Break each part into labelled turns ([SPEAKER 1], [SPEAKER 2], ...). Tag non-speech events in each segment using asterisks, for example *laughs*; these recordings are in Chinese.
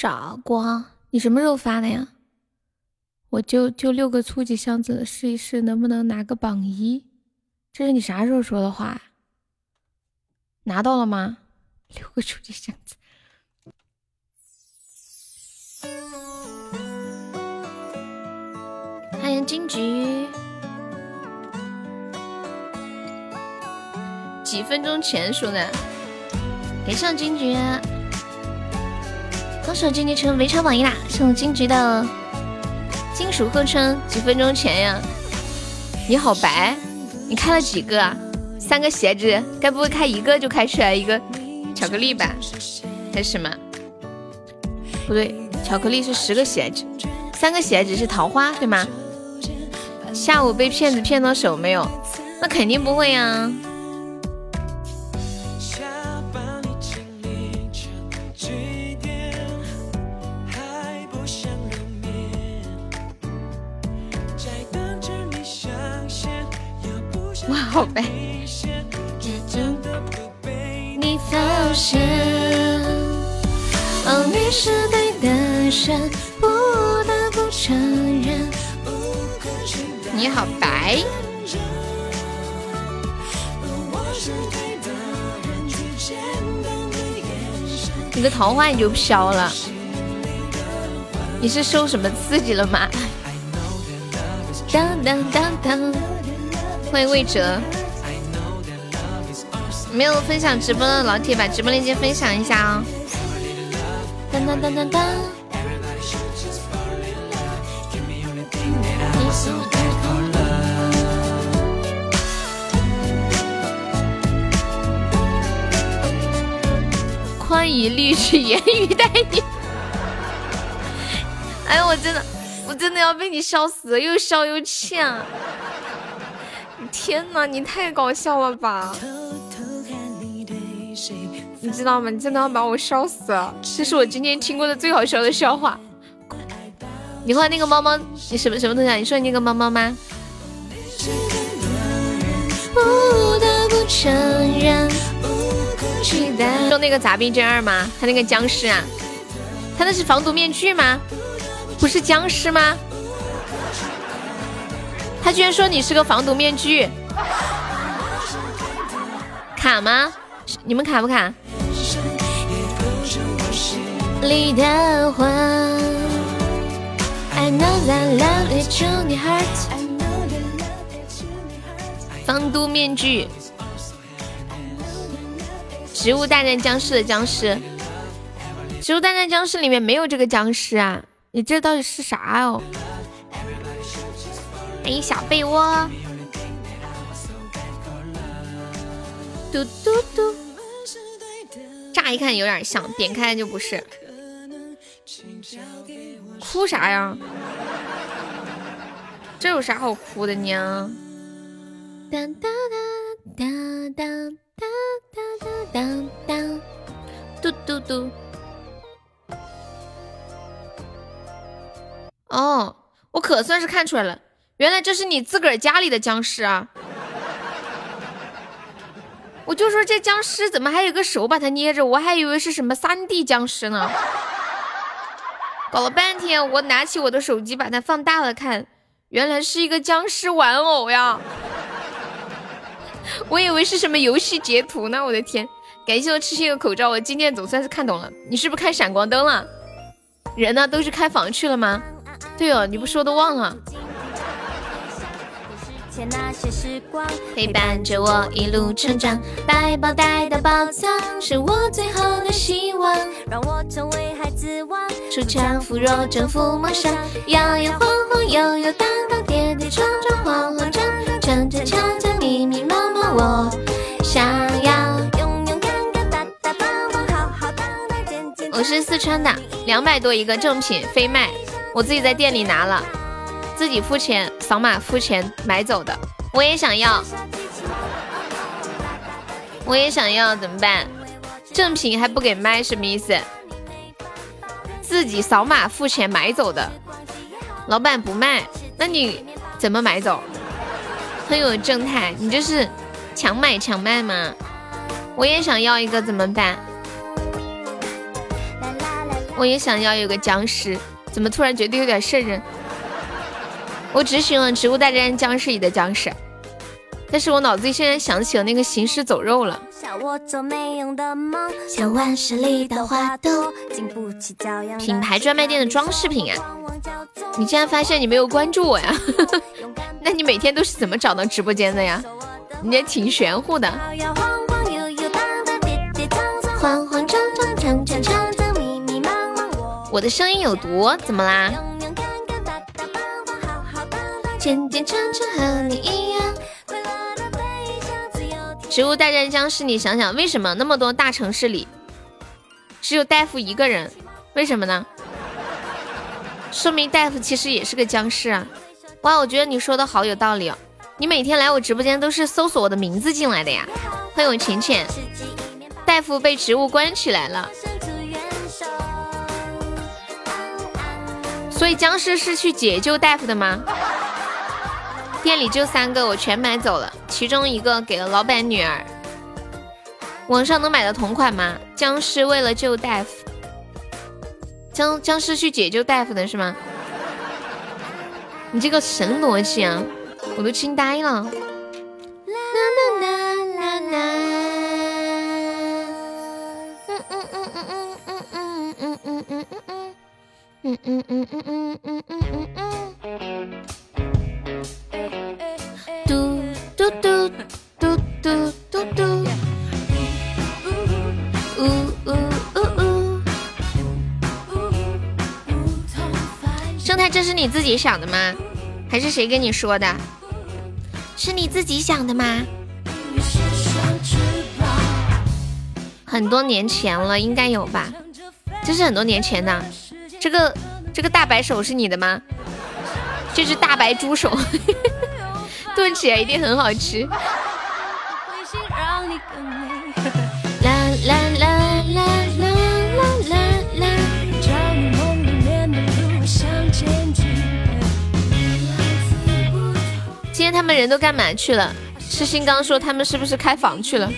[SPEAKER 1] 傻瓜，你什么时候发的呀？我就就六个初级箱子，试一试能不能拿个榜一。这是你啥时候说的话？拿到了吗？六个初级箱子。欢迎金桔。几分钟前说的，给上金桔，恭喜金桔成围场榜一啦！送金桔的金属合成，几分钟前呀？你好白，你开了几个啊？三个鞋子，该不会开一个就开出来一个巧克力吧？还是什么？不对，巧克力是十个鞋子，三个鞋子是桃花，对吗？下午被骗子骗到手没有？那肯定不会呀。好白！你好白！你的桃花你就飘了，你是受什么刺激了吗？当当当当。欢迎魏哲，没有分享直播的老铁把直播链接分享一下哦。当当当当当。宽以律师言语待你。哎呦，我真的，我真的要被你笑死了，又笑又呛。天哪，你太搞笑了吧！你知道吗？你真的要把我笑死了！这是我今天听过的最好笑的笑话。你画那个猫猫，你什么什么东西啊？你说你那个猫猫吗？说那个杂兵真二吗？他那个僵尸啊？他那是防毒面具吗？不是僵尸吗？他居然说你是个防毒面具，卡吗？你们卡不卡？防毒面具，植物大战僵尸的僵尸，植物大战僵尸里面没有这个僵尸啊！你这到底是啥哦？欢小被窝，嘟嘟嘟，乍一看有点像，点开就不是。哭啥呀？这有啥好哭的呢？当当当当当当当当，嘟嘟嘟。哦，我可算是看出来了。原来这是你自个儿家里的僵尸啊！我就说这僵尸怎么还有个手把它捏着，我还以为是什么三 D 僵尸呢。搞了半天，我拿起我的手机把它放大了看，原来是一个僵尸玩偶呀！*laughs* 我以为是什么游戏截图呢，我的天！感谢我痴心的口罩，我今天总算是看懂了。你是不是开闪光灯了？人呢？都是开房去了吗？对哦，你不说都忘了。那些时光陪伴着我一路成长，百宝袋的宝藏是我最后的希望，让我成为孩子王，锄强扶弱，征服梦想，摇摇晃晃，悠悠荡荡，跌跌撞撞，慌慌张张，真真悄悄，密密麻麻，我。想要。勇勇敢敢，大大方方，好好荡荡，简简。我是四川的，两百多一个正品非卖，我自己在店里拿了。自己付钱，扫码付钱买走的，我也想要，我也想要，怎么办？正品还不给卖，什么意思？自己扫码付钱买走的，老板不卖，那你怎么买走？很有正态，你这是强买强卖吗？我也想要一个，怎么办？我也想要有个僵尸，怎么突然觉得有点瘆人？我只喜欢《植物大战僵尸》里的僵尸，但是我脑子里现在想起了那个行尸走肉了。品牌专卖店的装饰品啊！你竟然发现你没有关注我呀？*laughs* 那你每天都是怎么找到直播间的呀？你也挺玄乎的。我的声音有毒，怎么啦？植物大战僵尸，你想想，为什么那么多大城市里只有大夫一个人？为什么呢？说明大夫其实也是个僵尸啊！哇，我觉得你说的好有道理哦。你每天来我直播间都是搜索我的名字进来的呀？欢迎我浅浅。大夫被植物关起来了，所以僵尸是去解救大夫的吗？店里就三个，我全买走了，其中一个给了老板女儿。网上能买到同款吗？僵尸为了救大夫，僵僵尸去解救大夫的是吗？你这个神逻辑啊，我都惊呆了。嗯嗯嗯嗯嗯嗯嗯嗯嘟嘟嘟嘟嘟，呜呜呜呜。生态，这是你自己想的吗？还是谁跟你说的？是你自己想的吗？很多年前了，应该有吧？这是很多年前的。这个这个大白手是你的吗？这只大白猪手，*laughs* 炖起来一定很好吃。今天他们人都干嘛去了？痴心刚说他们是不是开房去了？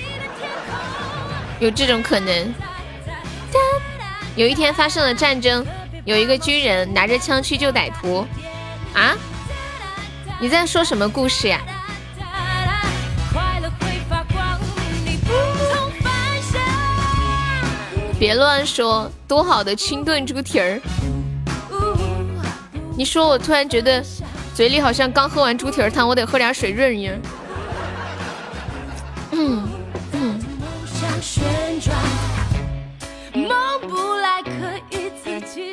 [SPEAKER 1] 有这种可能。有一天发生了战争。有一个军人拿着枪去救歹徒，啊？你在说什么故事呀？别乱说，多好的清炖猪蹄儿！你说我突然觉得嘴里好像刚喝完猪蹄儿汤，我得喝点水润一样。嗯嗯。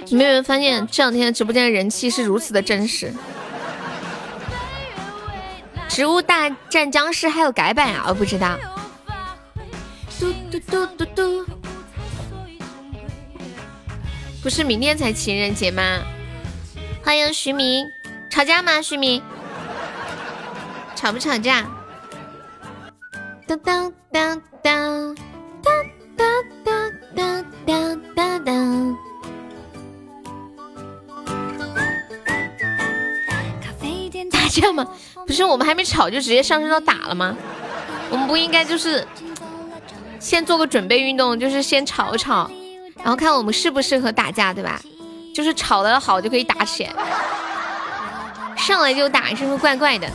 [SPEAKER 1] 你们有没有发现这两天直播间的人气是如此的真实？植物大战僵尸还有改版啊？我不知道。嘟嘟嘟嘟嘟，不是明天才情人节吗？欢迎徐明，吵架吗？徐明，吵不吵架？当当当当当当当当当当。打架吗？不是我们还没吵就直接上升到打了吗？我们不应该就是先做个准备运动，就是先吵吵，然后看我们适不适合打架，对吧？就是吵得好就可以打起来，上来就打是不是怪怪的？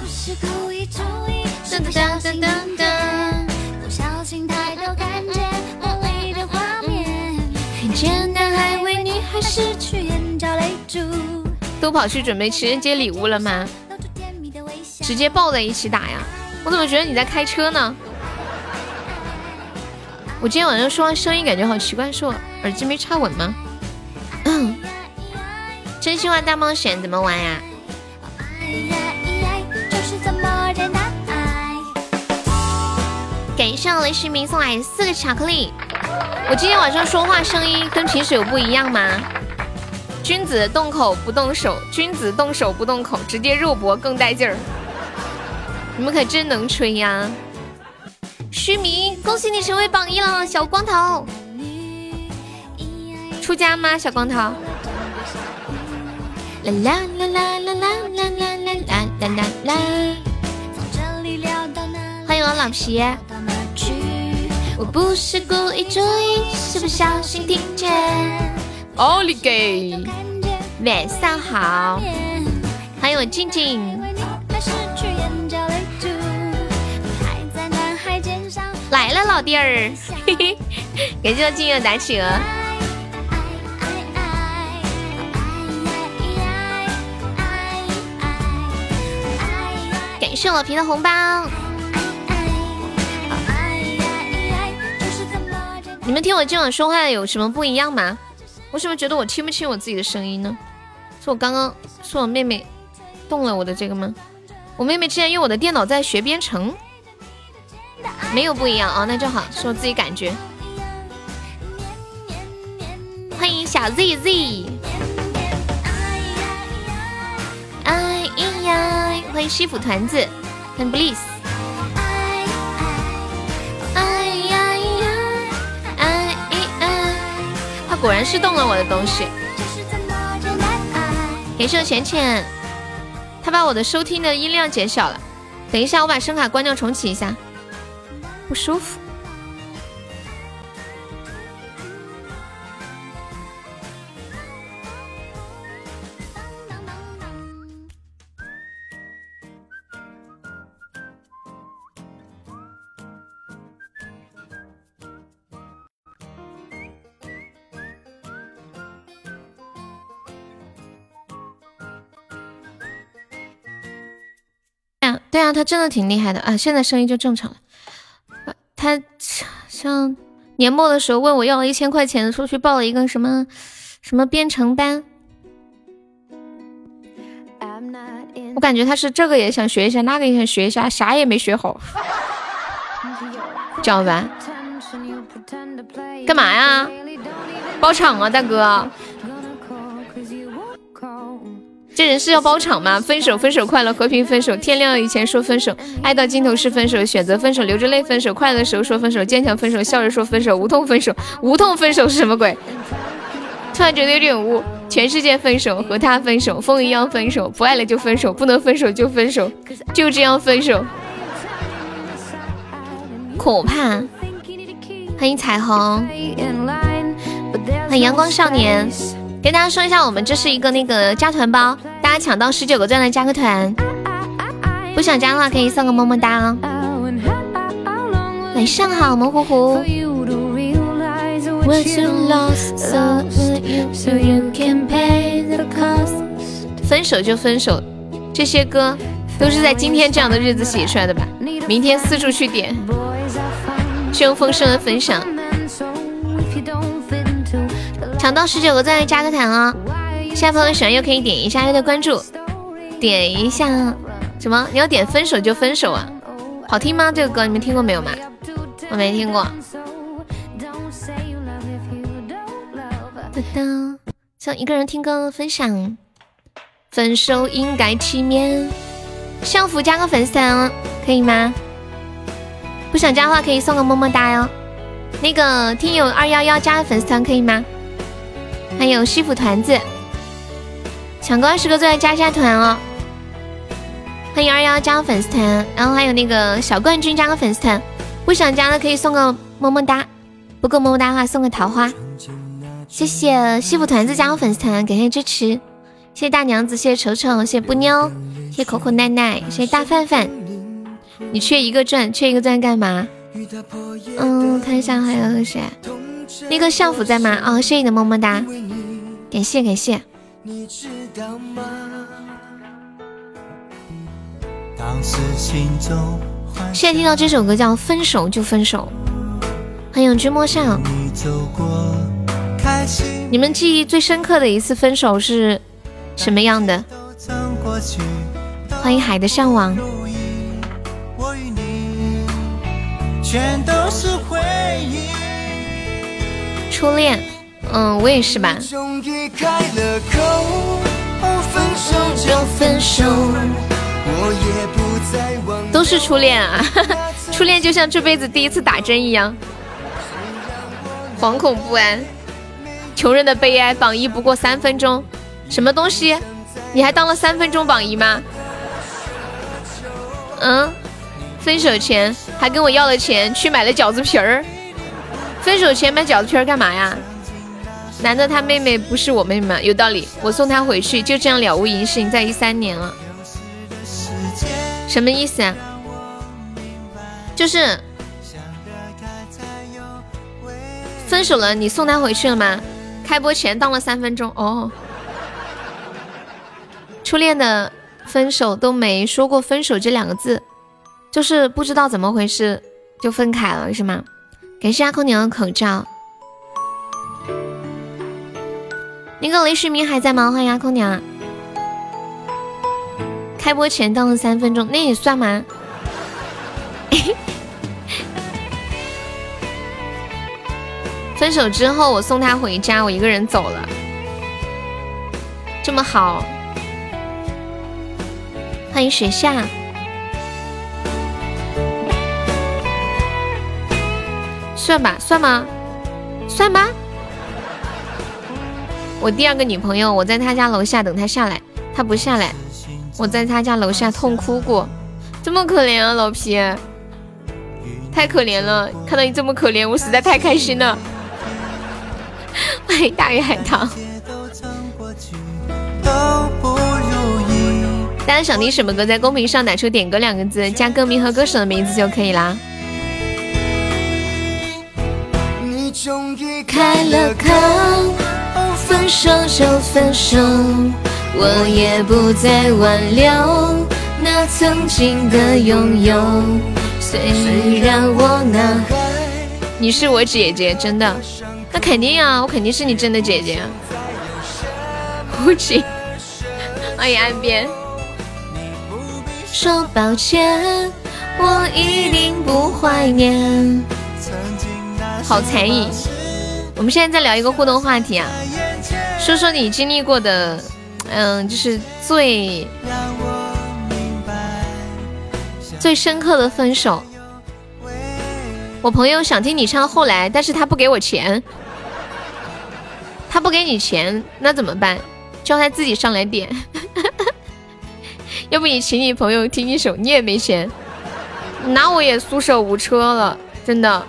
[SPEAKER 1] 都跑去准备情人节礼物了吗？直接抱在一起打呀！我怎么觉得你在开车呢？我今天晚上说话声音感觉好奇怪，是我耳机没插稳吗？真心话大冒险怎么玩呀？感谢我雷世明送来四个巧克力。我今天晚上说话声音跟平时有不一样吗？君子动口不动手，君子动手不动口，直接肉搏更带劲儿。你们可真能吹呀！虚名，恭喜你成为榜一了，小光头。出家吗，小光头？啦啦啦啦啦啦啦啦啦啦啦啦！欢迎我老皮。我不是故意注意，是不小心听见。奥利给，晚上好，欢迎我静静。来了，老弟儿，嘿嘿，感谢我静友打企鹅。感谢我皮的红包。你们听我今晚说话有什么不一样吗？为什么觉得我听不清我自己的声音呢？是我刚刚是我妹妹动了我的这个吗？我妹妹之前用我的电脑在学编程。没有不一样哦，那就好，是我自己感觉。欢迎小 Z Z，哎呀，欢迎西府团子，欢迎 Bliss。哎呀呀，哎呀，他果然是动了我的东西。感谢浅浅，他把我的收听的音量减小了。等一下，我把声卡关掉，重启一下。不舒服。对啊，对啊，他真的挺厉害的啊！现在声音就正常了。他像年末的时候问我要了一千块钱，说去报了一个什么什么编程班。我感觉他是这个也想学一下，那个也想学一下，啥也没学好。*laughs* 讲完，干嘛呀？包场啊，大哥。这人是要包场吗？分手，分手快乐，和平分手。天亮以前说分手，爱到尽头是分手，选择分手，流着泪分手，快乐的时候说分手，坚强分手，笑着说分手，无痛分手，无痛分手是什么鬼？突然觉得有点污，全世界分手，和他分手，风一样分手，不爱了就分手，不能分手就分手，就这样分手，可怕。欢迎彩虹，欢迎阳光少年。跟大家说一下，我们这是一个那个加团包，大家抢到十九个钻的加个团，不想加的话可以送个么么哒哦。晚上好，模糊糊。分手就分手，这些歌都是在今天这样的日子写出来的吧？明天四处去点，希望丰盛的分享。抢到十九个赞，加个团哦！现在朋友喜欢又可以点一下又的关注，点一下什么？你要点分手就分手啊？好听吗？这个歌你们听过没有吗？我没听过。想一个人听歌分享，分手应该体面。相福加个粉丝团哦可以吗？不想加的话可以送个么么哒哟。那个听友二幺幺加个粉丝团可以吗？还有西府团子，抢够二十个钻加下团哦！欢迎二幺加个粉丝团，然后还有那个小冠军加个粉丝团，不想加的可以送个么么哒，不够么么哒的话送个桃花。谢谢西府团子加个粉丝团，感谢支持，谢谢大娘子，谢谢丑丑，谢谢不妞，谢谢口口奈奈，谢谢大范范。你缺一个钻，缺一个钻干嘛？嗯，看一下还有谁。那个相府在吗？哦，谢谢你的么么哒，感谢感谢。现在听到这首歌叫《分手就分手》，欢迎君莫上。你们记忆最深刻的一次分手是什么样的？欢迎海的上网。初恋，嗯，我也是吧。都是初恋啊，*laughs* 初恋就像这辈子第一次打针一样，惶恐不安。穷人的悲哀，榜一不过三分钟，什么东西？你还当了三分钟榜一吗？嗯，分手前还跟我要了钱去买了饺子皮儿。分手前买饺子皮儿干嘛呀？难道他妹妹不是我妹妹吗？有道理，我送她回去，就这样了无音讯，在一三年了。什么意思啊？就是分手了，你送她回去了吗？开播前当了三分钟哦。初恋的分手都没说过分手这两个字，就是不知道怎么回事就分开了，是吗？感谢阿空娘的口罩。那个雷旭明还在吗？欢迎阿空娘。开播前当了三分钟，那也算吗？分手之后我送他回家，我一个人走了，这么好。欢迎雪夏，算吧，算吗？算吧。我第二个女朋友，我在她家楼下等她下来，她不下来，我在她家楼下痛哭过，这么可怜啊，老皮，太可怜了！看到你这么可怜，我实在太开心了。欢迎大鱼海棠。大家想听什么歌，在公屏上打出“点歌”两个字，加歌名和歌手的名字就可以啦。开了口，分手就分手，我也不再挽留那曾经的拥有。虽然我那，你是我姐姐，真的，那肯定啊，我肯定是你真的姐姐。无情，欢迎岸边。说抱歉，我一定不怀念。好残忍！我们现在在聊一个互动话题啊，说说你经历过的，嗯，就是最最深刻的分手。我朋友想听你唱《后来》，但是他不给我钱，他不给你钱，那怎么办？叫他自己上来点。*laughs* 要不你请你朋友听一首，你也没钱，那我也束手无策了，真的，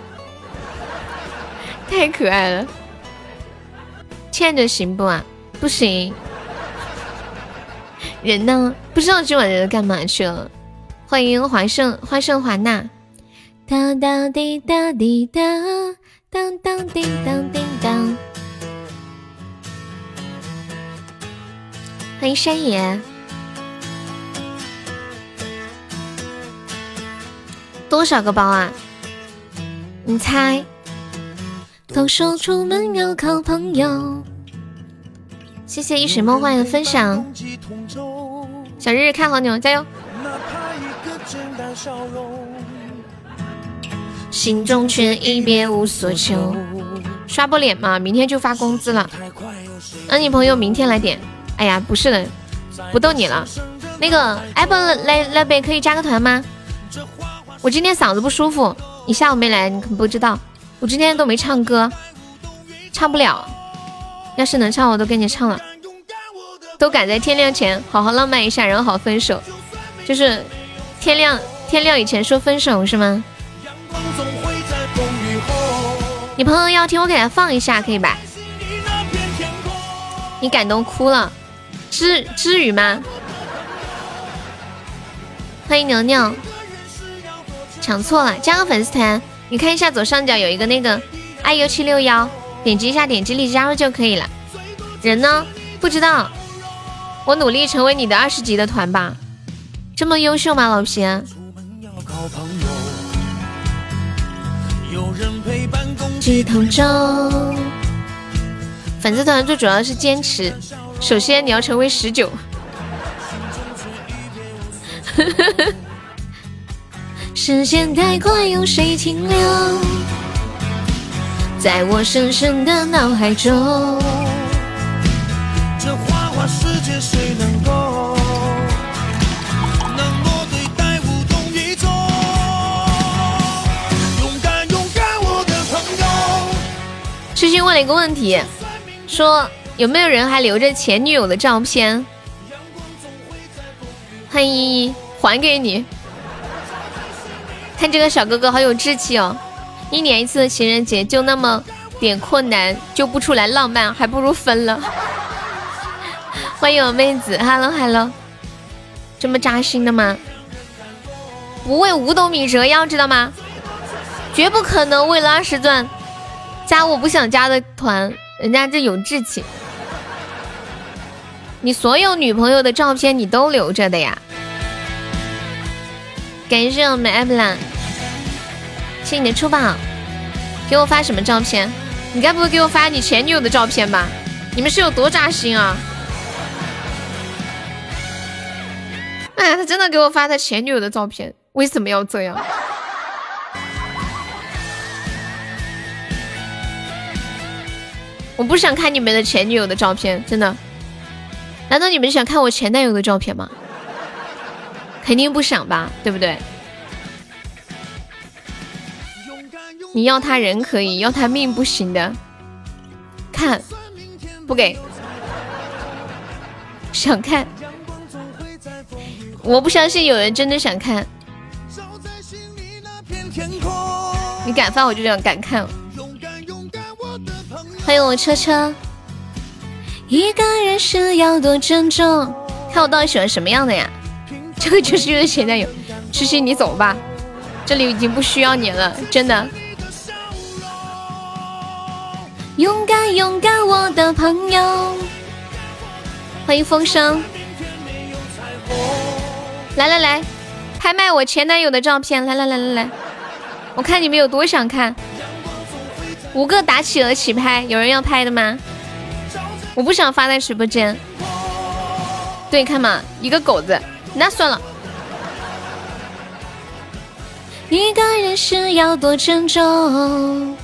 [SPEAKER 1] 太可爱了。欠着行不啊？不行。人呢？不知道今晚人干嘛去了。欢迎华盛华盛华纳。哒哒滴答滴答，当当叮当叮当。欢迎山野。多少个包啊？你猜。都说出门要靠朋友。谢谢一水梦幻的分享。小日日看好你，加油！心中却已别无所求。刷波脸吗？明天就发工资了。那你朋友明天来点。哎呀，不是的，不逗你了。那个 apple 来来北可以加个团吗？我今天嗓子不舒服，你下午没来，你可能不知道。我今天都没唱歌，唱不了。要是能唱，我都给你唱了。都赶在天亮前好好浪漫一下，然后好分手。就是天亮天亮以前说分手是吗？你朋友要听，我给他放一下，可以吧？你感动哭了，至至于吗？欢迎牛牛。抢错了，加个粉丝团，你看一下左上角有一个那个 iu 七六幺，点击一下，点击立即加入就可以了。人呢？不知道。我努力成为你的二十级的团吧。这么优秀吗，老皮？粉丝团最主要是坚持，首先你要成为十九。*laughs* 时间太快，有谁停留在我深深的脑海中？这花花世界谁能？够对待无动于衷。勇敢勇敢，我的朋友。痴心问了一个问题，说有没有人还留着前女友的照片？欢迎依依，还给你。看这个小哥哥好有志气哦！一年一次的情人节就那么点困难就不出来浪漫，还不如分了。*laughs* 欢迎我妹子，Hello Hello，这么扎心的吗？不为五斗米折腰，知道吗？绝不可能为了二十钻加我不想加的团，人家这有志气。你所有女朋友的照片你都留着的呀？感谢我们艾布兰，谢谢你的出宝。给我发什么照片？你该不会给我发你前女友的照片吧？你们是有多扎心啊？哎，他真的给我发他前女友的照片，为什么要这样？我不想看你们的前女友的照片，真的。难道你们想看我前男友的照片吗？肯定不想吧，对不对？你要他人可以，要他命不行的。看，不给。*laughs* 想看，我不相信有人真的想看。你敢发我就想敢看。欢迎我车车。一个人是要多珍重。看我到底喜欢什么样的呀？*laughs* 这个就是你的前男友。痴心，你走吧，这里已经不需要你了，真的。勇敢勇敢，我的朋友。欢迎风声。来来来，拍卖我前男友的照片。来来来来来，我看你们有多想看。五个打企鹅起拍，有人要拍的吗？我不想发在直播间。对，看嘛，一个狗子，那算了。一个人是要多珍重，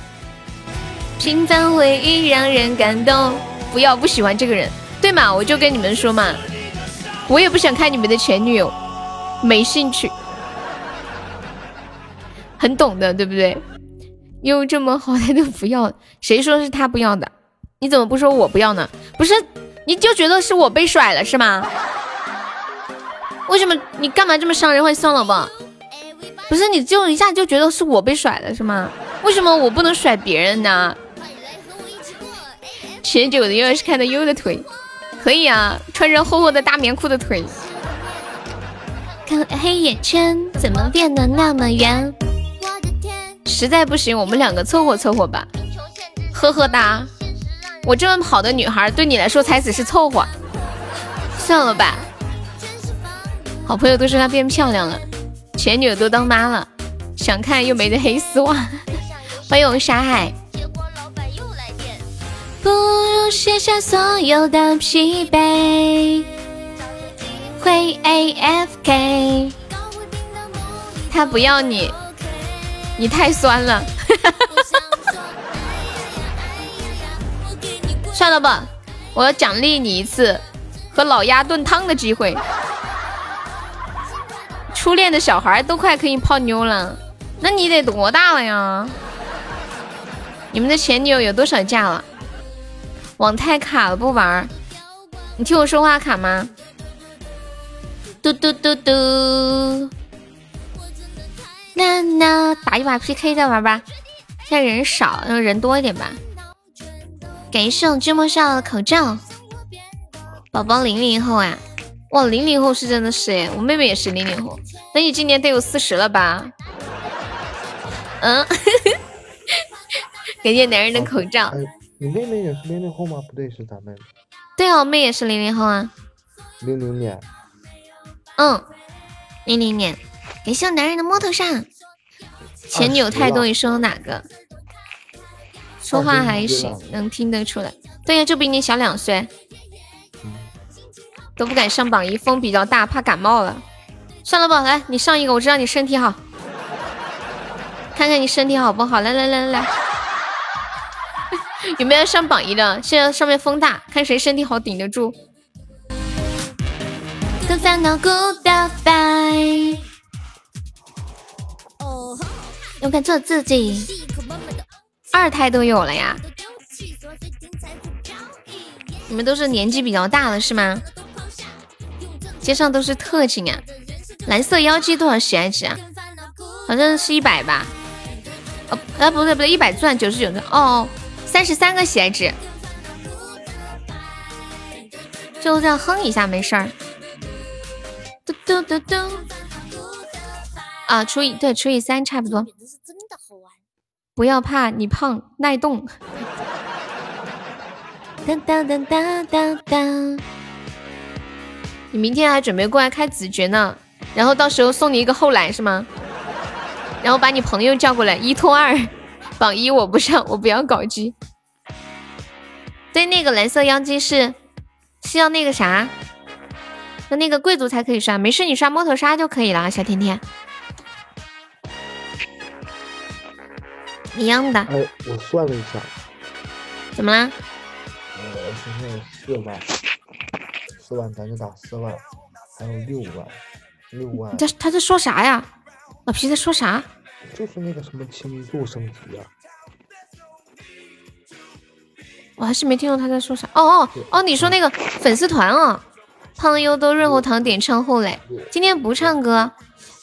[SPEAKER 1] 平凡回忆让人感动。不要不喜欢这个人，对嘛？我就跟你们说嘛，我也不想看你们的前女友，没兴趣。很懂的，对不对？又这么好，他都不要，谁说是他不要的？你怎么不说我不要呢？不是，你就觉得是我被甩了是吗？为什么？你干嘛这么伤人？话算了吧。不是，你就一下就觉得是我被甩了是吗？为什么我不能甩别人呢？前久的又是看到优的腿，可以啊，穿着厚厚的大棉裤的腿。看黑眼圈怎么变得那么圆？实在不行，我们两个凑合凑合吧。呵呵哒，我这么好的女孩，对你来说才只是凑合。算了吧，好朋友都说她变漂亮了，前女友都当妈了，想看又没得黑丝袜。*laughs* 欢迎我们沙海。不如卸下所有的疲惫，回 A F K。他不要你。你太酸了，*laughs* 算了吧，我要奖励你一次和老鸭炖汤的机会。初恋的小孩都快可以泡妞了，那你得多大了呀？你们的前女友有多少架了？网太卡了，不玩。你听我说话卡吗？嘟嘟嘟嘟。那那打一把 PK 再玩吧，现在人少，让人多一点吧。感谢我芝麻少的口罩，宝宝零零后啊，哇，零零后是真的是哎，我妹妹也是零零后，那你今年得有四十了吧？嗯，*laughs* 感谢男人的口罩。
[SPEAKER 2] 你妹妹也是零零后吗？不对，是咱妹妹。
[SPEAKER 1] 对啊，我妹也是零零后啊。
[SPEAKER 2] 零零年。
[SPEAKER 1] 嗯，零零年。感谢男人的摸头上，前女友太多，你说哪个？说话还行，能听得出来。对呀，就比你小两岁，都不敢上榜一，风比较大，怕感冒了。算了吧，来你上一个，我知道你身体好，看看你身体好不好。来来来来来，*laughs* 有没有上榜一的？现在上面风大，看谁身体好顶得住。跟烦恼 goodbye。勇敢做自己，二胎都有了呀！你们都是年纪比较大了是吗？街上都是特警啊！蓝色妖姬多少喜爱值啊？好像是一百吧？哦，啊不对不对，一百钻九十九钻哦，三十三个喜爱值，就这样哼一下没事儿。嘟嘟嘟嘟，啊，除以对除以三差不多。不要怕，你胖耐冻。当当当当当当，你明天还准备过来开子爵呢，然后到时候送你一个后来是吗？然后把你朋友叫过来，一拖二，榜一我不上，我不要搞基。对，那个蓝色妖姬是是要那个啥，那那个贵族才可以刷，没事你刷摸头杀就可以了，小甜甜。一样的。
[SPEAKER 2] 哎，我算了一下，
[SPEAKER 1] 怎么啦？
[SPEAKER 2] 呃，现在四万，四万咱就打四万，还有六万，六万。
[SPEAKER 1] 他他在说啥呀？老皮在说啥？
[SPEAKER 2] 就是那个什么亲密度升级啊。
[SPEAKER 1] 我还是没听懂他在说啥。哦哦哦，你说那个粉丝团啊？胖优都润喉糖点唱后嘞，今天不唱歌。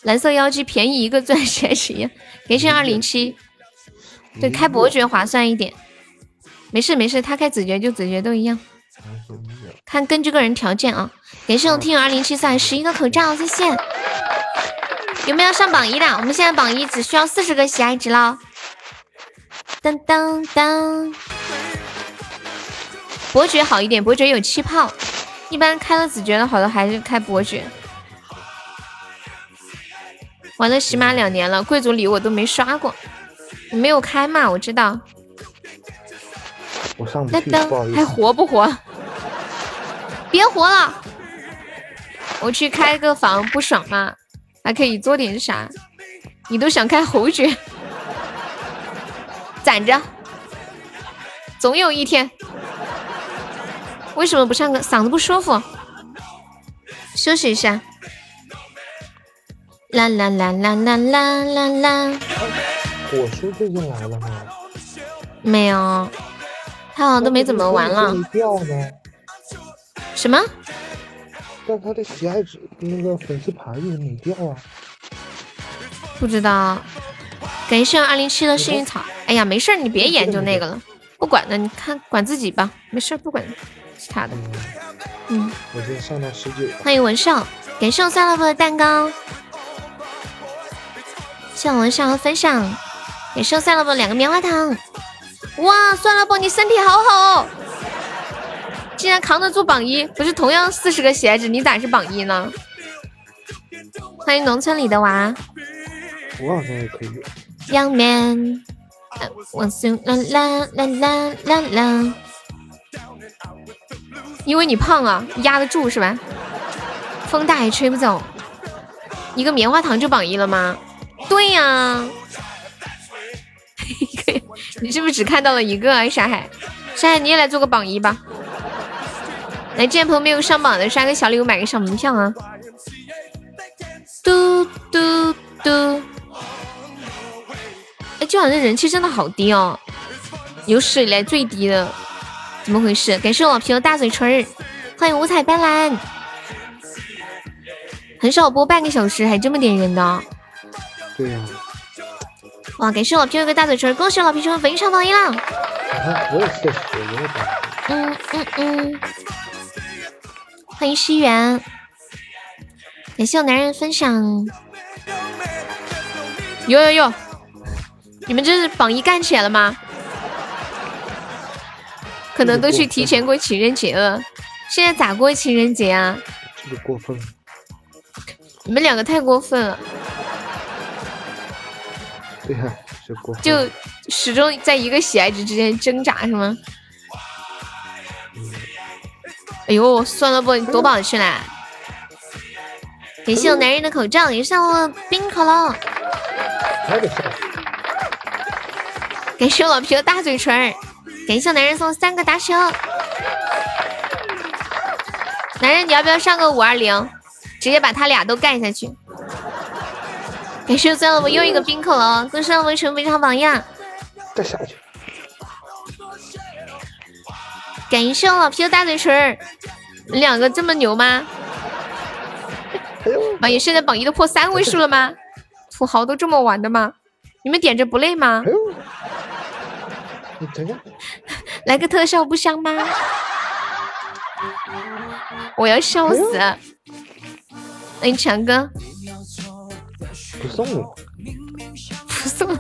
[SPEAKER 1] 蓝色妖姬便宜一个钻石十一，连胜二零七。对，开伯爵划算一点。没事没事，他开子爵就子爵都一样。看根据个人条件啊。感谢我听友二零七三十一个口罩，谢谢。有没有上榜一的？我们现在榜一只需要四十个喜爱值了。当当当。伯爵好一点，伯爵有气泡。一般开了子爵的好多还是开伯爵。玩了起码两年了，贵族礼我都没刷过。你没有开嘛？我知道。
[SPEAKER 2] 我上不去，不好意
[SPEAKER 1] 思。还活不活？别活了！我去开个房不爽吗？还可以做点啥？你都想开侯爵？攒着，总有一天。为什么不唱歌？嗓子不舒服，休息一下。啦啦啦啦啦啦啦啦。
[SPEAKER 2] 火叔最近来了吗？
[SPEAKER 1] 没有，他好像都没怎么玩了。
[SPEAKER 2] 掉呢？
[SPEAKER 1] 什么？
[SPEAKER 2] 但他的喜爱值那个粉丝牌也没掉啊。
[SPEAKER 1] 不知道。感谢二零七的幸运草。哎呀，没事你别研究那个了，不管了，你看管自己吧，没事不管其他的。嗯。
[SPEAKER 2] 我先上到十九。
[SPEAKER 1] 欢迎文少，感谢我酸萝卜的蛋糕。谢文少的分享。也剩下了不两个棉花糖，哇！算了不，你身体好好，竟然扛得住榜一，不是同样四十个鞋子，你咋是榜一呢？欢迎农村里的娃，
[SPEAKER 2] 我好像也可以。
[SPEAKER 1] 凉 man，我送啦啦啦啦啦啦，因为你胖啊，压得住是吧？风大也吹不走，一个棉花糖就榜一了吗？对呀。*laughs* 你是不是只看到了一个沙海？沙海，你也来做个榜一吧。来，见朋友没有上榜的，刷个小礼物，买个小门票啊！嘟嘟嘟！哎，今晚这人气真的好低哦，有史以来最低的，怎么回事？感谢我老皮的大嘴唇儿，欢迎五彩斑斓。很少播半个小时还这么点人呢。
[SPEAKER 2] 对呀。
[SPEAKER 1] 哇！感谢老皮有个大嘴唇，恭喜老皮成为本场榜一了。
[SPEAKER 2] 我也是，我也
[SPEAKER 1] 嗯嗯嗯。欢迎西元，感谢我男人分享。有有有，你们这是榜一干起来了吗？可能都去提前过情人节了。现在咋过情人节啊？
[SPEAKER 2] 这个过分。
[SPEAKER 1] 你们两个太过分了。
[SPEAKER 2] 对呀，
[SPEAKER 1] 就始终在一个喜爱值之间挣扎，是吗？哎呦，算了不，你夺宝去了。感谢我男人的口罩，也上我冰可乐。感谢我老皮的大嘴唇，感谢我男人送三个大手。男人，你要不要上个五二零，直接把他俩都干下去？感谢算了，我又一个冰可了，恭喜我们成非常榜样。
[SPEAKER 2] 再下去。
[SPEAKER 1] 感谢我老皮的大嘴唇，两个这么牛吗？榜一现在榜一都破三位数了吗？土豪都这么玩的吗？你们点着不累吗？
[SPEAKER 2] 你等下，
[SPEAKER 1] 来个特效不香吗？我要笑死！欢迎强哥，
[SPEAKER 2] 不送了，
[SPEAKER 1] 不送。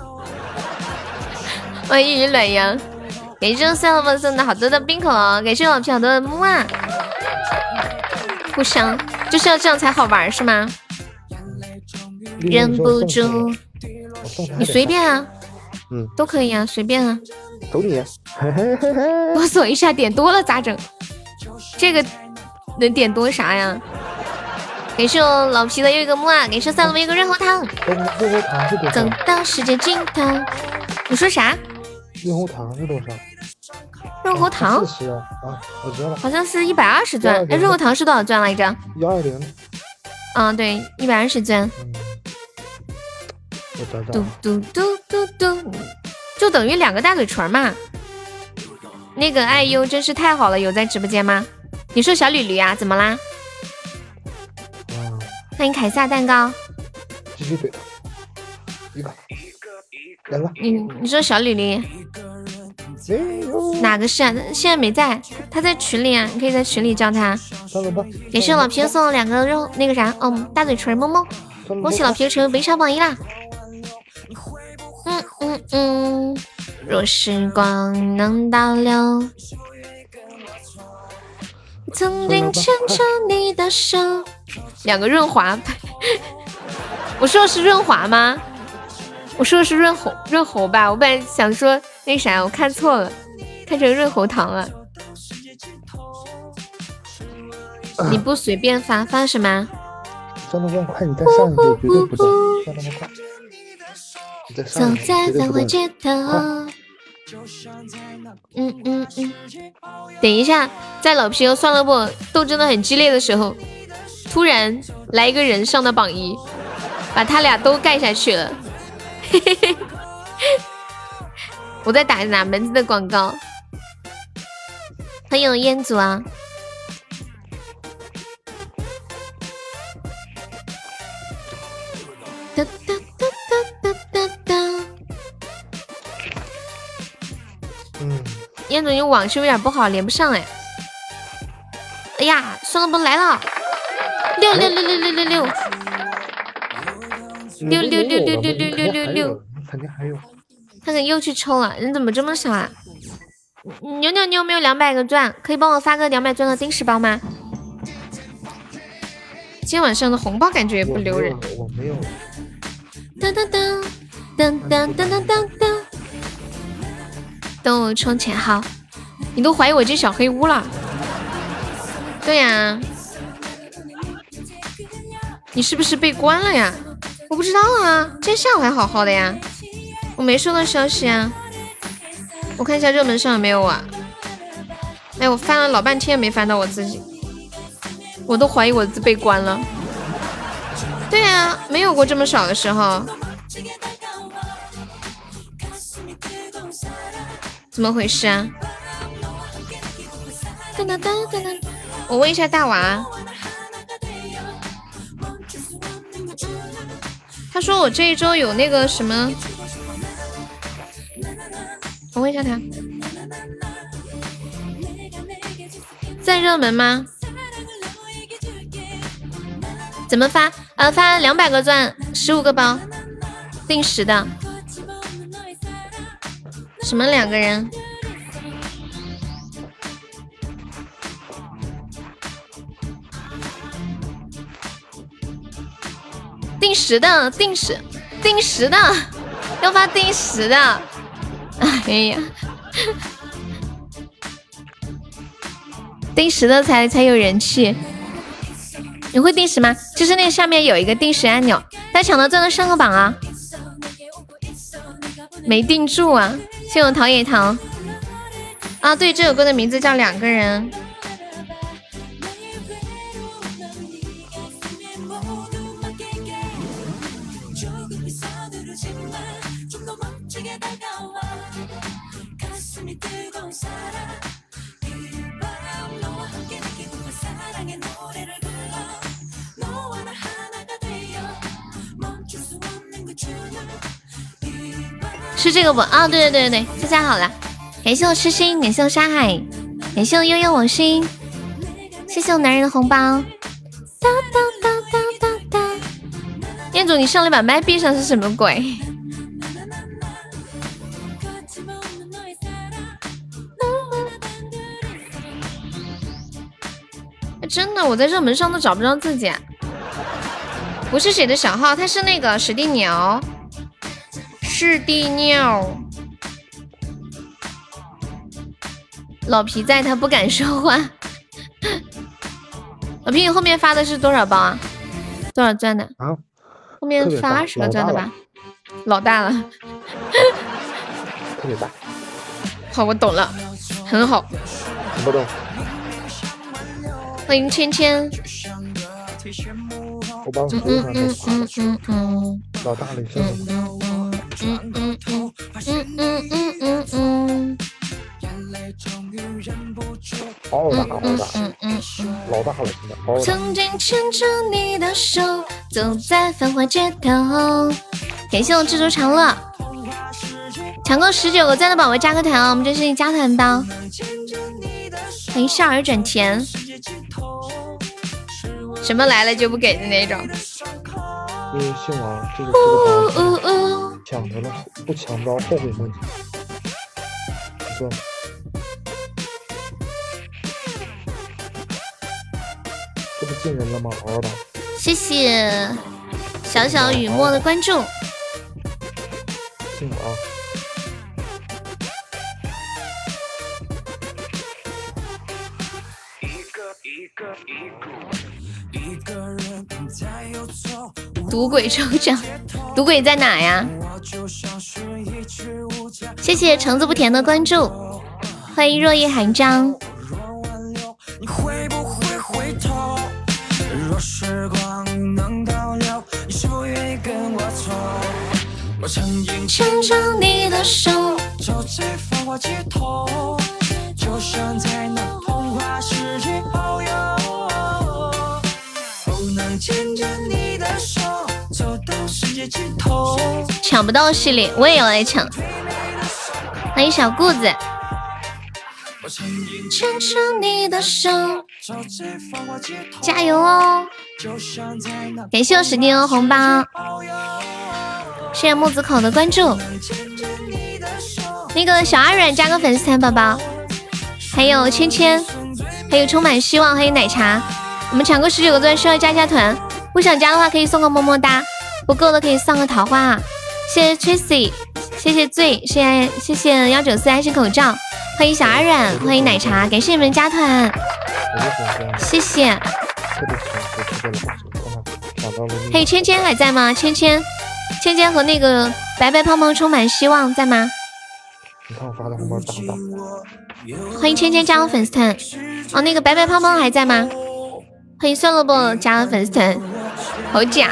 [SPEAKER 1] 欢迎雨暖阳，感谢三老粉送的好多的冰可乐，感谢老皮好多的木啊！互相，就是要这样才好玩是吗？忍不住，你随便啊，
[SPEAKER 2] 嗯，
[SPEAKER 1] 都可以啊，随便啊。
[SPEAKER 2] 走你！*laughs*
[SPEAKER 1] 我锁一下，点多了咋整？这个能点多啥呀？感谢我老皮的又一个木啊！感谢三老的一个润喉糖。
[SPEAKER 2] 润喉糖？
[SPEAKER 1] 走到世界尽头。你说啥？
[SPEAKER 2] 润喉糖是多少？
[SPEAKER 1] 润喉糖？
[SPEAKER 2] 四十啊！我知道了。
[SPEAKER 1] 好像是一百二十钻。哎，润喉糖是多少钻来着？
[SPEAKER 2] 幺二零。
[SPEAKER 1] 嗯，对，一百二十钻。
[SPEAKER 2] 我找找。
[SPEAKER 1] 嘟嘟嘟嘟嘟。就等于两个大嘴唇嘛。那个爱优真是太好了，有在直播间吗？你说小吕吕啊，怎么啦？欢迎凯撒蛋糕。
[SPEAKER 2] 继续怼他，一个，两个。
[SPEAKER 1] 你你说小李李？哪个是啊？现在没在，他在群里啊，你可以在群里叫他。也是老皮送了两个肉，那个啥，哦，大嘴唇，么么。恭喜老皮成为本场榜一啦！嗯嗯嗯，若时光能倒流，曾经牵着你的手。两个润滑，*laughs* 我说的是润滑吗？我说的是润喉润喉吧？我本来想说那啥，我看错了，看成润喉糖了。你不随便发发什么？
[SPEAKER 2] 转的更快，你再上一步绝对不中，转那么快。
[SPEAKER 1] 走在繁华街头。嗯嗯嗯。等一下，在老皮和酸萝卜斗争的很激烈的时候，突然来一个人上的榜一，把他俩都盖下去了。嘿嘿嘿。我在打哪门子的广告？欢迎烟祖啊！哒哒哒哒哒哒哒。
[SPEAKER 2] 嗯，
[SPEAKER 1] 燕总，你网是有点不好，连不上哎。哎呀，算了，不来了。六六六六六六六。六六六六六六六六六。
[SPEAKER 2] 肯定还有。
[SPEAKER 1] 他可又去抽了，人怎么这么少啊？牛牛，你有没有两百个钻？可以帮我发个两百钻的定时包吗？今天晚上的红包感觉也不留人。
[SPEAKER 2] 我没有。
[SPEAKER 1] 当当当当当当当当当，等我充钱好。你都怀疑我进小黑屋了？对呀。你是不是被关了呀？我不知道啊，今天下午还好好的呀，我没收到消息啊。我看一下热门上有没有啊？哎，我翻了老半天没翻到我自己，我都怀疑我自被关了。对呀，没有过这么少的时候，怎么回事啊？噔噔噔噔噔，我问一下大娃，他说我这一周有那个什么，我问一下他，在热门吗？怎么发？呃，发两百个钻，十五个包，定时的。什么两个人？定时的，定时，定时的，要发定时的。*laughs* 哎呀，定时的才才有人气。你会定时吗？就是那下面有一个定时按钮，大家抢到钻的上个榜啊！没定住啊！谢我陶冶陶啊！对，这首歌的名字叫《两个人》。是这个不啊？对对对对对，这下好了。感谢我痴心，感谢我沙海，感谢我悠悠我心，谢谢我男人的红包。哒哒哒哒哒哒。店主，你上来把麦闭上是什么鬼？真的，我在热门上都找不着自己。不是谁的小号，他是那个史蒂鸟，史蒂鸟。老皮在，他不敢说话。老皮，你后面发的是多少包啊？多少钻的？
[SPEAKER 2] 啊？
[SPEAKER 1] 后面发二十个钻的吧？老大了。
[SPEAKER 2] 特别大。
[SPEAKER 1] 好，我懂了，很好。
[SPEAKER 2] 不懂。
[SPEAKER 1] 欢迎芊芊。
[SPEAKER 2] 我帮嗯嗯嗯嗯嗯嗯。老大了，嗯嗯嗯嗯嗯嗯。好大好大，老大了现在。
[SPEAKER 1] 曾经牵着你的手，走在繁华街头。感谢我蜘蛛长乐，抢够十九个赞的宝宝加个团啊！我们这是一加团包。欢迎笑儿转甜。什么来了就不给的那种。
[SPEAKER 2] 因为姓王，这个这个包抢着了，不抢着后悔莫及。算了。这不进人了吗？嗷嗷的。
[SPEAKER 1] 谢谢小小雨墨的关注。
[SPEAKER 2] 进啊！
[SPEAKER 1] 赌鬼抽奖，赌鬼在哪呀？谢谢橙子不甜的关注，欢迎若叶寒章。牵着你的手，走在繁华街头，就像在那童话世界遨游。不能牵着你的手。抢不到系列，我也要来抢。欢迎小顾子。牵着你的手，加油哦！感谢我史蒂欧红包。谢谢木子口的关注，那个小阿软加个粉丝团宝宝，还有芊芊，还有充满希望，还有奶茶，我们抢够十九个钻需要加加团，不想加的话可以送个么么哒，不够的可以送个桃花。谢谢 Tracy，谢谢醉，谢谢谢谢幺九四爱心口罩，欢迎小阿软，欢迎奶茶，感谢你们加团，谢谢。还有芊芊还在吗？芊芊。芊芊和那个白白胖胖充满希望在吗？
[SPEAKER 2] 你看我发的红包大不大？
[SPEAKER 1] 欢迎芊芊加入粉丝团。哦，那个白白胖胖还在吗？欢迎算了不加入粉丝团，好假。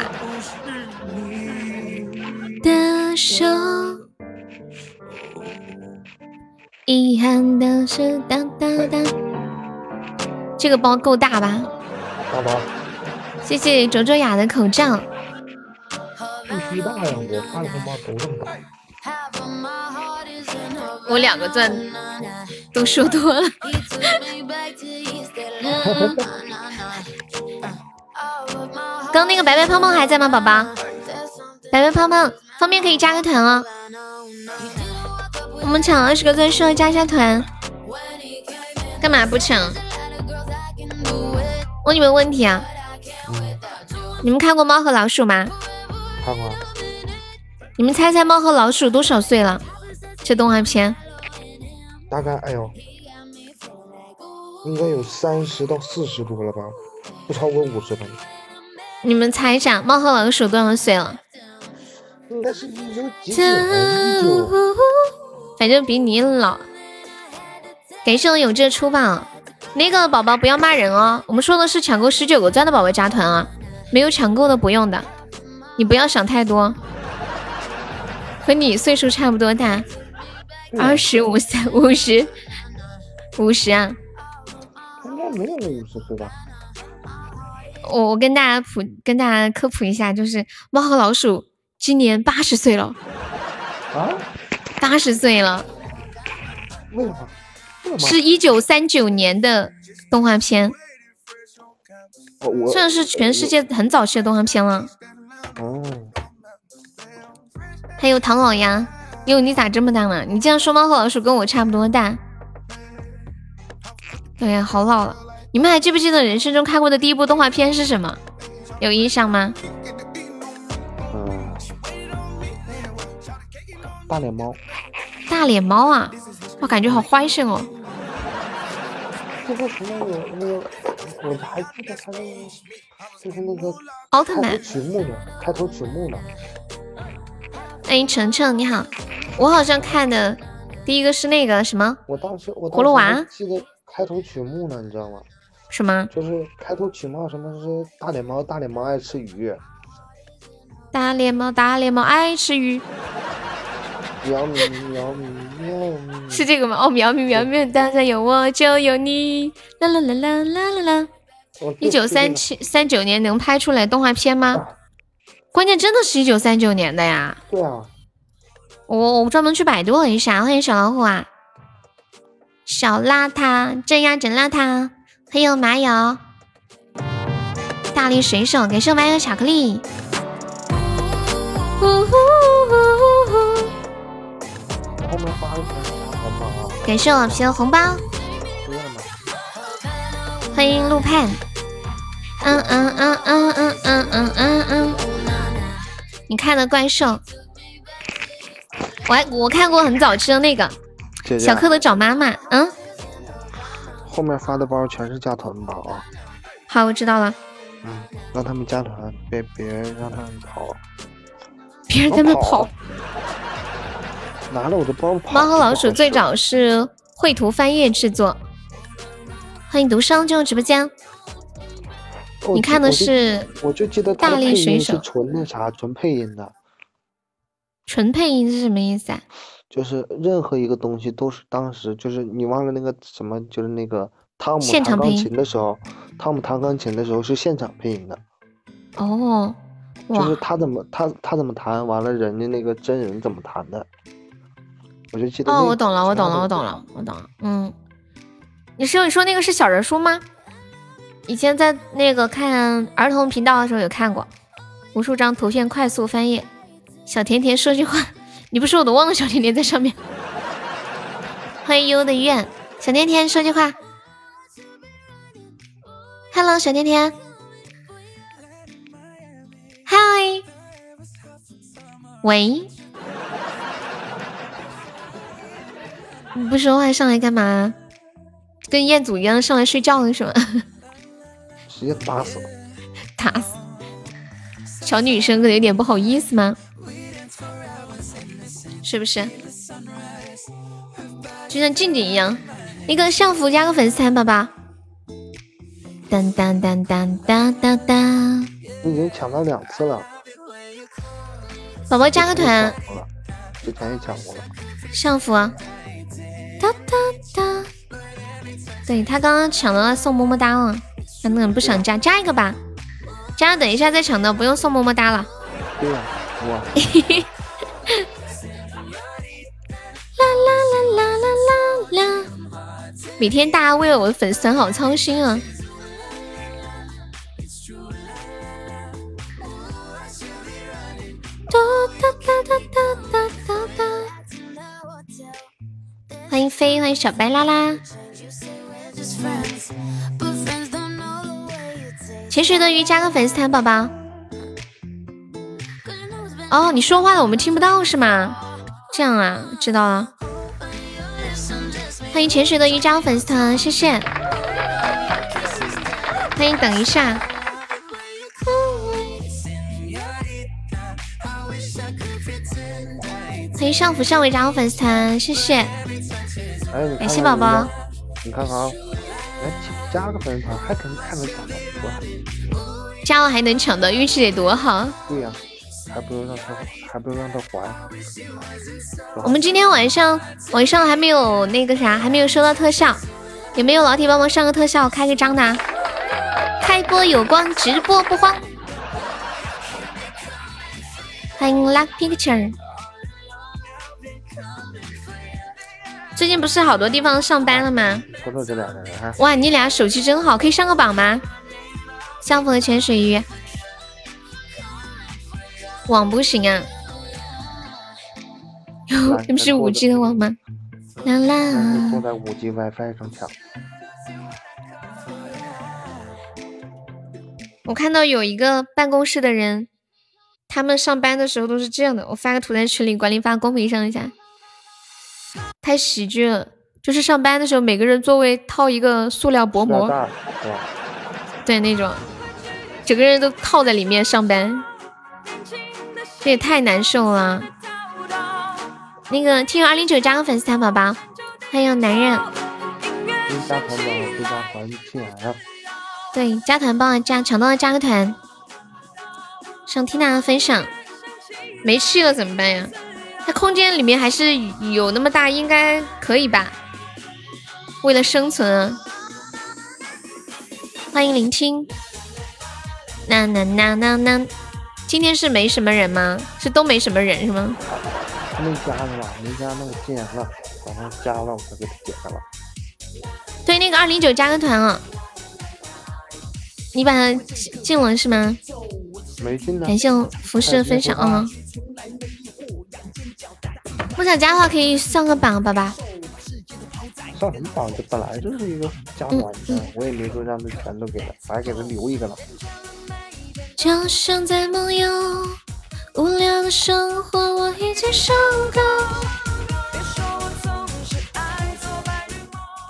[SPEAKER 1] 的手，遗憾的是，当当当，这个包够大吧？
[SPEAKER 2] 大包。
[SPEAKER 1] 谢谢卓卓雅的口罩。
[SPEAKER 2] 必须大呀！我发的红包都这么大。
[SPEAKER 1] 我两个钻都说多了。*laughs* 刚那个白白胖胖还在吗，宝宝？白白胖胖方便可以加个团哦。我们抢二十个钻，需要加一下团。干嘛不抢？问你们问题啊？你们看过《猫和老鼠》吗？
[SPEAKER 2] 看过。
[SPEAKER 1] 你们猜猜猫和老鼠多少岁了？这动画片。
[SPEAKER 2] 大概哎呦，应该有三十到四十多了吧，不超过五十吧。
[SPEAKER 1] 你们猜一下，猫和老鼠多少岁了？
[SPEAKER 2] 应该是一九几几年？
[SPEAKER 1] 反正比你老。感谢我有志出吧。那个宝宝不要骂人哦，我们说的是抢够十九个钻的宝宝加团啊，没有抢够的不用的。你不要想太多，和你岁数差不多大，二十五三五十五十啊？
[SPEAKER 2] 应该没有五十岁吧？
[SPEAKER 1] 我我跟大家普跟大家科普一下，就是猫和老鼠今年八十岁了
[SPEAKER 2] 啊，
[SPEAKER 1] 八十岁了。
[SPEAKER 2] 为什么？
[SPEAKER 1] 是一九三九年的动画片，算是全世界很早期的动画片了。哦。还有唐老鸭，哟，你咋这么大了？你竟然说猫和老鼠跟我差不多大。哎呀，好老了。你们还记不记得人生中看过的第一部动画片是什么？有印象吗？
[SPEAKER 2] 大脸猫。
[SPEAKER 1] 大脸猫啊，我感觉好坏性哦。
[SPEAKER 2] 就是什么？我那个，我还记得他那个，就是那个
[SPEAKER 1] 奥特曼
[SPEAKER 2] 曲目呢，开头曲目呢。
[SPEAKER 1] 欢迎程程，你好。我好像看的第一个是那个什么？
[SPEAKER 2] 我当时我
[SPEAKER 1] 葫芦娃
[SPEAKER 2] 记得开头曲目呢，你知道吗？
[SPEAKER 1] 什么？
[SPEAKER 2] 就是开头曲目，什么是大脸猫？大脸猫爱吃鱼。
[SPEAKER 1] 大脸猫，大脸猫爱吃鱼。
[SPEAKER 2] 喵咪喵咪喵咪，
[SPEAKER 1] 是这个吗？哦，喵咪喵咪，当然有我就有你。啦啦啦啦啦啦啦。一九三七三九年能拍出来动画片吗？关键真的是一九三九年的呀。
[SPEAKER 2] 对啊。
[SPEAKER 1] 我我专门去百度了一下，欢迎小老虎啊。小邋遢，真呀真邋遢。还有麻友，大力水手，感谢麻友巧克力。感谢我皮的红包。欢迎陆盼。嗯嗯嗯嗯嗯嗯嗯嗯嗯。你看的怪兽，我还我看过很早期的那个小蝌蚪找妈妈。嗯。
[SPEAKER 2] 后面发的包全是加团包啊！
[SPEAKER 1] 好，我知道了。
[SPEAKER 2] 嗯，让他们加团，别别让他们跑。
[SPEAKER 1] 别人他们跑。
[SPEAKER 2] 拿了我的包跑。
[SPEAKER 1] 猫和老鼠最早是绘图翻页制作。欢迎独生进入直播间。你看的是？
[SPEAKER 2] 我就记得
[SPEAKER 1] 大力水手
[SPEAKER 2] 纯那啥，纯配音的。
[SPEAKER 1] 纯配音是什么意思啊？
[SPEAKER 2] 就是任何一个东西都是当时就是你忘了那个什么，就是那个汤姆
[SPEAKER 1] 弹
[SPEAKER 2] 钢琴的时候，汤姆弹钢琴的时候是现场配音的。
[SPEAKER 1] 哦，
[SPEAKER 2] 就是他怎么他他怎么弹，完了人家那个真人怎么弹的，我就记得。
[SPEAKER 1] 哦，我懂了，我懂了，我懂了，我懂了。嗯，你是你说那个是小人书吗？以前在那个看儿童频道的时候有看过，无数张图片快速翻页，小甜甜说句话。你不说我都忘了，小甜甜在上面。欢迎优的愿，小甜甜说句话。Hello，小甜甜。Hi。喂。你不说话上来干嘛？跟彦祖一样上来睡觉了是吗？*laughs*
[SPEAKER 2] 直接打死。*laughs*
[SPEAKER 1] 打死。小女生可能有点不好意思吗？是不是？就像静静一样，那个相福加个粉丝团，宝宝。当当当当当当当。
[SPEAKER 2] 你已经抢到两次了。
[SPEAKER 1] 宝宝加个团。
[SPEAKER 2] 之前也抢过了。
[SPEAKER 1] 相福。哒哒哒。对他刚刚抢到了送么么哒了，他那个不想加，加一个吧。加了，等一下再抢到，不用送么么哒了。
[SPEAKER 2] 对呀，我。*laughs*
[SPEAKER 1] 啦啦啦啦啦啦啦！每天大家为了我的粉丝团好操心啊！哒哒哒哒哒哒欢迎飞，欢迎小白拉拉。潜水的鱼加个粉丝团，宝宝。哦，你说话了，我们听不到是吗？这样啊，知道了。欢迎潜水的瑜伽粉丝团，谢谢。欢迎等一下。欢迎上浮上尾加入粉丝团，谢谢。感谢宝宝。
[SPEAKER 2] 你看看啊，来加个粉丝团，还可能还能抢到，
[SPEAKER 1] 加了还能抢到，运气得多好。
[SPEAKER 2] 对呀。还不如让他，还不如让他还。
[SPEAKER 1] 我们今天晚上晚上还没有那个啥，还没有收到特效，有没有老铁帮忙上个特效，开个张的？开播有光，直播不慌。欢迎 Luck Picture。最近不是好多地方上班了吗？
[SPEAKER 2] 瞅瞅这两个人哈。
[SPEAKER 1] 哇，你俩手气真好，可以上个榜吗？相逢的潜水鱼，网不行啊？有，你 *laughs* 不是五 G 的网吗？啦啦。
[SPEAKER 2] 坐在五 G WiFi 上抢。
[SPEAKER 1] 我看到有一个办公室的人，他们上班的时候都是这样的。我发个图在群里，管理发公屏上一下。太喜剧了，就是上班的时候，每个人座位套一个塑料薄膜，对那种，整个人都套在里面上班，这也太难受了。那个听友二零九加个粉丝团宝宝，欢迎男人。
[SPEAKER 2] 加团加团进来啊。
[SPEAKER 1] 对，加团帮我加，抢到了加个团。想听大家分享，没气了怎么办呀？它空间里面还是有那么大，应该可以吧？为了生存，欢迎聆听。那那那那那，今天是没什么人吗？是都没什么人是吗？
[SPEAKER 2] 没加是吧？没加那我进来了，等他加了我再给他点开了。
[SPEAKER 1] 对，那个二零九加个团啊！你把他进了是吗？
[SPEAKER 2] 没进
[SPEAKER 1] 感谢服饰的分享啊！不想加的话可以上个榜，爸爸。
[SPEAKER 2] 上什么榜？这本来就是一个加团的，我也没说让他全都给他，还给他留一个了。
[SPEAKER 1] 就像在梦游，无聊的生活我已经受够。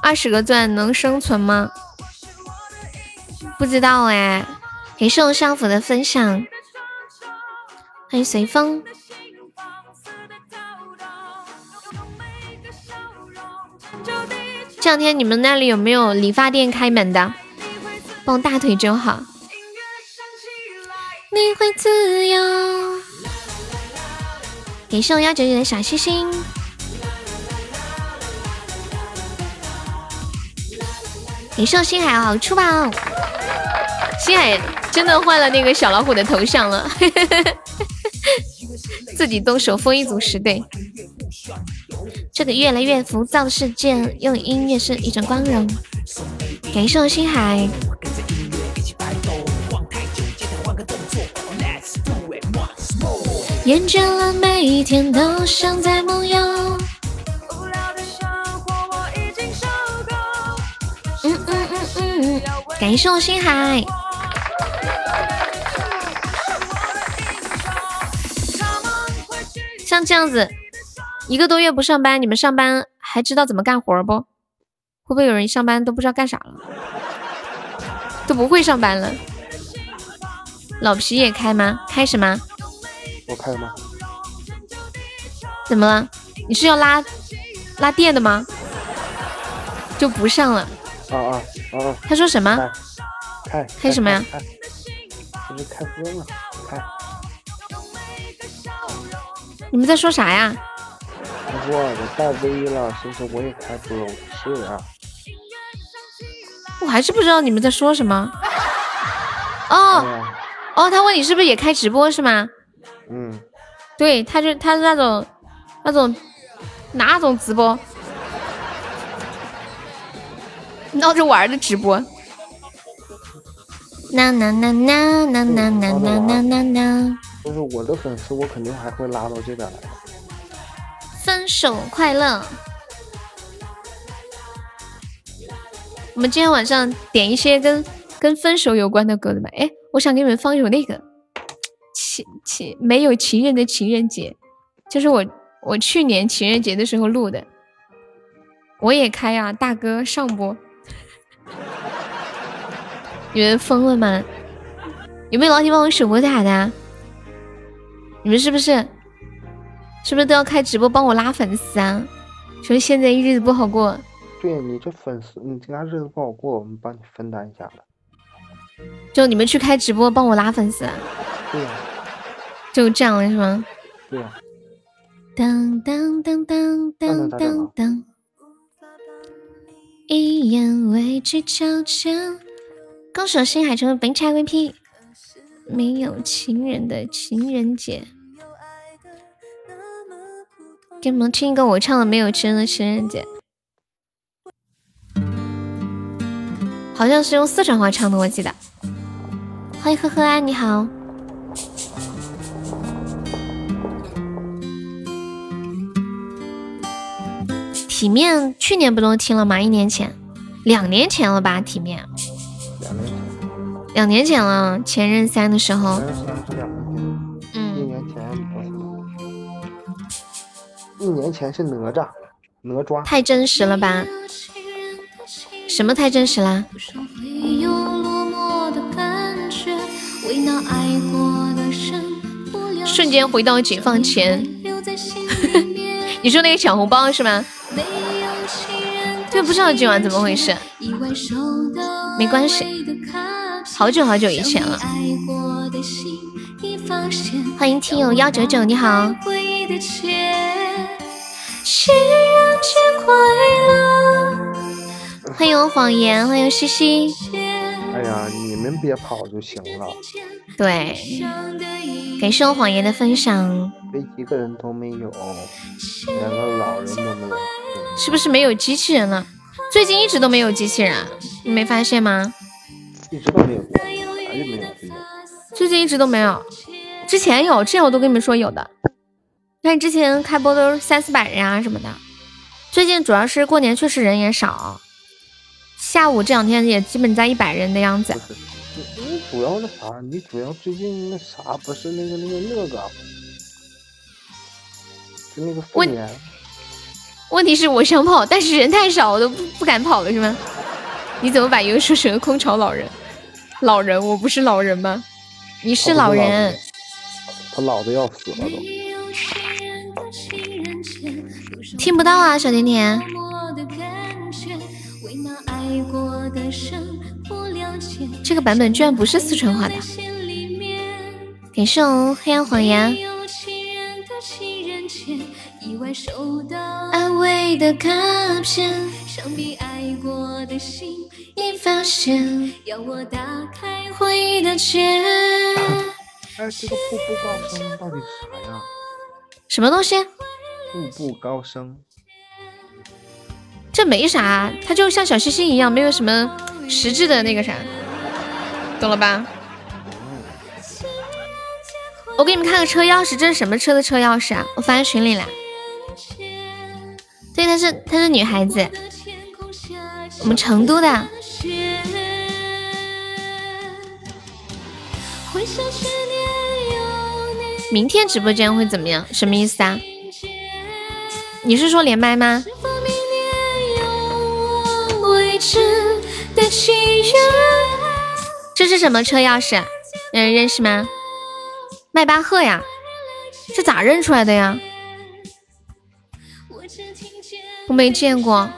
[SPEAKER 1] 二十个钻能生存吗？不知道哎。感谢我上府的分享，欢迎随风。这两天你们那里有没有理发店开门的？抱大腿就好。你会自由。感谢我幺九九的小星星。感谢我星海好出宝。星海真的换了那个小老虎的头像了，*laughs* 自己动手丰衣足食对。这个越来越浮躁的世界，用音乐是一种光荣。感谢我星海。厌倦了每一天都像在梦游。嗯嗯嗯嗯，感谢我星海。像这样子。一个多月不上班，你们上班还知道怎么干活不？会不会有人上班都不知道干啥了，都不会上班了？老皮也开吗？开什么？
[SPEAKER 2] 我开吗？
[SPEAKER 1] 怎么了？你是要拉拉电的吗？就不上了。
[SPEAKER 2] 啊啊啊！
[SPEAKER 1] 他说什么？
[SPEAKER 2] 开
[SPEAKER 1] 开什么呀？
[SPEAKER 2] 就是开疯了，开。
[SPEAKER 1] 你们在说啥呀？
[SPEAKER 2] 我我带 V 了，其实我也开播了，是啊。
[SPEAKER 1] 我还是不知道你们在说什么。*laughs* 哦哦，他问你是不是也开直播是吗？
[SPEAKER 2] 嗯。
[SPEAKER 1] 对，他就他是那种那种哪种直播？闹着玩的直播。呐呐呐呐呐呐呐呐呐呐。
[SPEAKER 2] 就是我的粉丝，我肯定还会拉到这边来。
[SPEAKER 1] 分手快乐！我们今天晚上点一些跟跟分手有关的歌的吧。哎，我想给你们放一首那个情情没有情人的情人节，就是我我去年情人节的时候录的。我也开啊，大哥上播。*laughs* 你们疯了吗？有没有老铁帮我守波塔的？你们是不是？是不是都要开直播帮我拉粉丝啊？说现在日子不好过。
[SPEAKER 2] 对你这粉丝，你这日子不好过，我们帮你分担一下吧。
[SPEAKER 1] 就你们去开直播帮我拉粉丝。
[SPEAKER 2] 对呀。
[SPEAKER 1] 就这样了是吗？
[SPEAKER 2] 对呀。
[SPEAKER 1] 当当当当当当当。一言为之交缠。恭喜星海成为本场 VP。没有情人的情人节。给你们听一个我唱的没有情人的情人节。好像是用四川话唱的我记得。欢迎呵呵安你好。体面去年不都听了吗？一年前两年前了吧体面。
[SPEAKER 2] 两年前。
[SPEAKER 1] 了前任三的时候。
[SPEAKER 2] 一年前是哪吒，哪吒。
[SPEAKER 1] 太真实了吧？什么太真实啦？瞬间回到解放前。*laughs* 你说那个抢红包是吗？这不知道今晚怎么回事。没关系，好久好久以前了。欢迎听友幺九九，你好。欢迎谎言，欢迎西西。
[SPEAKER 2] 哎呀，你们别跑就行了。
[SPEAKER 1] 对，感谢我谎言的分享。
[SPEAKER 2] 连一个人都没有，连个老人都没有。
[SPEAKER 1] 是不是没有机器人了？最近一直都没有机器人，你没发现吗？
[SPEAKER 2] 一直都没有？
[SPEAKER 1] 最近一直都没有，之前有，之前我都跟你们说有的。但之前开播都是三四百人啊什么的，最近主要是过年确实人也少。下午这两天也基本在一百人的样子。
[SPEAKER 2] 你主要那啥，你主要最近那啥不是那个那个那个，就那个肺炎。
[SPEAKER 1] 问题是我想跑，但是人太少，我都不不敢跑了，是吗？你怎么把游戏说成空巢老人？老人，我不是老人吗？你是老人。
[SPEAKER 2] 他老的要死了都。
[SPEAKER 1] 听不到啊，小甜甜。这个版本居然不是四川话的，感谢我黑暗谎言。安慰的卡片，上笔爱过的心，已发现，要我打开回忆的结。
[SPEAKER 2] 哎，这个步步高升到底是啥呀？
[SPEAKER 1] 什么东西？
[SPEAKER 2] 步步高升。
[SPEAKER 1] 这没啥，它就像小星星一样，没有什么实质的那个啥，懂了吧？我给你们看个车钥匙，这是什么车的车钥匙啊？我发在群里了。对，她是她是女孩子，我们成都的。明天直播间会怎么样？什么意思啊？你是说连麦吗？这是什么车钥匙？有人认识吗？迈巴赫呀，这咋认出来的呀？我没见过。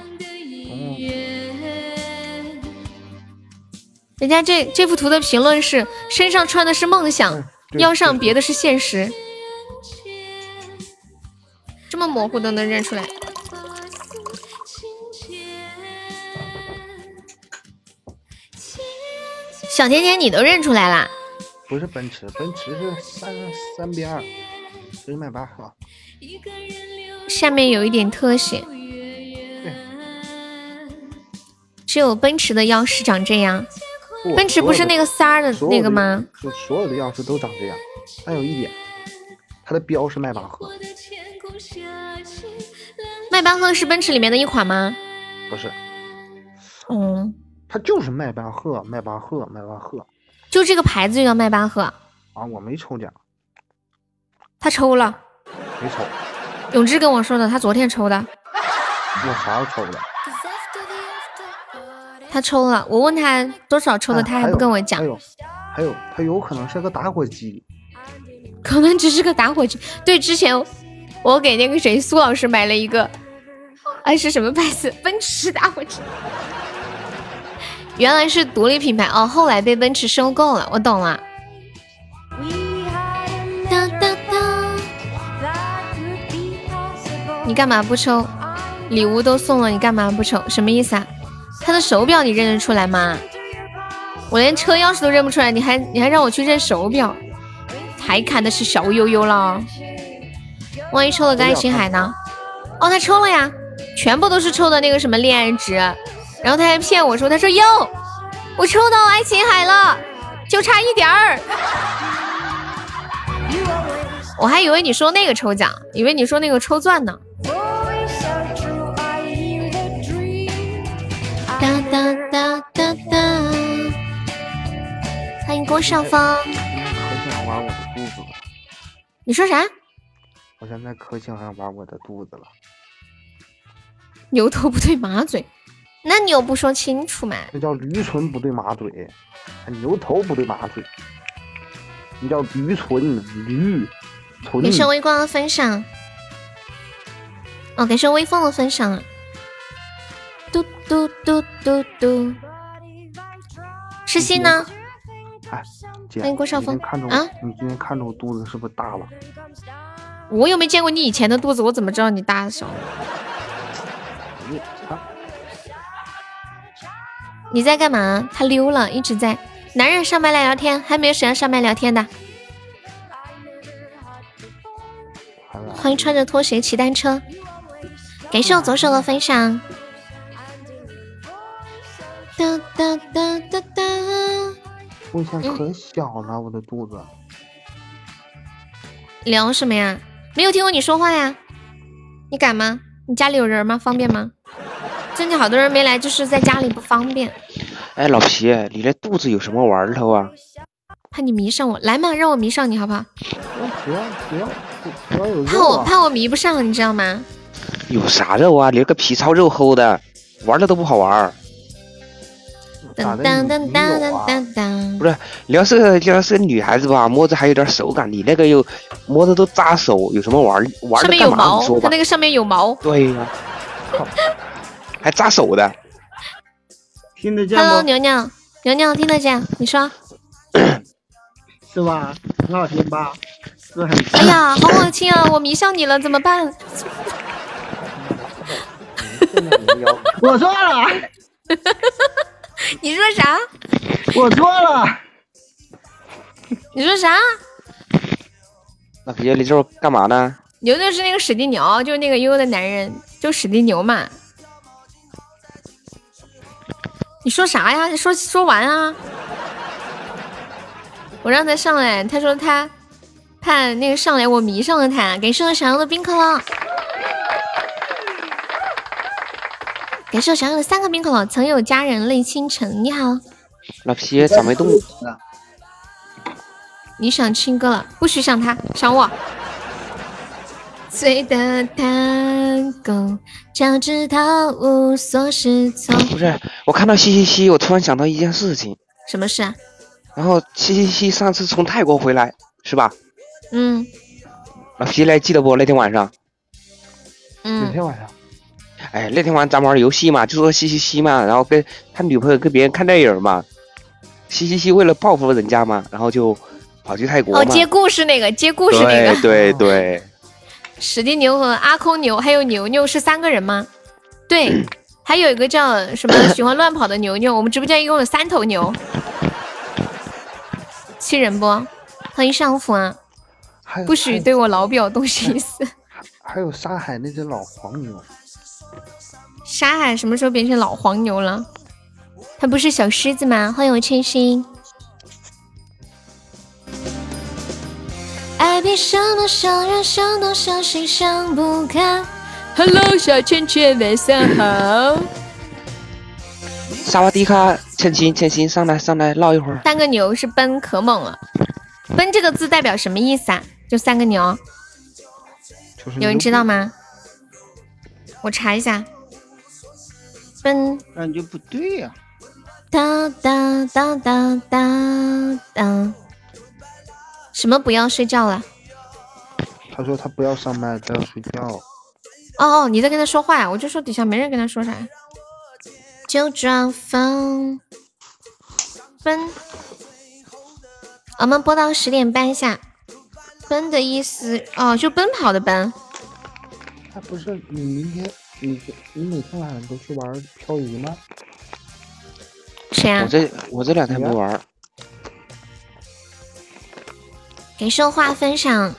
[SPEAKER 1] 人家这这幅图的评论是：身上穿的是梦想，腰上别的是现实。这么模糊都能认出来。小甜甜，你都认出来啦？
[SPEAKER 2] 不是奔驰，奔驰是三三边儿，这是迈巴赫。
[SPEAKER 1] 下面有一点特写。只有奔驰的腰是长这样。奔驰不是那个三儿的那个吗？
[SPEAKER 2] 就所有的钥匙都长这样。但有一点，它的标是迈巴赫。
[SPEAKER 1] 迈巴赫是奔驰里面的一款吗？
[SPEAKER 2] 不是。
[SPEAKER 1] 嗯。
[SPEAKER 2] 它就是迈巴赫，迈巴赫，迈巴赫，
[SPEAKER 1] 就这个牌子就叫迈巴赫
[SPEAKER 2] 啊！我没抽奖，
[SPEAKER 1] 他抽了，
[SPEAKER 2] 没抽。
[SPEAKER 1] 永志跟我说的，他昨天抽的。
[SPEAKER 2] 我啥时候抽的？
[SPEAKER 1] 他抽了，我问他多少抽的，他还不跟我讲。
[SPEAKER 2] 还有，还有，他有可能是个打火机，
[SPEAKER 1] 可能只是个打火机。对，之前我给那个谁苏老师买了一个，哎，是什么牌子？奔驰打火机。原来是独立品牌哦，后来被奔驰收购了，我懂了。你干嘛不抽？礼物都送了，你干嘛不抽？什么意思啊？他的手表你认得出来吗？我连车钥匙都认不出来，你还你还让我去认手表？还看的是小悠悠了？万一抽了个爱琴海呢？哦，他抽了呀，全部都是抽的那个什么恋爱值。然后他还骗我说，他说哟，我抽到爱琴海了，就差一点儿。*laughs* 我还以为你说那个抽奖，以为你说那个抽钻呢。哒哒哒哒哒！欢迎郭少峰。
[SPEAKER 2] 可想玩我的肚子了。
[SPEAKER 1] 你说啥？
[SPEAKER 2] 我现在可喜欢玩我的肚子了。
[SPEAKER 1] 牛头不对马嘴，那你又不说清楚嘛？
[SPEAKER 2] 这叫驴唇不对马嘴，牛头不对马嘴。你叫驴唇驴唇。
[SPEAKER 1] 感谢微光的分享。哦，感谢微风的分享。嘟嘟嘟嘟嘟。诗欣呢？
[SPEAKER 2] 哎，姐，
[SPEAKER 1] 欢迎郭少峰啊！
[SPEAKER 2] 你今天看着我肚子是不是大了？
[SPEAKER 1] 我又没见过你以前的肚子，我怎么知道你大小？你在干嘛？他溜了，一直在。男人上麦来聊天，还没有谁要上麦聊天的。欢迎穿着拖鞋骑单车。感谢我左手的分享。哒哒哒哒哒。
[SPEAKER 2] 我现在可小了，我的肚子。
[SPEAKER 1] 聊什么呀？没有听过你说话呀？你敢吗？你家里有人吗？方便吗？最近好多人没来，就是在家里不方便。
[SPEAKER 3] 哎，老皮，你这肚子有什么玩头啊？
[SPEAKER 1] 怕你迷上我，来嘛，让我迷上你好不好？
[SPEAKER 2] 不要不要不要有
[SPEAKER 1] 怕我怕我迷不上，你知道吗？
[SPEAKER 3] 有啥肉啊？你那个皮糙肉厚的，玩的都不好玩。
[SPEAKER 1] 当当当当当当当。
[SPEAKER 3] 不是，你要是你要是个女孩子吧，摸着还有点手感，你那个又摸着都扎手，有什么玩玩
[SPEAKER 1] 的干嘛？说它那个上面有毛。
[SPEAKER 3] 对呀。还扎手的。
[SPEAKER 2] 听得见
[SPEAKER 1] Hello，牛牛，牛牛听得见？你说。*coughs*
[SPEAKER 2] 是吧？很好听吧？是很。
[SPEAKER 1] 哎呀，好好听啊！我迷上你了，怎么办？
[SPEAKER 2] 我错了。*laughs* *laughs*
[SPEAKER 1] 你说啥？
[SPEAKER 2] 我错了。
[SPEAKER 1] 你说啥？
[SPEAKER 3] 老皮，你这干嘛呢？
[SPEAKER 1] 牛牛是那个史蒂牛，就是那个悠悠的男人，就史蒂牛嘛。你说啥呀？你说说完啊！我让他上来，他说他怕那个上来我迷上了他。感谢我想要的冰可乐，感谢我想要的三个冰可乐。曾有佳人泪倾城，你好，
[SPEAKER 3] 老皮咋没动？
[SPEAKER 1] 你想亲哥了？不许想他，想我。醉的探戈，脚趾头无所适从。
[SPEAKER 3] 不是，我看到西西西，我突然想到一件事情。
[SPEAKER 1] 什么事啊？
[SPEAKER 3] 然后西西西上次从泰国回来，是吧？
[SPEAKER 1] 嗯。
[SPEAKER 3] 老皮来记得不？那天晚上。
[SPEAKER 1] 嗯。
[SPEAKER 2] 哪天晚上？
[SPEAKER 3] 哎，那天晚上咱们玩游戏嘛，就说嘻嘻嘻嘛，然后跟他女朋友跟别人看电影嘛。嘻嘻嘻为了报复人家嘛，然后就跑去泰国。
[SPEAKER 1] 哦，接故事那个，接故事那
[SPEAKER 3] 个。对对对。*laughs*
[SPEAKER 1] 史蒂牛和阿空牛还有牛牛是三个人吗？对，*clears throat* 还有一个叫什么喜欢乱跑的牛牛。我们直播间一共有三头牛，*laughs* 气人不？欢迎上福啊！不许对我老表动心思。
[SPEAKER 2] 还有沙海那只老黄牛。
[SPEAKER 1] 沙海什么时候变成老黄牛了？他不是小狮子吗？欢迎我千心。爱比什么伤人伤都伤心伤不开。Hello，小圈圈，晚上好。
[SPEAKER 3] 萨瓦迪卡，千心，千心，上来，上来，唠一会儿。
[SPEAKER 1] 三个牛是奔可猛了，奔这个字代表什么意思啊？就三个牛，有人知道吗？我查一下。奔，
[SPEAKER 2] 感觉不对呀。
[SPEAKER 1] 哒哒哒哒哒哒。什么不要睡觉了？
[SPEAKER 2] 他说他不要上麦，他要睡觉。
[SPEAKER 1] 哦哦，你在跟他说话呀？我就说底下没人跟他说啥。就装疯奔，我们播到十点半下。奔的意思哦，就奔跑的奔。
[SPEAKER 2] 他不是你明天你你每天晚上都去玩漂移吗？
[SPEAKER 1] 谁啊？
[SPEAKER 3] 我这我这两天没玩。
[SPEAKER 1] 给说话分享，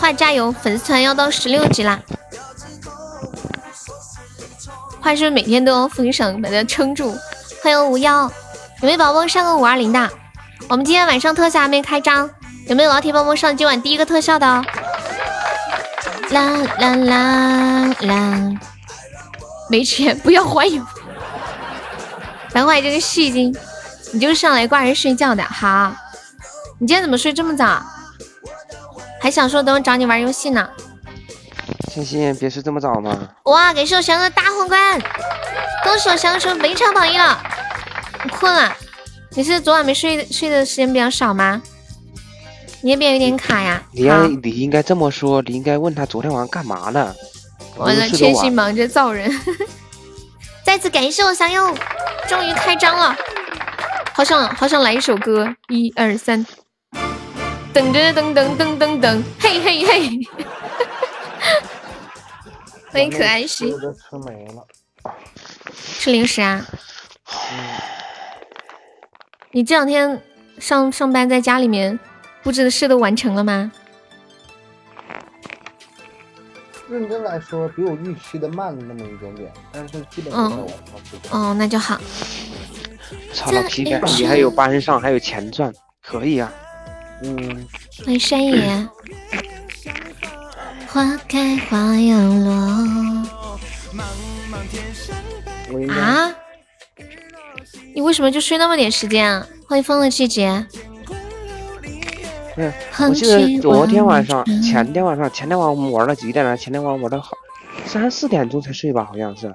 [SPEAKER 1] 画加油！粉丝团要到十六级啦！话是不是每天都要分享把它撑住？欢迎无妖，有没有宝宝上个五二零的？我们今天晚上特效还没开张，有没有老铁帮忙上今晚第一个特效的？啦啦啦啦！没钱不要怀疑。白怀这个戏精，你就上来挂人睡觉的。好，你今天怎么睡这么早？还想说等会找你玩游戏呢？
[SPEAKER 3] 欣欣，别睡这么早嘛！
[SPEAKER 1] 哇，给寿祥的大皇冠，恭喜我祥叔没超榜一了。你困了？你是昨晚没睡睡的时间比较少吗？你那边有点卡呀。
[SPEAKER 3] 你应你应该这么说，你应该问他昨天晚上干嘛了？
[SPEAKER 1] 完了，千玺忙着造人。*laughs* 再次感谢我祥佑，终于开张了。好想好想来一首歌，一二三，等着噔噔噔噔噔，嘿嘿嘿。*laughs* 欢迎可爱西。
[SPEAKER 2] 吃没了。
[SPEAKER 1] 吃零食啊？你这两天上上班在家里面布置的事都完成了吗？
[SPEAKER 2] 认真来说，比我预期的慢了那么一点点，但是基本上完成。
[SPEAKER 1] 哦，那就好。
[SPEAKER 3] 操老皮感，你还有班上，还有钱赚，可以啊。
[SPEAKER 2] 嗯。
[SPEAKER 1] 欢迎山野。花开花又落。啊？你为什么就睡那么点时间啊？欢迎风的季节。
[SPEAKER 3] 对，我记得昨天晚上、前天晚上、前天晚上我们玩到几点了？前天晚上玩到好三四点钟才睡吧，好像是。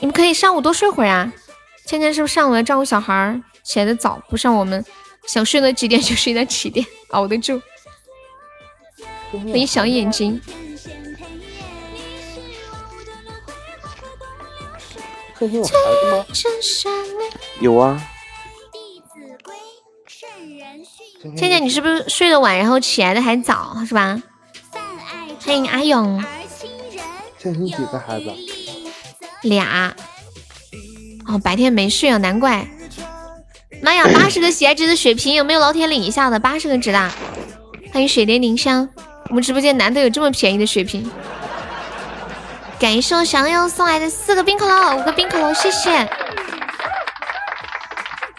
[SPEAKER 1] 你们可以上午多睡会儿啊。倩倩是不是上午来照顾小孩，起来的早，不像我们想睡到几点就睡到几点，熬得住。你小眼睛。
[SPEAKER 2] 芊芊有孩子吗？
[SPEAKER 3] 有啊。
[SPEAKER 1] 芊芊，你是不是睡得晚，然后起来的还早，是吧？欢迎阿勇。
[SPEAKER 2] 倩倩几个孩子？
[SPEAKER 1] 俩。哦，白天没睡啊，难怪。妈呀，八十个喜爱值的血瓶，有没有老铁领一下的？八十个值的。欢迎水莲凝香。我们直播间难得有这么便宜的血瓶，感谢我想要送来的四个冰可乐，五个冰可乐，谢谢。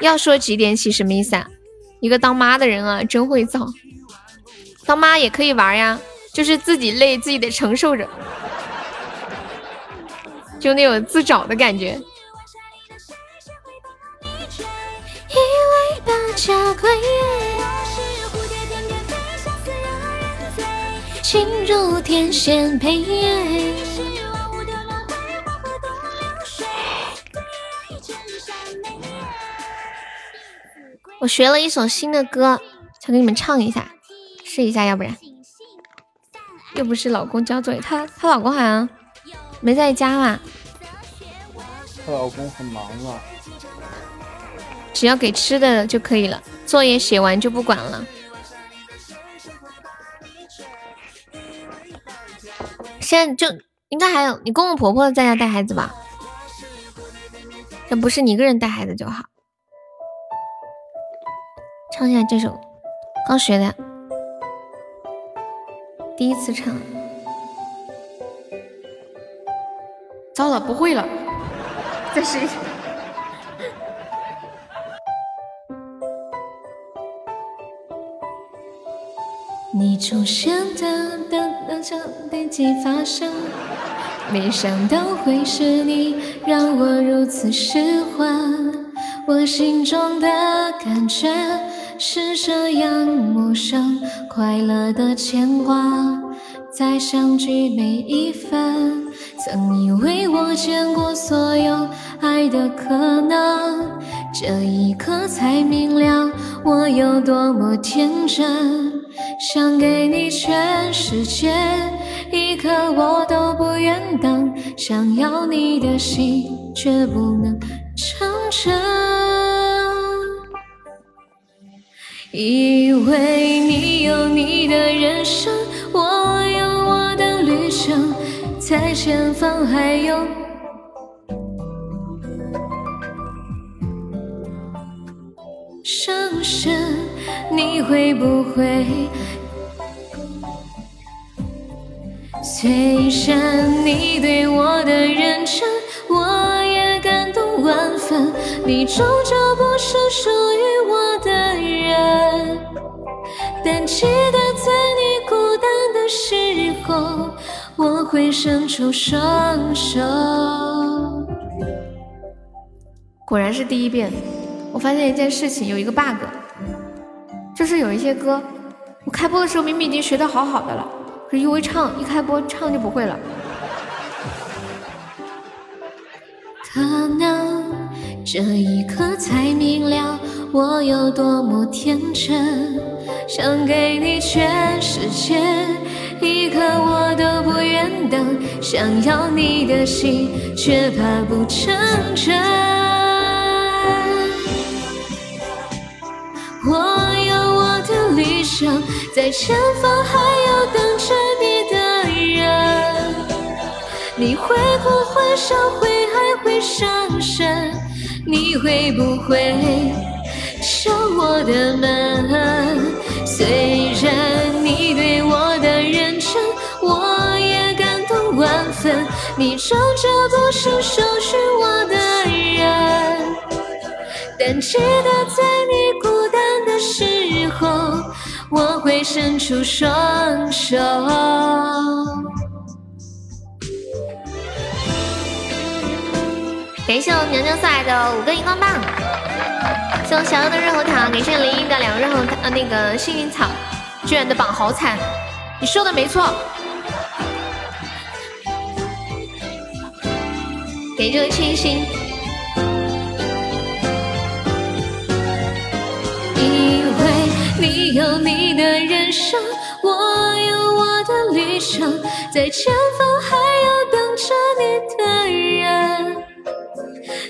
[SPEAKER 1] 要说几点起什么意思啊？一个当妈的人啊，真会造。当妈也可以玩呀，就是自己累自己得承受着，就那种自找的感觉。心如天仙配。我学了一首新的歌，想给你们唱一下，试一下，要不然又不是老公交作业，她她老公好像没在家吧？
[SPEAKER 2] 她老公很忙啊，
[SPEAKER 1] 只要给吃的就可以了，作业写完就不管了。现在就应该还有你公公婆婆在家带孩子吧？这不是你一个人带孩子就好。唱一下这首，刚学的，第一次唱。糟了，不会了，再试一下。你出现的的那场奇迹发生，没想到会是你让我如此失魂，我心中的感觉是这样陌生，快乐的牵挂在相聚每一分，曾以为我见过所有爱的可能，这一刻才明了我有多么天真。想给你全世界，一刻我都不愿等。想要你的心，却不能成真。以为你有你的人生，我有我的旅程，在前方还有伤神。你会不会虽然你对我的认真，我万分。你终究不是属于我的人，但记得在你孤单的时候，我会伸出双手。果然是第一遍，我发现一件事情，有一个 bug，就是有一些歌，我开播的时候明明已经学的好好的了。可是一会唱，一开播唱就不会了。可能这一刻才明了我有多么天真，想给你全世界，一刻我都不愿等，想要你的心却怕不成真。我有我的理想，在前方还有等着。你的人你会不会烧毁，爱会上身？你会不会敲我的门？虽然你对我的认真，我也感动万分。你终究不是属于我的人，但记得在你孤单的时候，我会伸出双手。感谢我娘娘送来的五个荧光棒，谢我小优的润喉糖，感谢林一的两个润喉糖，呃，那个幸运草，居然的榜好惨，你说的没错。给这个清新，因为你有你的人生，我有我的旅程，在前方还有等着你的人。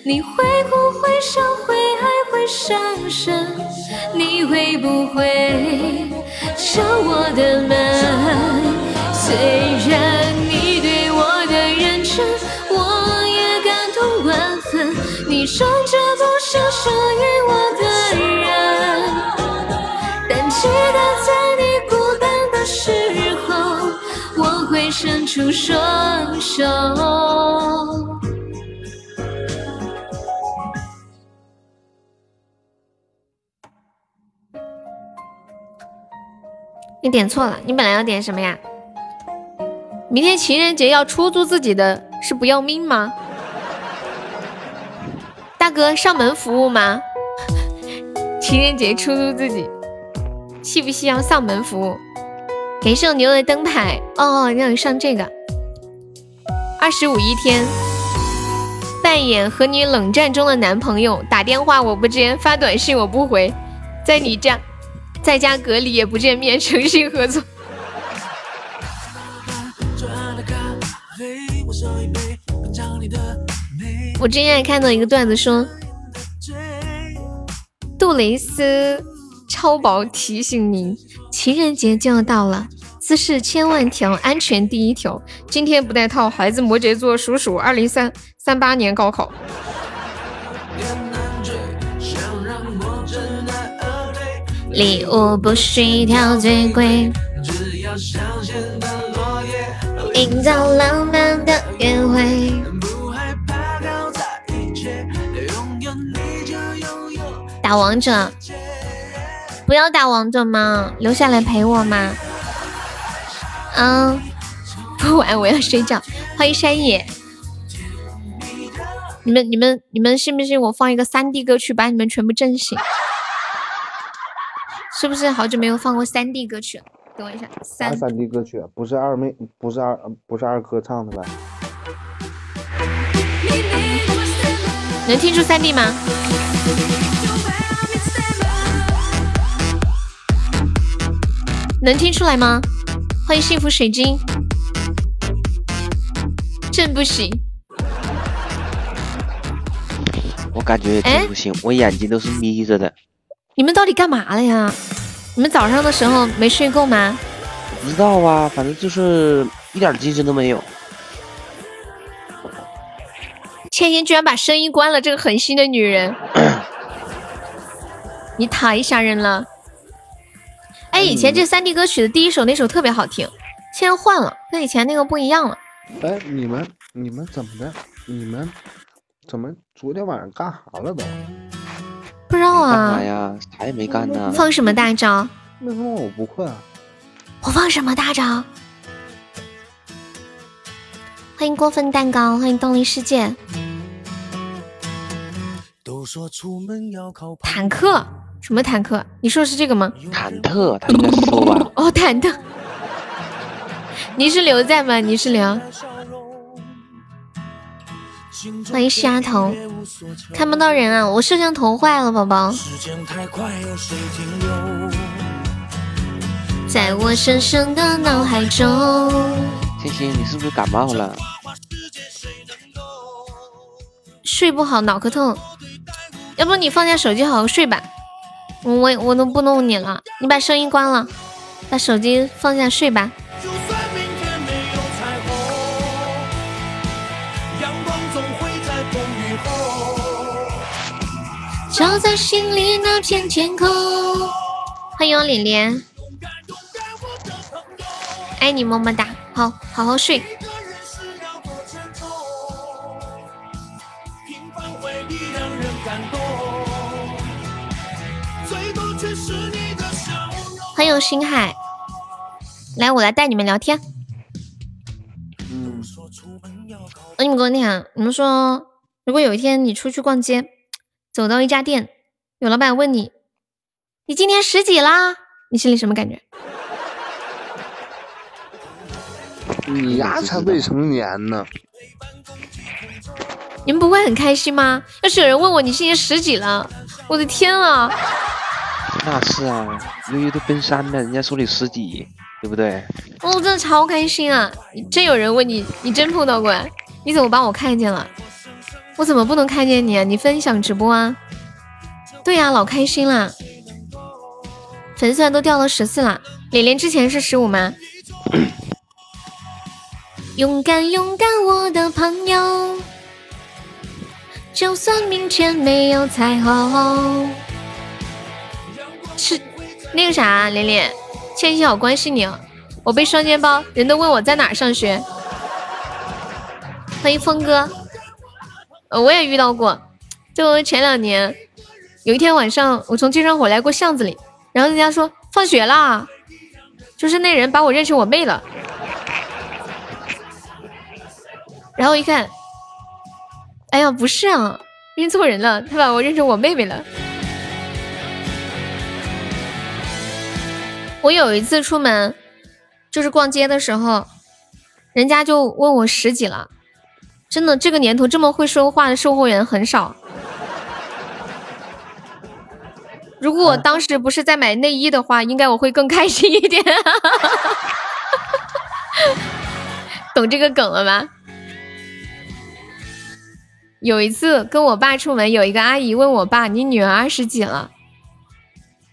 [SPEAKER 1] 你会不会笑？会爱会伤神？你会不会敲我的门？虽然你对我的认真，我也感动万分。你终究不是属于我的人，但记得在你孤单的时候，我会伸出双手。你点错了，你本来要点什么呀？明天情人节要出租自己的是不要命吗？大哥上门服务吗？情人节出租自己，需不需要上门服务？感谢我牛的灯牌哦，让你上这个。二十五一天，扮演和你冷战中的男朋友，打电话我不接，发短信我不回，在你家。在家隔离也不见面，诚信合作。我之前看到一个段子说，杜蕾斯超薄提醒您，情人节就要到了，姿势千万条，安全第一条。今天不带套，孩子摩羯座属鼠，二零三三八年高考。礼物不需挑最贵，只要香榭的落叶营造浪漫的约会。
[SPEAKER 4] 不害怕搞砸一切，拥有你就拥有
[SPEAKER 1] 打王者，不要打王者吗？留下来陪我吗？嗯，不玩，我要睡觉。欢迎山野，你们、你们、你们信不信我放一个三 D 歌曲把你们全部震醒？是不是好久没有放过三 D 歌曲了？等我一下，三
[SPEAKER 2] 三 D 歌曲不是二妹，不是二，不是二哥唱的吧？
[SPEAKER 1] 能听出三 D 吗？能听出来吗？欢迎幸福水晶，真不行。
[SPEAKER 3] 我感觉也真不行，我眼睛都是眯着的。
[SPEAKER 1] 你们到底干嘛了呀？你们早上的时候没睡够吗？
[SPEAKER 3] 不知道啊，反正就是一点精神都没有。
[SPEAKER 1] 倩倩居然把声音关了，这个狠心的女人，*clears throat* 你太吓人了！哎，以前这三 D 歌曲的第一首那首特别好听，现在换了，跟以前那个不一样了。
[SPEAKER 2] 哎，你们你们怎么的？你们怎么昨天晚上干啥了都？
[SPEAKER 1] 不知道
[SPEAKER 3] 干
[SPEAKER 1] 啊
[SPEAKER 3] 嘛。呀？啥也没干呢。
[SPEAKER 1] 放什么大招？
[SPEAKER 2] 为什么我不会啊？
[SPEAKER 1] 我放什么大招？欢迎过分蛋糕，欢迎动力世界。
[SPEAKER 5] 都说出门要靠
[SPEAKER 1] 坦克？什么坦克？你说的是这个吗？
[SPEAKER 3] 忐忑，他应该是说吧？
[SPEAKER 1] 哦，忐忑。泥石流在吗？泥石流，欢迎虾头，看不到人啊！我摄像头坏了，宝宝。
[SPEAKER 5] 时间太快，谁停留？
[SPEAKER 1] 在我深深的脑海中。
[SPEAKER 3] 星星，你是不是感冒了？
[SPEAKER 1] 睡不好，脑壳痛。要不你放下手机，好好睡吧。我我我都不弄你了，你把声音关了，把手机放下睡吧。照在心里那片天空。欢迎我脸脸，爱你么么哒，好好好睡。
[SPEAKER 5] 平凡回忆让人感动，最多却是你的笑容。
[SPEAKER 1] 欢迎星海，来我来带你们聊天。
[SPEAKER 3] 嗯，
[SPEAKER 1] 那你们给我讲，你们说，如果有一天你出去逛街，走到一家店，有老板问你，你今年十几啦？你心里什么感觉？
[SPEAKER 2] 你丫才未成年呢！
[SPEAKER 1] 你们不会很开心吗？要是有人问我你今年十几了，我的天啊！
[SPEAKER 3] 那是啊，悠悠都奔三了，人家说你十几，对不对？
[SPEAKER 1] 哦真的超开心啊！真有人问你，你真碰到过？你怎么把我看见了？我怎么不能看见你啊？你分享直播啊？对呀、老开心啦！粉丝团都掉了十四了，脸脸之前是十五吗？*coughs* 勇敢勇敢，我的朋友，就算明天没有彩虹。是那个啥，脸脸，倩倩好关心你哦。我背双肩包，人都问我在哪儿上学。欢迎峰哥，我也遇到过，就前两年，有一天晚上，我从街上回来过巷子里，然后人家说放学啦，就是那人把我认成我妹了，然后一看，哎呀，不是啊，认错人了，他把我认成我妹妹了。我有一次出门，就是逛街的时候，人家就问我十几了。真的，这个年头这么会说话的售货员很少。如果我当时不是在买内衣的话，应该我会更开心一点。懂这个梗了吧？有一次跟我爸出门，有一个阿姨问我爸：“你女儿二十几了？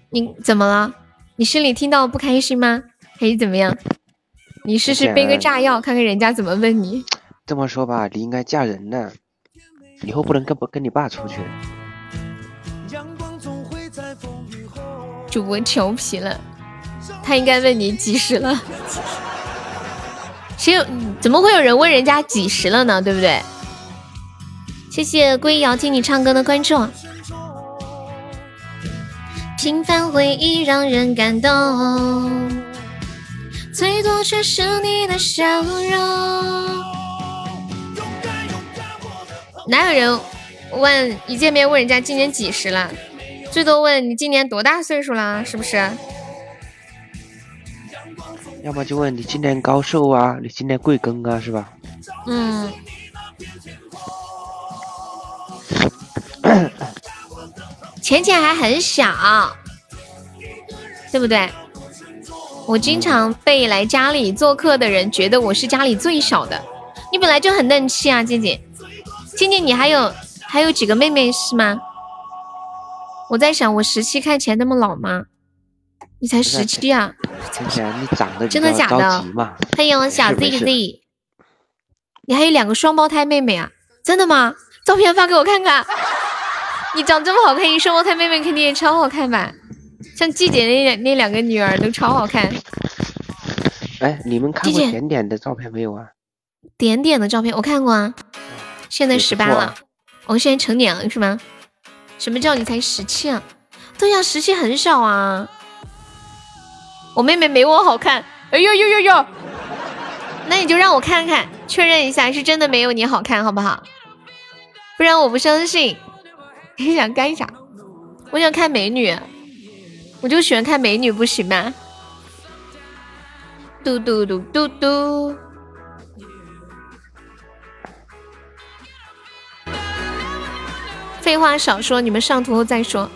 [SPEAKER 1] 你怎么了？你心里听到不开心吗？还是怎么样？你试试背个炸药，看看人家怎么问你。”
[SPEAKER 3] 这么说吧，你应该嫁人了，以后不能跟不跟你爸出去。
[SPEAKER 5] 阳光总会在风雨后。
[SPEAKER 1] 主播调皮了，他应该问你几时了？谁有？怎么会有人问人家几时了呢？对不对？谢谢归瑶听你唱歌的关注。平凡回忆让人感动，最多却是你的笑容。哪有人问一见面问人家今年几十了？最多问你今年多大岁数啦？是不是？
[SPEAKER 3] 要么就问你今年高寿啊，你今年贵庚啊，是吧？
[SPEAKER 1] 嗯。浅浅还很小，对不对？我经常被来家里做客的人觉得我是家里最小的。你本来就很嫩气啊，静静。静静，你还有还有几个妹妹是吗？我在想，我十七看起来那么老吗？你才十七啊！
[SPEAKER 3] 浅浅，你长得
[SPEAKER 1] 真的假的？欢迎我小 Z Z。你还有两个双胞胎妹妹啊？真的吗？照片发给我看看。你长这么好看，一双胞胎妹妹肯定也超好看吧？像季姐那两那两个女儿都超好看。
[SPEAKER 3] 哎，你们看过点点的照片没有啊？
[SPEAKER 1] 点点的照片我看过啊，现在十八了，我现在成年了是吗？什么叫你才十七啊？对呀、十七很少啊。我妹妹没我好看，哎呦呦呦呦！那你就让我看看，确认一下是真的没有你好看，好不好？不然我不相信。你想干啥？我想看美女，我就喜欢看美女，不行吗？嘟嘟嘟嘟嘟。废话少说，你们上图后再说。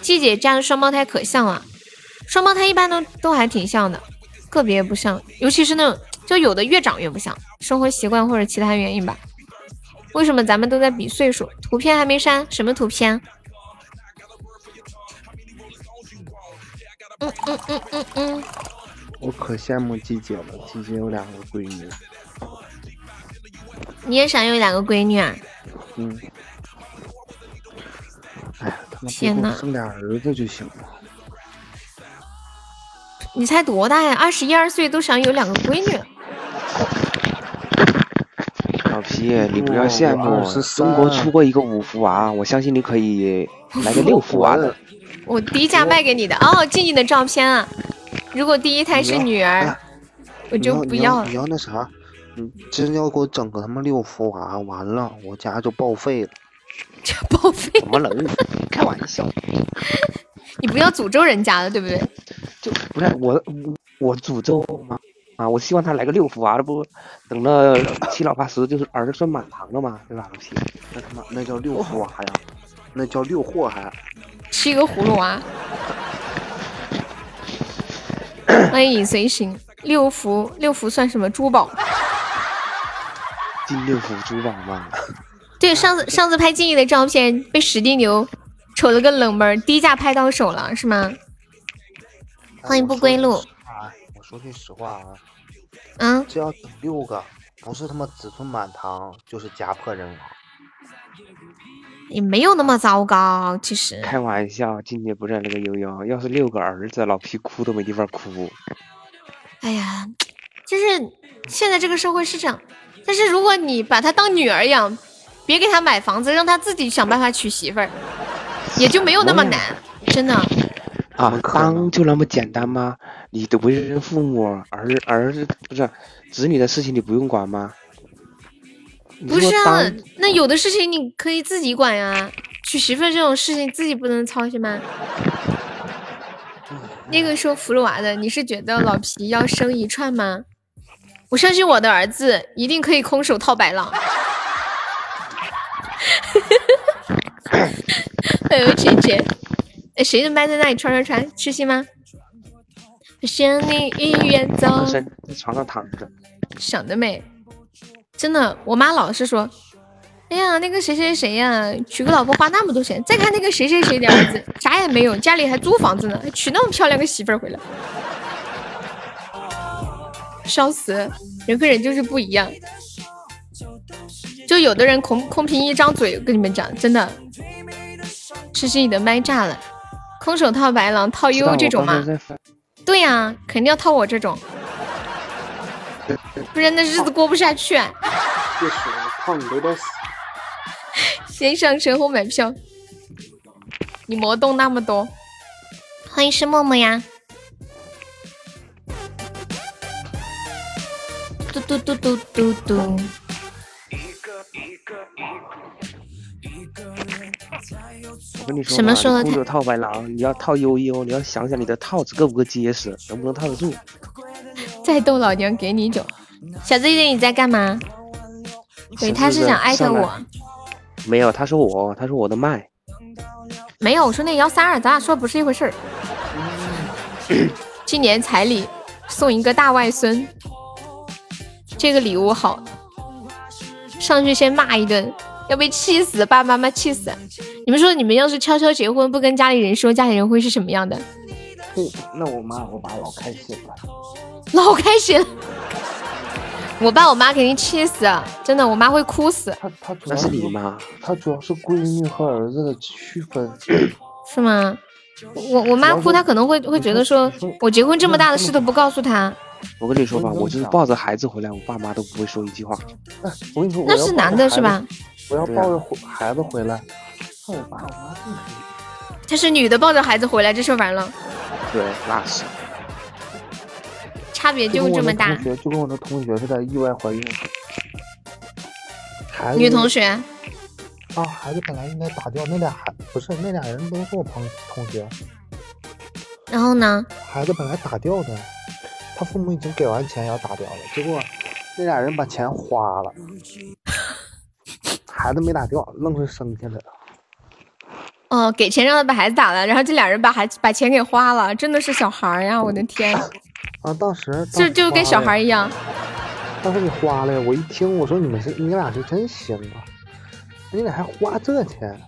[SPEAKER 1] 季姐家的双胞胎可像了，双胞胎一般都都还挺像的，个别不像，尤其是那种就有的越长越不像，生活习惯或者其他原因吧。为什么咱们都在比岁数？图片还没删，什么图片？嗯嗯嗯嗯嗯，
[SPEAKER 6] 我可羡慕季姐了，季姐有两个闺女。
[SPEAKER 1] 你也想有两个闺女啊？
[SPEAKER 6] 嗯，
[SPEAKER 1] 天呐
[SPEAKER 6] 生俩儿子就行了。
[SPEAKER 1] 你才多大呀？二十一二岁都想有两个闺女？
[SPEAKER 3] 老皮，你不要羡慕
[SPEAKER 6] 我，23
[SPEAKER 3] 中国出过一个五福娃，我相信你可以 *laughs* 来个六福娃的。
[SPEAKER 1] 我低价卖给你的哦，静静的照片啊。如果第一胎是女儿
[SPEAKER 6] 哎，
[SPEAKER 1] 我就不要了
[SPEAKER 6] 你。要那啥，你真要给我整个他妈六福娃，完了我家就报废了。
[SPEAKER 1] 这报废，
[SPEAKER 3] 怎么能？开玩笑，
[SPEAKER 1] 你不要诅咒人家了，对不对？
[SPEAKER 3] 就不是我我诅咒吗？啊，我希望他来个六福娃，这不等了 *laughs* 七老八十就是儿孙满堂了嘛，对吧？
[SPEAKER 6] 那他妈那叫六福娃呀，那叫六祸害。
[SPEAKER 1] 吃一个葫芦娃。欢迎影随行，六福六福算什么珠宝？
[SPEAKER 3] 金六福珠宝嘛，
[SPEAKER 1] 对，上次上次拍静怡的照片被史蒂牛瞅了个冷门儿，低价拍到手了，是吗？欢迎不归路。
[SPEAKER 6] 啊，我说句实话啊，
[SPEAKER 1] 嗯，
[SPEAKER 6] 这要整六个，不是他妈子孙满堂，就是家破人亡。
[SPEAKER 1] 也没有那么糟糕，其实。
[SPEAKER 3] 开玩笑，今年不在那个悠悠，要是六个儿子，老皮哭都没地方哭。
[SPEAKER 1] 哎呀，就是现在这个社会是这样，但是如果你把她当女儿养，别给他买房子，让他自己想办法娶媳妇儿，也就没有那么难，真的。
[SPEAKER 3] 啊，当就那么简单吗？你的为人父母，儿儿子不是子女的事情你不用管吗？
[SPEAKER 1] 不是啊，那有的事情你可以自己管呀，娶媳妇儿这种事情自己不能操心吗？那个说葫芦娃的，你是觉得老皮要生一串吗？我相信我的儿子一定可以空手套白狼。*laughs* 哎呦姐姐，哎谁的麦在那里传传传？吃心吗？想你一远走。
[SPEAKER 3] 在床上躺着，
[SPEAKER 1] 想得美，真的，我妈老是说，哎呀，那个谁谁谁呀，娶个老婆花那么多钱，再看那个谁谁谁的儿子，啥也没有，家里还租房子呢，还娶那么漂亮个媳妇儿回来，笑死，人和人就是不一样。就有的人空空凭一张嘴，我跟你们讲，真的，吃心你的麦炸了，空手套白狼，套
[SPEAKER 3] 悠
[SPEAKER 1] 悠这种吗对呀、肯定要套我这种，不然那日子过不下去、啊。先上车后买票，你魔动那么多。欢迎是默默呀。嘟嘟嘟嘟嘟嘟。
[SPEAKER 3] 我跟你说嘛，
[SPEAKER 1] 什么说的
[SPEAKER 3] 套白狼，你要套悠悠，你要想想你的套子够不够结实，能不能套得住。
[SPEAKER 1] 再逗老娘给你酒。小 Z Z 你在干嘛？对，他是想艾特
[SPEAKER 3] 上
[SPEAKER 1] 我。
[SPEAKER 3] 没有，他说我，他说我的麦，
[SPEAKER 1] 没有，我说那幺三二，咱俩说的不是一回事儿。*coughs* 今年彩礼送一个大外孙，这个礼物好，上去先骂一顿，要被气死，爸爸妈妈气死。你们说，你们要是悄悄结婚，不跟家里人说，家里人会是什么样的？
[SPEAKER 6] 不，那我妈我爸老开心了。
[SPEAKER 1] 老开心了，我爸我妈肯定气死，真的，我妈会哭死，
[SPEAKER 6] 他他主要是
[SPEAKER 3] 你妈。
[SPEAKER 6] 他主要是闺女和儿子的区分。*coughs*
[SPEAKER 1] 是吗？我我妈哭，她可能会会觉得说，我结婚这么大的事都不告诉她，
[SPEAKER 3] 我跟你说吧，
[SPEAKER 2] 我
[SPEAKER 3] 就是抱着孩子回来，我爸妈都不会说一句话。
[SPEAKER 2] 哎，我跟你说，
[SPEAKER 1] 那是男的是吧？？
[SPEAKER 2] 我要抱着回孩子回来，那我爸我妈更生气。
[SPEAKER 1] 他是女的抱着孩子回来，这事完了，
[SPEAKER 3] 对，那是。
[SPEAKER 1] 差别
[SPEAKER 2] 就跟我那
[SPEAKER 1] 就这么大
[SPEAKER 2] 同。学，就跟我的同学似的，意外怀孕。孩子
[SPEAKER 1] 女同学，
[SPEAKER 2] 啊，孩子本来应该打掉，那俩孩不是那俩人都是我朋同学，
[SPEAKER 1] 然后呢？
[SPEAKER 2] 孩子本来打掉的，他父母已经给完钱要打掉了，结果那俩人把钱花了，孩子没打掉，愣是生下来了。
[SPEAKER 1] 哦，给钱让他把孩子打了，然后这俩人把孩子把钱给花了，真的是小孩儿呀！我的天，*laughs*
[SPEAKER 2] 啊，当时
[SPEAKER 1] 就就跟小孩儿一样。
[SPEAKER 2] 当时你花了呀，我一听我说你们是你俩是真行啊，你俩还花这钱。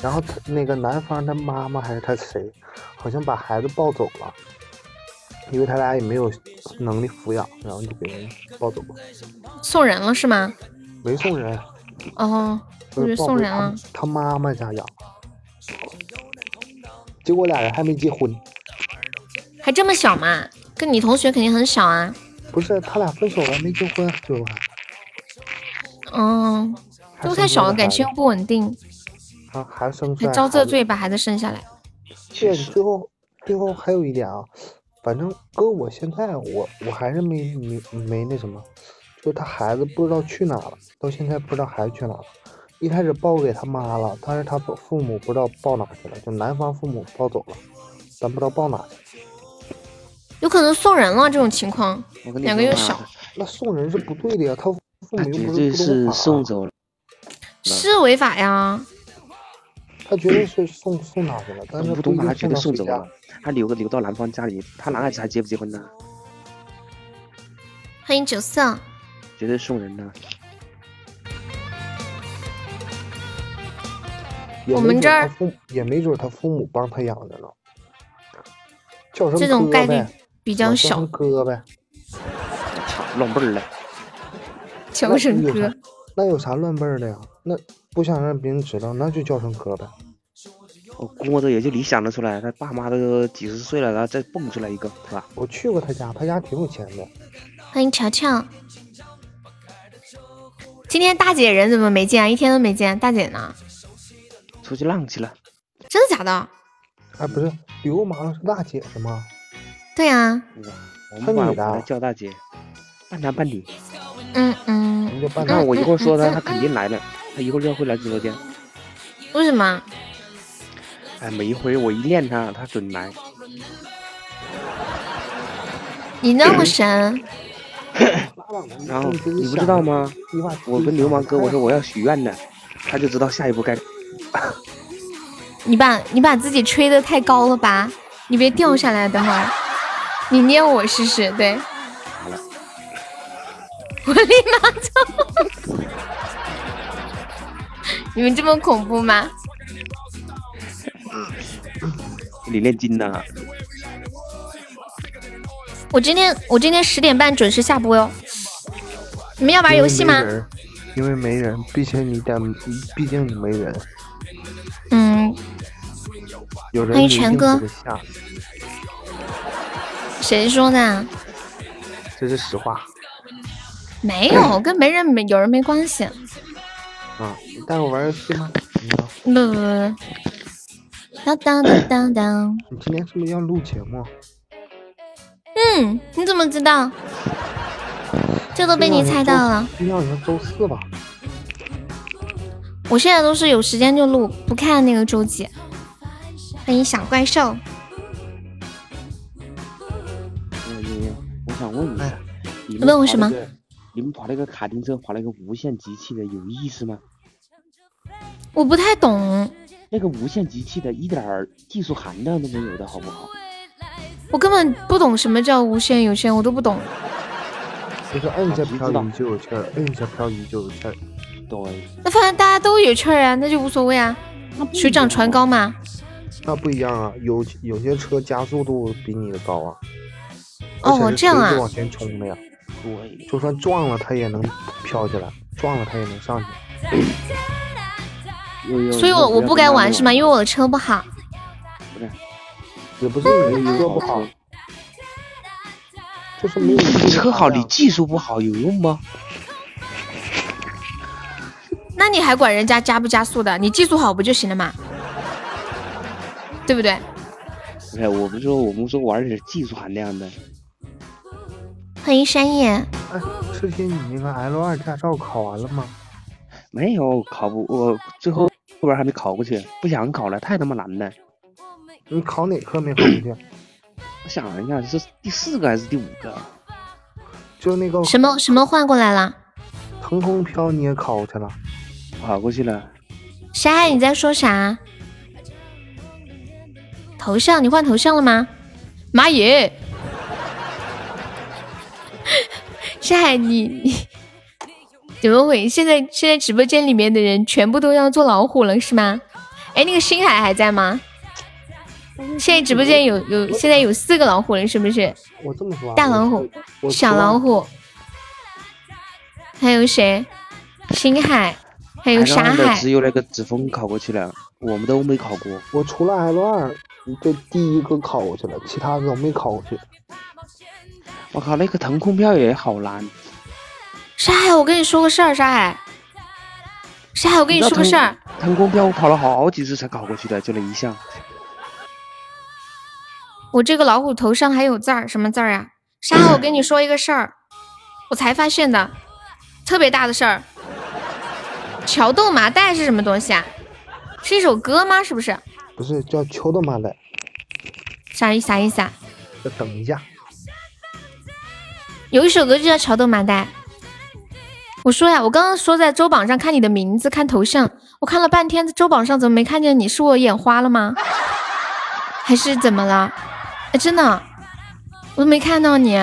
[SPEAKER 2] 然后他那个男方他妈妈还是他谁，好像把孩子抱走了，因为他俩也没有能力抚养，然后就给人抱走了，
[SPEAKER 1] 送人了是吗？
[SPEAKER 2] 没送人，
[SPEAKER 1] 哦，
[SPEAKER 2] 就是
[SPEAKER 1] 送人了。
[SPEAKER 2] 他妈妈家养。结果俩人还没结婚，
[SPEAKER 1] 还这么小嘛？跟你同学肯定很小啊。
[SPEAKER 2] 不是他俩分手了没结婚，最后还
[SPEAKER 1] 嗯，
[SPEAKER 2] 还
[SPEAKER 1] 都太小了，感情又不稳定，
[SPEAKER 2] 啊还生出
[SPEAKER 1] 还遭这罪把孩子生下来。
[SPEAKER 2] 对，最后最后还有一点啊，反正搁我现在我我还是没没没那什么，就他孩子不知道去哪了，到现在不知道孩子去哪了。一开始报给他妈了，但是他父父母不知道报哪去了，就男方父母抱走了，咱不知道报哪去。
[SPEAKER 1] 有可能送人了这种情况，两个月小，
[SPEAKER 2] 那送人是不对的呀，他父母又不
[SPEAKER 3] 绝对是
[SPEAKER 2] 是不懂法
[SPEAKER 3] 送走了。
[SPEAKER 1] 是违法呀。
[SPEAKER 2] 他绝对是送送哪去了，但是
[SPEAKER 3] 不懂
[SPEAKER 2] 一定
[SPEAKER 3] 法，绝对送走了。他留个留到男方家里，他男孩子还结不结婚呢？
[SPEAKER 1] 欢迎九色，
[SPEAKER 3] 绝对送人的。
[SPEAKER 2] 也没准
[SPEAKER 1] 我们这儿
[SPEAKER 2] 也没准他父母帮他养着呢，叫声
[SPEAKER 1] 这种概率
[SPEAKER 2] 哥呗叫
[SPEAKER 1] 比较小。
[SPEAKER 2] 哥呗。
[SPEAKER 3] 操，乱辈儿了。
[SPEAKER 1] 叫声哥，
[SPEAKER 2] 那有啥乱辈儿的呀？那不想让别人知道，那就叫声哥呗。
[SPEAKER 3] 我估摸着也就你想得出来，他爸妈都几十岁了，然后再蹦出来一个，是吧？
[SPEAKER 2] 我去过他家，他家挺有钱的。
[SPEAKER 1] 欢迎乔乔。今天大姐人怎么没见啊？一天都没见，大姐呢？
[SPEAKER 3] 出去浪去了。
[SPEAKER 1] 真的假的？
[SPEAKER 2] 哎，不是，流氓是大姐是吗？
[SPEAKER 1] 对呀、
[SPEAKER 3] 我们
[SPEAKER 2] 女的
[SPEAKER 3] 叫大姐，半男半女。
[SPEAKER 1] 嗯嗯，
[SPEAKER 2] 你就办
[SPEAKER 3] 那我一会儿说他，他肯定来了，他一会儿就会来直播间。
[SPEAKER 1] 为什么？
[SPEAKER 3] 哎，每一回我一练他，他准来。
[SPEAKER 1] 你那么神？
[SPEAKER 3] 然后你不知道吗？我跟流氓哥我说我要许愿呢，他就知道下一步该。
[SPEAKER 1] 你把你把自己吹的太高了吧？你别掉下来，等会儿你捏我试试。对，我立马走。你们这么恐怖吗？
[SPEAKER 3] 你练筋呢？
[SPEAKER 1] 我今天我今天十点半准时下播哟。你们要玩游戏吗？
[SPEAKER 2] 因为没人，毕竟你得，毕竟你没人，
[SPEAKER 1] 嗯，
[SPEAKER 2] 有人
[SPEAKER 1] 欢迎全哥谁说的？
[SPEAKER 2] 这是实话
[SPEAKER 1] 没有，*clears throat* 跟没人没有人没关系。
[SPEAKER 2] 啊！你带我玩游戏吗？
[SPEAKER 1] 不不不不，当当当当当。
[SPEAKER 2] 你今天是不是要录节目？
[SPEAKER 1] 嗯，你怎么知道？这都被你猜到了。
[SPEAKER 2] 今天好像周四吧？
[SPEAKER 1] 我现在都是有时间就录，不看那个周几。欢迎小怪兽，
[SPEAKER 3] 嗯悠悠，我想问一下，你
[SPEAKER 1] 问我什么？
[SPEAKER 3] 你们跑那个卡丁车，跑那个无限极气的有意思吗？
[SPEAKER 1] 我不太懂，
[SPEAKER 3] 那个无限极气的一点儿技术含量都没有的好不好？
[SPEAKER 1] 我根本不懂什么叫无限有限，我都不懂。
[SPEAKER 2] 就是摁下漂移就有气儿，摁下漂移就有气儿。
[SPEAKER 3] 对，
[SPEAKER 1] 那反正大家都有气儿啊，那就无所谓啊。水涨船高嘛。
[SPEAKER 2] 那不一样啊，有有些车加速度比你的高啊。
[SPEAKER 1] 哦这样啊
[SPEAKER 2] 往前冲的呀。
[SPEAKER 3] 对，
[SPEAKER 2] 就算撞了它也能飘起来，撞了它也能上去。
[SPEAKER 1] 所以我我不该玩是吗？因为我的车不好。
[SPEAKER 3] 不是，
[SPEAKER 2] 也不是你的车不好，就是没有技术
[SPEAKER 3] 车好，你技术不好有用吗？
[SPEAKER 1] 那你还管人家加不加速的？你技术好不就行了嘛？对不对？
[SPEAKER 3] 不是，我们说我们说玩点技术含量的。
[SPEAKER 1] 欢迎山野，
[SPEAKER 2] 哎，之前你那个 L 二驾照考完了吗？
[SPEAKER 3] 没有考不，我最后后边还没考过去，不想考了，太他妈难了。
[SPEAKER 2] 你考哪科没考过去？
[SPEAKER 3] 我想了一下，这是第四个还是第五个？
[SPEAKER 2] 就那个
[SPEAKER 1] 什么什么换过来了？
[SPEAKER 2] 腾空飘你也考过去了？
[SPEAKER 3] 考过去了。
[SPEAKER 1] 山海你在说啥？头像你换头像了吗？妈耶！*laughs* 山海你 *laughs* 你怎么回？现在现在直播间里面的人全部都要做老虎了是吗？哎，那个星海还在吗？现在直播间有有现在有四个老虎了，是不是？
[SPEAKER 2] 我这么说啊，
[SPEAKER 1] 大老虎、小老，虎，还有谁？星海，还有沙
[SPEAKER 3] 海。只有那个子枫考过去了，我们都没考过。
[SPEAKER 2] 我除了 L 二就第一个考过去了，其他的都没考过去。
[SPEAKER 3] 我靠，那个腾空票也好难。
[SPEAKER 1] 沙海，我跟你说个事儿，沙海，沙海，我跟你说个事儿，
[SPEAKER 3] 腾空票我跑了好几次才考过去的，就那一项。
[SPEAKER 1] 我这个老虎头上还有字儿，什么字儿呀？沙海，我跟你说一个事儿，我才发现的，特别大的事儿。桥豆麻袋是什么东西啊？是一首歌吗？是不是？
[SPEAKER 2] 不是叫桥豆麻袋，
[SPEAKER 1] 啥意啥意思啊？
[SPEAKER 2] 再等一下。
[SPEAKER 1] 有一首歌就叫《桥豆麻袋》。我说呀，我刚刚说在周榜上看你的名字，看头像，我看了半天，周榜上怎么没看见你？是我眼花了吗？还是怎么了？哎，真的，我都没看到你。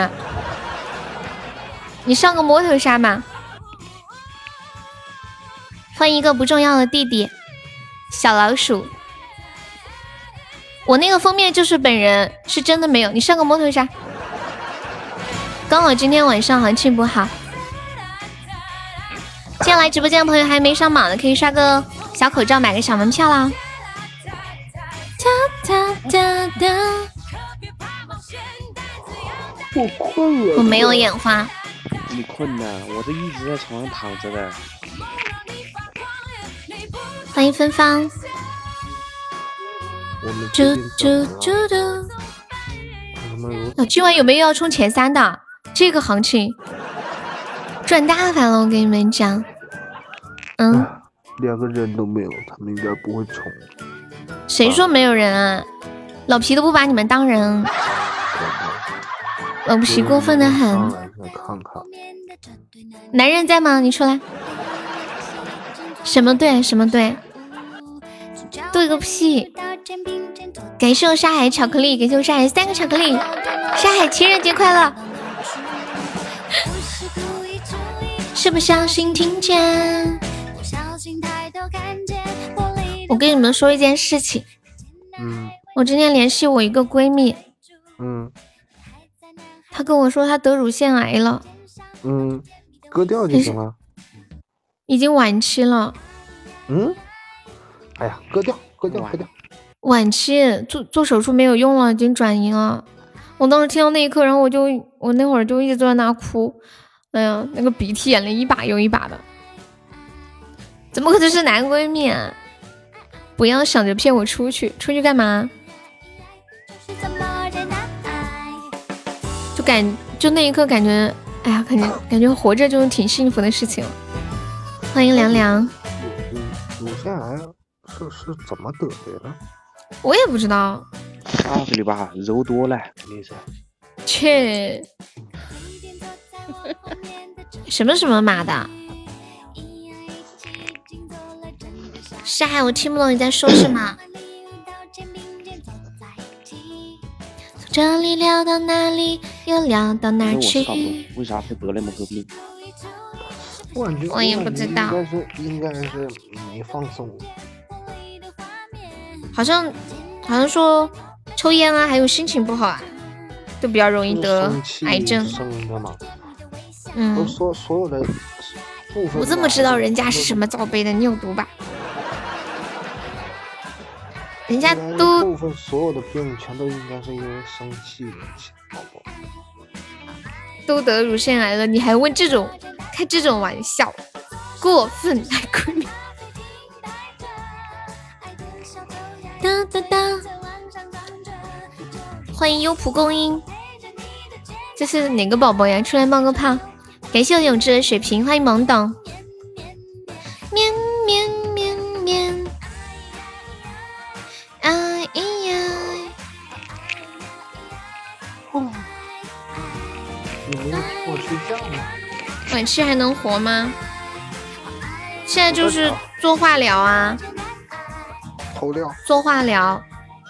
[SPEAKER 1] 你上个摸头杀吧。欢迎一个不重要的弟弟，小老鼠。我那个封面就是本人，是真的没有。你上个摸头杀。刚好今天晚上行情不好，今天来直播间的朋友还没上榜的，可以刷个小口罩，买个小门票啦。哒哒哒哒，
[SPEAKER 2] 我困了。
[SPEAKER 1] 我没有眼花，
[SPEAKER 3] 你困了，我这一直在床上躺着的。
[SPEAKER 1] 欢迎芬芳，
[SPEAKER 2] 我们
[SPEAKER 1] 嘟嘟嘟嘟。
[SPEAKER 2] 什么如
[SPEAKER 1] 哦，今晚有没有要冲前三的？这个行情赚大发了，我跟你们讲。嗯，
[SPEAKER 2] 哎连个人都没有，他们应该不会冲。
[SPEAKER 1] 谁说没有人啊？老皮都不把你们当人，老皮过分的很。男人在吗？你出来。什么队？什么队？对个屁！感谢我沙海巧克力，感谢我沙海三个巧克力，沙海情人节快乐！*laughs* 是不小心听见？我跟你们说一件事情，
[SPEAKER 2] 嗯
[SPEAKER 1] 我今天联系我一个闺蜜，
[SPEAKER 2] 嗯
[SPEAKER 1] 她跟我说她得乳腺癌了，
[SPEAKER 2] 嗯，割掉就行了。
[SPEAKER 1] 已经晚期了。
[SPEAKER 2] 嗯，哎呀，割掉，割掉，割掉。
[SPEAKER 1] 晚期做做手术没有用了，已经转移了。我当时听到那一刻，然后我就我那会儿就一直坐在那哭，哎呀，那个鼻涕眼泪一把又一把的。怎么可能是男闺蜜啊？不要想着骗我出去，出去干嘛？就感就那一刻感觉，哎呀，感觉感觉活着就是挺幸福的事情。欢迎凉凉，
[SPEAKER 2] 乳乳腺癌是是怎么得的呢？
[SPEAKER 1] 我也不知道，
[SPEAKER 3] 告诉你吧，肉多了，肯定是。
[SPEAKER 1] 切，什么什么马的？沙海，我听不懂你在说什么。从这里聊到哪里，又聊到哪儿
[SPEAKER 3] 因为我是搞不懂
[SPEAKER 1] 去？
[SPEAKER 3] 为啥会得那么个病。
[SPEAKER 2] 我感觉
[SPEAKER 1] 我也不知道
[SPEAKER 2] 应该是应该是没放松。
[SPEAKER 1] 好像好像说抽烟啊，还有心情不好啊，都比较容易得癌症。
[SPEAKER 2] 生的嘛，都
[SPEAKER 1] 嗯，
[SPEAKER 2] 说所有的部分。
[SPEAKER 1] 我怎么知道人家是什么罩杯的？你有毒吧？人家都
[SPEAKER 2] 部分所有的病全都应该是因为生气引起的，宝宝。
[SPEAKER 1] 都得乳腺癌了，你还问这种开这种玩笑，过分！爱闺蜜。*laughs* 哒哒哒！欢迎优蒲公英，这是哪个宝宝呀？出来冒个泡！感谢我永志的水瓶，欢迎懵懂。绵绵绵绵，哎呀！
[SPEAKER 2] 哦，我睡觉吗？
[SPEAKER 1] 晚期还能活吗？现在就是做化疗啊，
[SPEAKER 2] 投掉。
[SPEAKER 1] 做化疗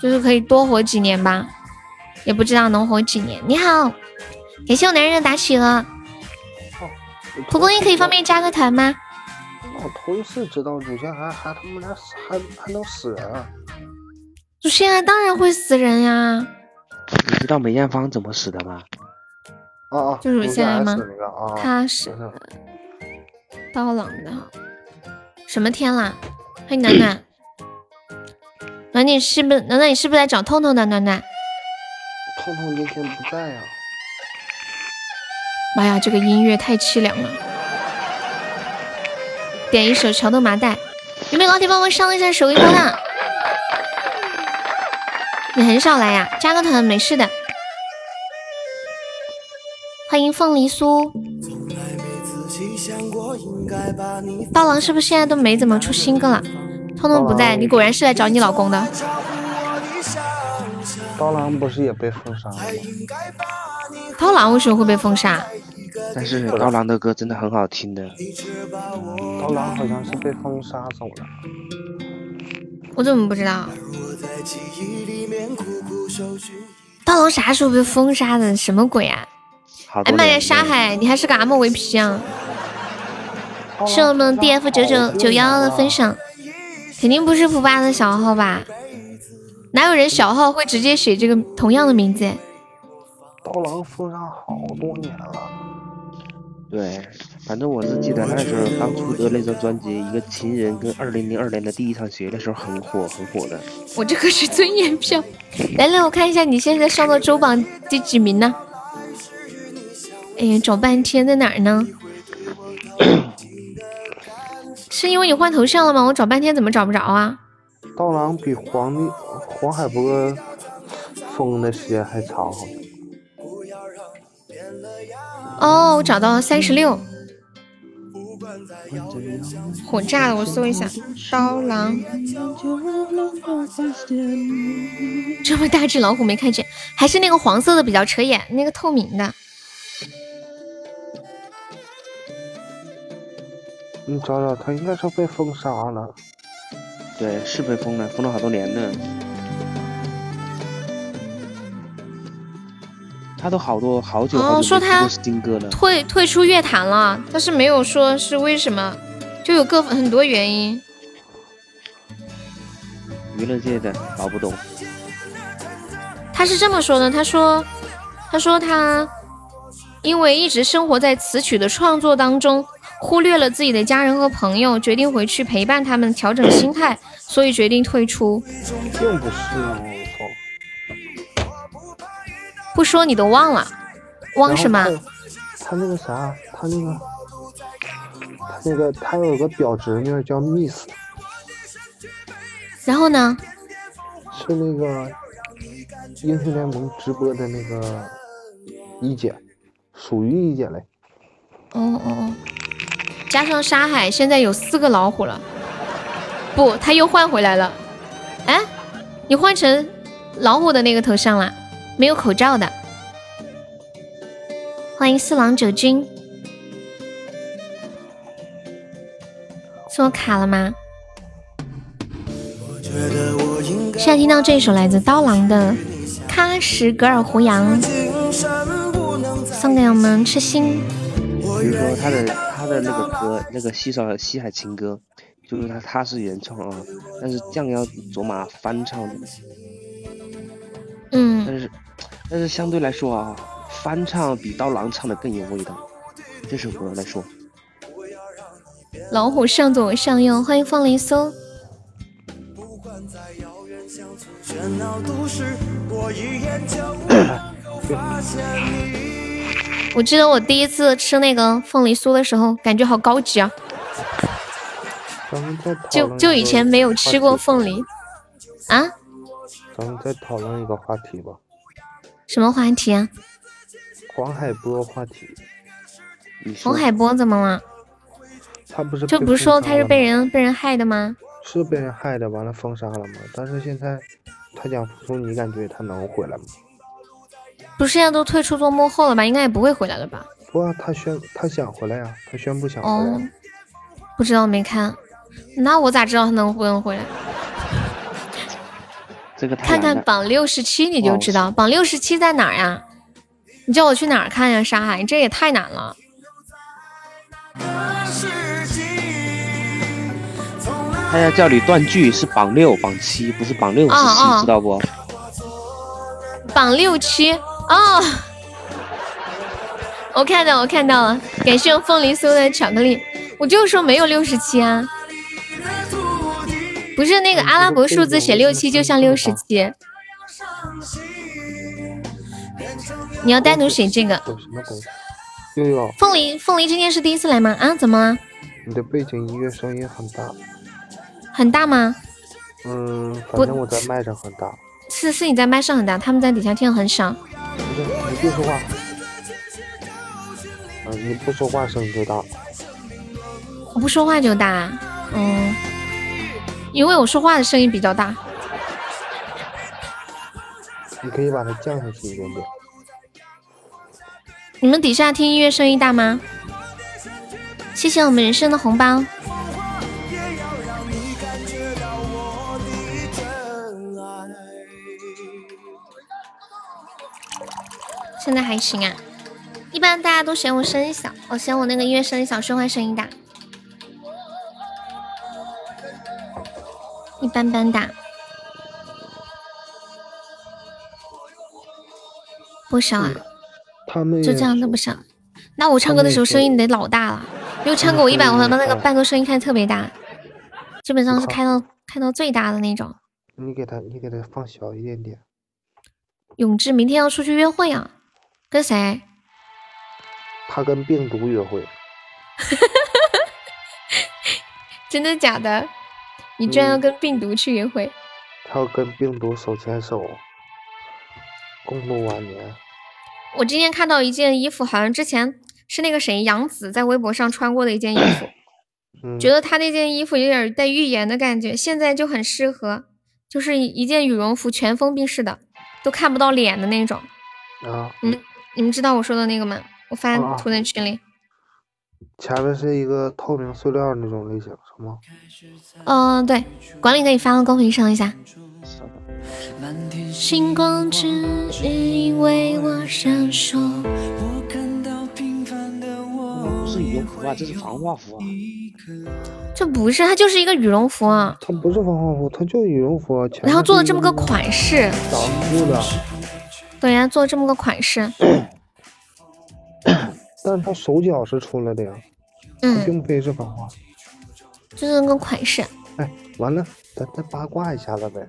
[SPEAKER 1] 就是可以多活几年吧，也不知道能活几年。你好，感谢我男人的打企鹅。蒲公英可以方便加个团吗？
[SPEAKER 2] 我头一次知道乳腺癌还他妈的还还能死人啊！
[SPEAKER 1] 乳腺癌当然会死人呀！
[SPEAKER 3] 你知道梅艳芳怎么死的吗？
[SPEAKER 2] 啊啊，
[SPEAKER 1] 就乳腺癌吗
[SPEAKER 2] 那个啊，
[SPEAKER 1] 他是刀郎的。什么天啦？欢迎暖暖，暖你是不是？暖暖你是不是来找痛痛的？暖暖，
[SPEAKER 2] 痛痛今天不在呀、
[SPEAKER 1] 妈呀，这个音乐太凄凉了。点一首《桥头麻袋》，有没有老铁帮我上一下手一波的？你很少来呀，加个团没事的。欢迎凤梨酥。刀郎是不是现在都没怎么出新歌了？痛痛不在，你果然是来找你老公的。
[SPEAKER 2] 刀郎不是也被封杀了吗？
[SPEAKER 1] 刀郎为什么会被封杀？
[SPEAKER 3] 但是刀郎的歌真的很好听的。
[SPEAKER 2] 刀郎好像是被封杀走了。
[SPEAKER 1] 我怎么不知道？刀郎啥时候被封杀的？什么鬼啊！哎妈呀，沙海，你还是个 MVP 啊！是我们 DF 九九九幺幺的分享，肯定不是普巴的小号吧？哪有人小号会直接写这个同样的名字？
[SPEAKER 2] 刀郎封杀好多年了。
[SPEAKER 3] 对，反正我是记得那时候刚出的那张专辑《一个情人》跟二零零二年的第一场雪的时候很火很火的。
[SPEAKER 1] 我这个是尊严票。*laughs* 来来，我看一下你现在上到周榜第几名呢？哎呀，找半天在哪儿呢？*laughs* 是因为你换头像了吗？我找半天怎么找不着啊？
[SPEAKER 2] 刀郎比黄帝黄海波封的时间还长。
[SPEAKER 1] 哦，我找到了三十六，火炸了！我搜一下，刀郎，这么大只老虎没看见，还是那个黄色的比较扯眼，那个透明的。
[SPEAKER 2] 你找找，他应该是被封杀了。
[SPEAKER 3] 对，是被封了，封了好多年了。他都好多好久
[SPEAKER 1] 哦，说他
[SPEAKER 3] 新歌了，
[SPEAKER 1] 退退出乐坛了，但是没有说是为什么，就有各很多原因。
[SPEAKER 3] 娱乐界的搞不懂。
[SPEAKER 1] 他是这么说的，他说，他说他因为一直生活在词曲的创作当中，忽略了自己的家人和朋友，决定回去陪伴他们，调整心态，所以决定退出。
[SPEAKER 2] 并不是哦。
[SPEAKER 1] 不说你都忘了，忘什么？
[SPEAKER 2] 他那个啥，他那个，他那个，他有个表侄女叫 Miss。
[SPEAKER 1] 然后呢？
[SPEAKER 2] 是那个英雄联盟直播的那个一姐，属于一姐嘞。
[SPEAKER 1] 哦哦哦，加上沙海，现在有四个老虎了。不，他又换回来了。哎，你换成老虎的那个头像了。没有口罩的，欢迎四郎者君，是我卡了吗？现在听到这首来自刀郎的《喀什格尔胡杨》，送给我们痴心。
[SPEAKER 3] 比如说他的他的那个歌，那个西少西海情歌，就是他他是原创啊，但是降妖卓玛翻唱的。
[SPEAKER 1] 嗯，
[SPEAKER 3] 但是。但是相对来说啊，翻唱比刀郎唱的更有味道。这首歌来说，
[SPEAKER 1] 老虎上左上右，欢迎风铃松。*laughs* 我记得我第一次吃那个凤梨酥的时候，感觉好高级啊！就就以前没有吃过凤梨啊？
[SPEAKER 2] 咱们再讨论一个话题吧，
[SPEAKER 1] 什么话题啊？
[SPEAKER 2] 黄海波话题。
[SPEAKER 1] 黄海波怎么了？
[SPEAKER 2] 他不是
[SPEAKER 1] 就不是说他是被人被人害的吗？
[SPEAKER 2] 是被人害的，完了封杀了吗？但是现在他讲复出，你感觉他能回来吗？
[SPEAKER 1] 不是现在都退出做幕后了吧？应该也不会回来了吧？
[SPEAKER 2] 不啊，他宣他想回来呀、他宣布想回来
[SPEAKER 1] 哦。，不知道没看，那我咋知道他能不能回来？*laughs*
[SPEAKER 3] 这个
[SPEAKER 1] 看看。榜六十七你就知道，榜六十七在哪儿呀？你叫我去哪儿看呀？沙海，你这也太难了。
[SPEAKER 3] 他要叫你断句是榜六、榜七，不是榜六十
[SPEAKER 1] 哦哦
[SPEAKER 3] 七，知道不？
[SPEAKER 1] 榜六七哦，我看到我看到了，感谢我凤梨酥的巧克力，我就说没有六十七啊，不是那个阿拉伯数字写六七就像六十七，你要单独写这个。
[SPEAKER 2] 有什么东西？悠悠，
[SPEAKER 1] 凤梨凤梨今天是第一次来吗？啊，怎么了？
[SPEAKER 2] 你的背景音乐声音很大。
[SPEAKER 1] 很大吗？
[SPEAKER 2] 嗯，反正我在麦上很大。
[SPEAKER 1] 是是你在麦上很大，他们在底下听得很少。
[SPEAKER 2] 不是，你别说话。嗯，你不说话声音就大。
[SPEAKER 1] 我不说话就大，嗯，因为我说话的声音比较大。
[SPEAKER 2] 你可以把它降下去一点点。
[SPEAKER 1] 你们底下听音乐声音大吗？谢谢我们人生的红包。现在还行啊，一般大家都嫌我声音小，我嫌我那个音乐声音小，说话声音大，一般般大，不少啊。
[SPEAKER 2] 他们
[SPEAKER 1] 就这样都不少。那我唱歌的时候声音得老大了，因为唱歌我一般我会把那个伴奏声音开特别大，基本上是开到开到最大的那种。
[SPEAKER 2] 你给他，你给他放小一点点。
[SPEAKER 1] 永志明天要出去约会啊，跟谁？
[SPEAKER 2] 他跟病毒约会，*laughs*
[SPEAKER 1] 真的假的？你居然要
[SPEAKER 2] 嗯
[SPEAKER 1] 跟病毒去约会？
[SPEAKER 2] 他要跟病毒手牵手，共度晚年。
[SPEAKER 1] 我今天看到一件衣服，好像之前是那个谁杨紫在微博上穿过的一件衣服，*laughs*
[SPEAKER 2] 嗯，
[SPEAKER 1] 觉得她那件衣服有点带预言的感觉，现在就很适合，就是一件羽绒服全封闭式的，都看不到脸的那种。
[SPEAKER 2] 啊，
[SPEAKER 1] 你们你们知道我说的那个吗？我发
[SPEAKER 2] 啊
[SPEAKER 1] 图在群里。
[SPEAKER 2] 前面是一个透明塑料那种类型，是吗？
[SPEAKER 1] 嗯、对，管理可以发到公屏上一下。星光只因为我闪烁。
[SPEAKER 3] 不是羽绒服啊，这是防化服啊。
[SPEAKER 1] 这不是，它就是一个羽绒服，啊，
[SPEAKER 2] 它不是防化服，它就是羽绒服，啊
[SPEAKER 1] 然后做了这么个款式。
[SPEAKER 2] 挡住的，
[SPEAKER 1] 对呀、做这么个款式。*coughs*
[SPEAKER 2] 但是他手脚是出来的呀，
[SPEAKER 1] 嗯，
[SPEAKER 2] 并非是防化。
[SPEAKER 1] 就是那个款式。
[SPEAKER 2] 哎，完了，咱再八卦一下子呗。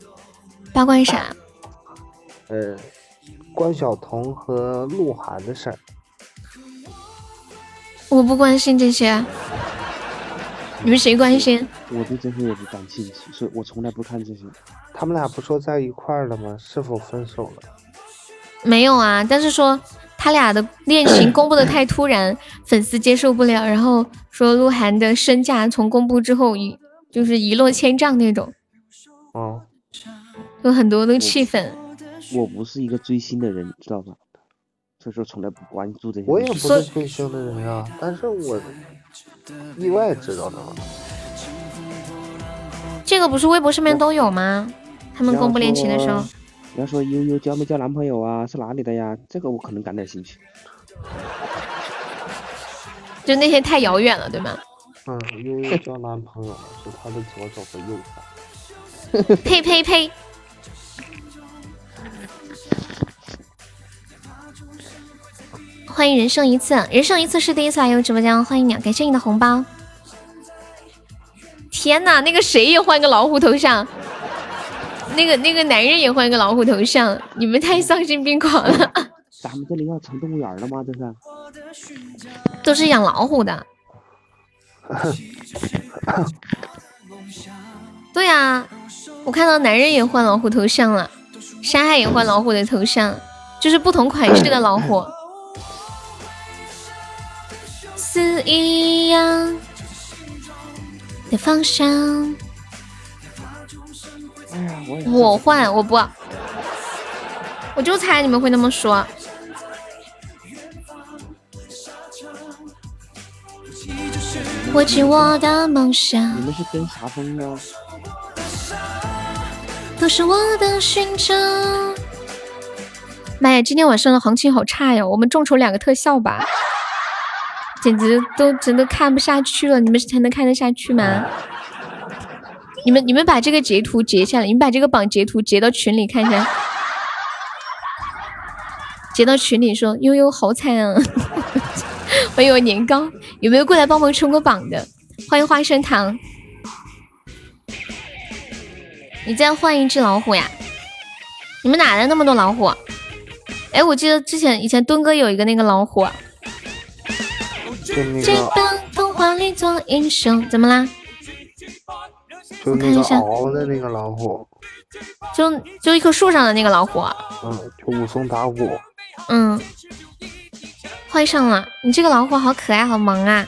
[SPEAKER 1] 八卦啥？
[SPEAKER 2] 呃，关晓彤和鹿晗的事儿，
[SPEAKER 1] 我不关心这些。你们谁关心？
[SPEAKER 3] 我对这些也不感兴趣，所以我从来不看这些。
[SPEAKER 2] 他们俩不说在一块儿了吗？是否分手了？
[SPEAKER 1] 没有啊，但是说他俩的恋情公布的太突然，*clears throat* 粉丝接受不了，然后说鹿晗的身价从公布之后一就是一落千丈那种，
[SPEAKER 2] 哦、
[SPEAKER 1] 有很多都气愤。
[SPEAKER 3] 我不是一个追星的人，知道吧？所以说从来不关注这些。
[SPEAKER 2] 我也不是追星的人啊，但是我意外知道的了。
[SPEAKER 1] 这个不是微博上面都有吗？他们公布恋情的时候，
[SPEAKER 3] 你要说悠悠交没交男朋友啊，是哪里的呀？这个我可能感点兴趣。
[SPEAKER 1] 就那些太遥远了，对吗？
[SPEAKER 2] 嗯，悠悠交男朋友了，是他的左手和右手。
[SPEAKER 1] 呸呸呸！欢迎人生一次，人生一次是第一次来我直播间，欢迎你，感谢你的红包。天哪，那个谁也换个老虎头像，那个那个男人也换个老虎头像，你们太丧心病狂了。*laughs*
[SPEAKER 3] 咱们这里要成动物园了吗？这是？
[SPEAKER 1] 都是养老虎的。*laughs* 对呀，我看到男人也换老虎头像了，山海也换老虎的头像，就是不同款式的老虎。*laughs* 是一样的方向。
[SPEAKER 3] 哎呀，我
[SPEAKER 1] 我换，我不，我就猜你们会那么说。握紧我的梦想，
[SPEAKER 3] 你们是跟啥风啊？
[SPEAKER 1] 都是我的勋章。妈呀，今天晚上的行情好差呀！我们众筹两个特效吧，*laughs* 简直都真的看不下去了。你们才能看得下去吗？你们你们把这个截图截下来，你们把这个榜截图截到群里看一下，截到群里说悠悠好惨啊！欢 *laughs* 迎我年糕，有没有过来帮忙冲个榜的？欢迎花生糖，你再换一只老虎呀？你们哪来那么多老虎？哎，我记得之前以前墩哥有一个那个老虎，
[SPEAKER 2] 就那
[SPEAKER 1] 这
[SPEAKER 2] 个
[SPEAKER 1] 帮童话里做英雄，怎么啦？
[SPEAKER 2] 就那个
[SPEAKER 1] 我看一下
[SPEAKER 2] 熬的那个老虎，
[SPEAKER 1] 就就一棵树上的那个老虎，
[SPEAKER 2] 嗯，就武松打虎，
[SPEAKER 1] 嗯，换上了。你这个老虎好可爱，好萌啊！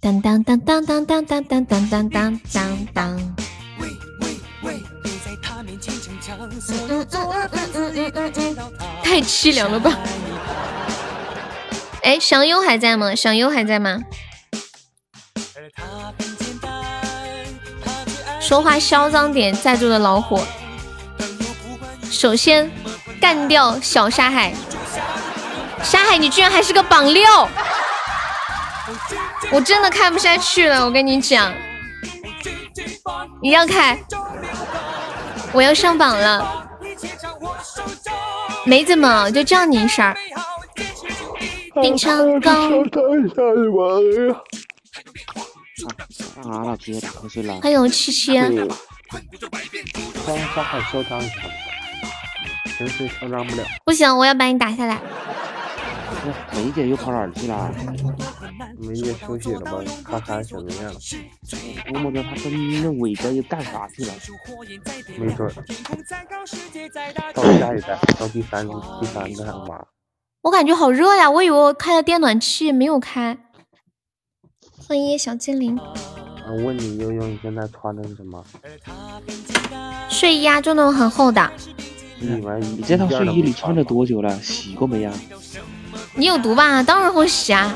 [SPEAKER 1] 当当当当当当当当当当当当当。太凄凉了吧！哎，祥优还在吗？祥优还在吗？说话嚣张点，在座的老虎。首先干掉小沙海，沙海你居然还是个榜六，我真的看不下去了，我跟你讲，你让开，我要上榜了，没怎么就叫你一声儿，顶上高。
[SPEAKER 3] 干啥了？直接打瞌睡了。
[SPEAKER 1] 还有七七，
[SPEAKER 2] 对，稍稍海嚣张一下，平时嚣张不了。
[SPEAKER 1] 不行，我要把你打下来。
[SPEAKER 3] 梅姐又跑哪儿去了？
[SPEAKER 2] 梅姐休息了吧？看看小明了，
[SPEAKER 3] 我摸着她跟那伟哥又干啥去了？
[SPEAKER 2] 没准儿到下一代，到第三第三代了吧？
[SPEAKER 1] 我感觉好热呀，我以为我开了电暖气，没有开。欢迎小精灵，
[SPEAKER 2] 我问你悠悠，你现在穿的是什么？
[SPEAKER 1] 睡衣啊，就那种很厚的。
[SPEAKER 2] 你以为
[SPEAKER 3] 你这套睡衣你穿了多久了？洗过没呀？
[SPEAKER 1] 你有毒吧？当然会洗啊！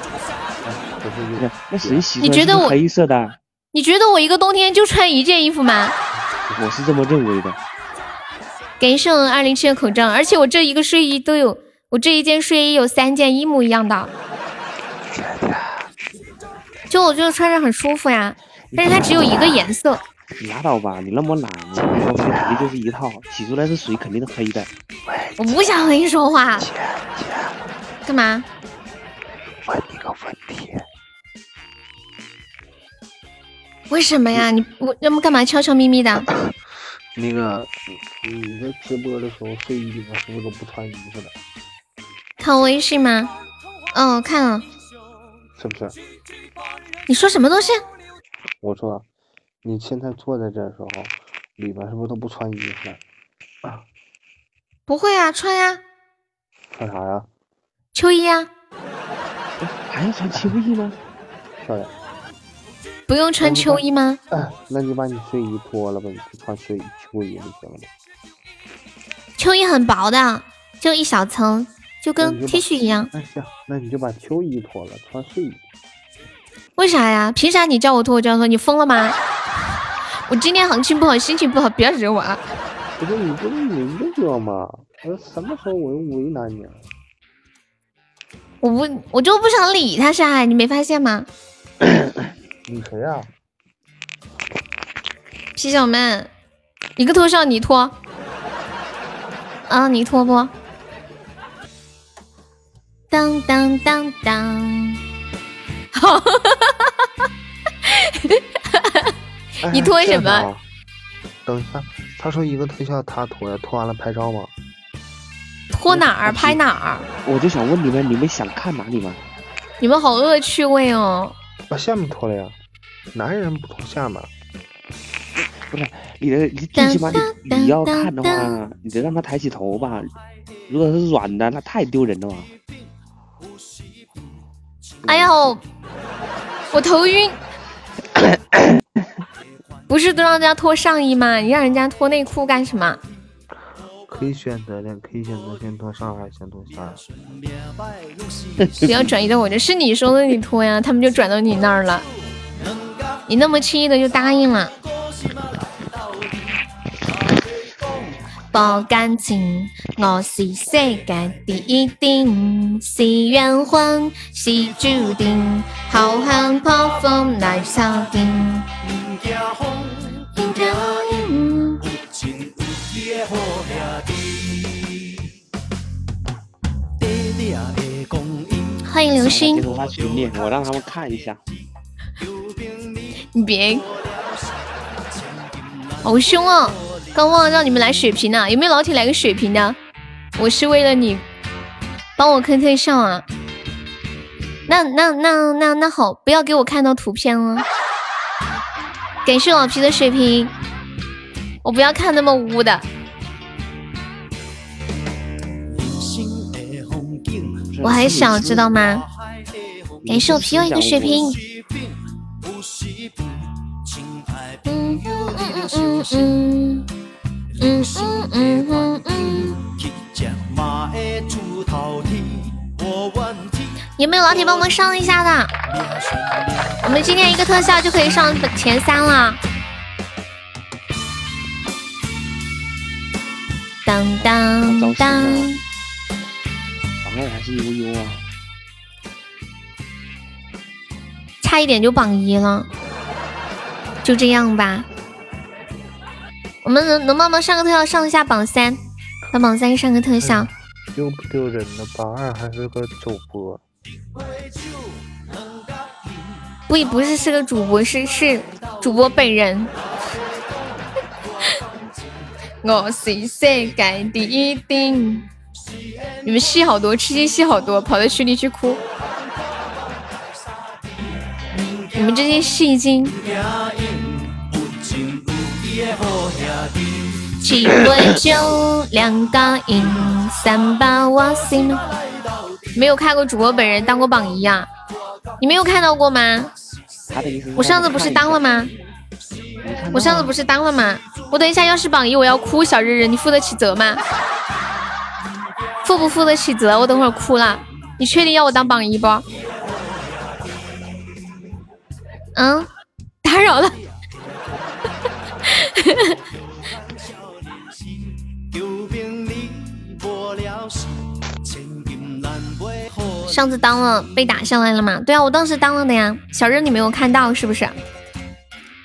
[SPEAKER 2] 不是
[SPEAKER 3] 那那谁洗
[SPEAKER 1] 你觉得我
[SPEAKER 3] 黑色的？
[SPEAKER 1] 你觉得我一个冬天就穿一件衣服吗？
[SPEAKER 3] 我是这么认为的。
[SPEAKER 1] 感谢我二零七的口罩，而且我这一个睡衣都有，我这一件睡衣有三件一模一样的，就我觉得穿着很舒服呀。但是它只有一个颜色，
[SPEAKER 3] 你拉倒吧，你那么懒，你说出肯定就是一套，洗出来是水肯定是黑的。
[SPEAKER 1] 我不想和你说话。干嘛？
[SPEAKER 2] 问你个问题，
[SPEAKER 1] 为什么呀？你我要么干嘛悄悄咪咪的？*coughs*
[SPEAKER 2] 那个你你在直播的时候睡衣里面是不是都不穿衣服的？
[SPEAKER 1] 看微信吗？哦，看了。
[SPEAKER 2] 是不是？
[SPEAKER 1] 你说什么东西？
[SPEAKER 2] 我说你现在坐在这儿的时候，里面是不是都不穿衣服的？
[SPEAKER 1] 不会啊，穿呀，
[SPEAKER 2] 穿啥呀？
[SPEAKER 1] 秋衣啊，
[SPEAKER 3] 还要穿秋衣吗？
[SPEAKER 2] 漂亮。
[SPEAKER 1] 不用穿秋衣吗？
[SPEAKER 2] 哎，*coughs* 那你把你睡衣脱了吧，你就穿睡衣秋衣就行了吗？
[SPEAKER 1] 秋衣很薄的，就一小层，就跟 T 恤一样。
[SPEAKER 2] 那行，那你就把秋衣脱了，穿睡衣。
[SPEAKER 1] 为啥呀？凭啥你叫我脱我就要脱？你疯了吗？*laughs* 我今天行情不好，心情不好，不要惹我啊！
[SPEAKER 2] 不是你不是你这个吗？我什么时候我又为难你了？
[SPEAKER 1] 我不，我就不想理他啥，你没发现吗？*coughs*
[SPEAKER 2] 你谁呀、
[SPEAKER 1] 皮小妹，一个头像你脱，啊，你脱不？当当当当，好，
[SPEAKER 2] 哎
[SPEAKER 1] 你脱什么
[SPEAKER 2] 等一下，他说一个特效他拖呀，拖完了拍照吗？
[SPEAKER 1] 拖哪儿拍哪儿？
[SPEAKER 3] 我就想问你们，你们想看哪里吗？
[SPEAKER 1] 你们好恶趣味哦！
[SPEAKER 2] 把下面脱了呀，男人不脱下面。
[SPEAKER 3] 不是你的，你最起码你你要看的话，你得让他抬起头吧。如果是软的，那太丢人了吧。
[SPEAKER 1] 哎呦，我头晕。*coughs* 不是都让人家脱上衣吗？你让人家脱内裤干什么？
[SPEAKER 2] 可以选择的，可以选择先脱上还是先脱下？
[SPEAKER 1] 不要转移到我这，是你说的你脱呀，他们就转到你那儿了。你那么轻易的就答应了？不感情，我是世界第一丁，是缘分，是注定，好向破风来扫定。欢迎流星。
[SPEAKER 3] 我让他们看一下。
[SPEAKER 1] 你别，好凶啊！刚忘了让你们来血瓶呢，有没有老铁来个血瓶的？我是为了你帮我坑特效啊！那那那那那好，不要给我看到图片了。感谢老皮的血瓶，我不要看那么污的。我还小，知道吗？感谢老皮我一个血瓶。嗯嗯嗯嗯嗯。嗯。有没有老铁帮我们上一下的？我们今天一个特效就可以上前三了。当当当。
[SPEAKER 3] 榜二还是悠悠啊，
[SPEAKER 1] 差一点就榜一了，就这样吧。我们能能帮忙上个特效，上一下榜三，把榜三上个特效。
[SPEAKER 2] 丢不丢人呢？榜二还是个主播。
[SPEAKER 1] 不，不是是个主播，是是主播本人。*laughs* 我是世界第一丁。你们戏好多，吃鸡戏好多，跑到群里去哭。你们这些戏精。鸡尾酒，两个银，三把瓦心。没有看过主播本人当过榜一啊？你没有看到过吗？我上次不是当了吗？我上次不是当了吗？我等一下要是榜一，我要哭，小日日，你负得起责吗？负不负得起责？我等会儿哭了。你确定要我当榜一不？嗯，打扰了。上次当了被打下来了吗？对啊，我当时当了的呀。小任你没有看到是不是？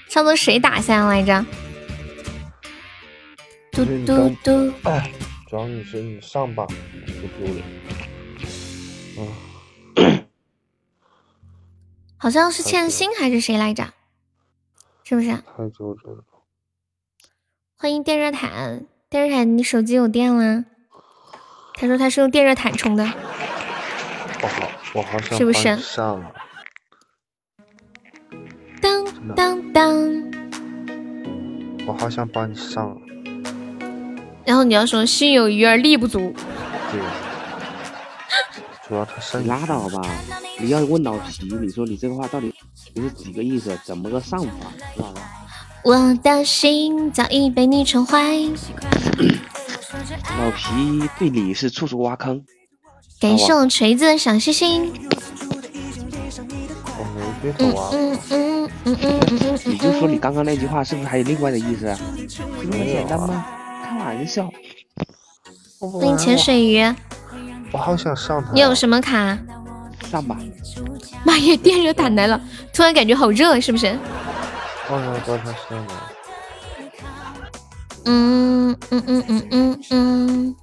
[SPEAKER 1] 上次谁打下来来着？嘟嘟嘟。
[SPEAKER 2] 哎主要你是你上榜不丢脸，嗯，
[SPEAKER 1] 好像是欠薪还是谁来着？是不是？
[SPEAKER 2] 太纠结了。
[SPEAKER 1] 欢迎电热毯，电热毯，你手机有电了？他说他是用电热毯充的。
[SPEAKER 2] 我好，我好想
[SPEAKER 1] 是不是
[SPEAKER 2] 上了？
[SPEAKER 1] 当当当！
[SPEAKER 2] 我好想帮你上。
[SPEAKER 1] 然后你要说心有余而力不足，
[SPEAKER 2] 对，*laughs* 主要他身
[SPEAKER 3] 拉倒吧。你要问老皮，你说你这个话到底是几个意思？怎么个上法？知道吧？
[SPEAKER 1] 我的心早已被你宠坏。*coughs*
[SPEAKER 3] 老皮对你是处处挖坑。
[SPEAKER 1] 感谢我锤子的小星星。
[SPEAKER 2] 我没对头啊。
[SPEAKER 1] 嗯嗯嗯嗯嗯
[SPEAKER 3] 你就说你刚刚那句话是不是还有另外的意思？这么简单吗？开玩笑，
[SPEAKER 1] 欢迎潜水鱼。
[SPEAKER 2] 我好想上他。
[SPEAKER 1] 你有什么卡？
[SPEAKER 3] 上吧。
[SPEAKER 1] 妈耶，电热毯来了！突然感觉好热，是不是？
[SPEAKER 2] 我想帮他上吗？
[SPEAKER 1] 嗯嗯嗯嗯嗯嗯。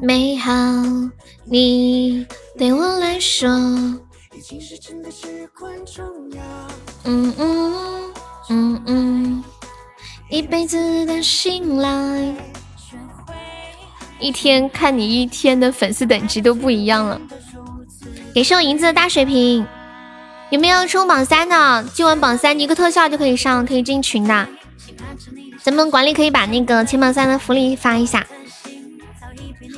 [SPEAKER 1] 美好，你对我来说。嗯嗯嗯嗯。一辈子的信赖。一天看你一天的粉丝等级都不一样了。给送银子的大水瓶，有没有冲榜三的？今晚榜三一个特效就可以上，可以进群的。咱们管理可以把那个前榜三的福利发一下。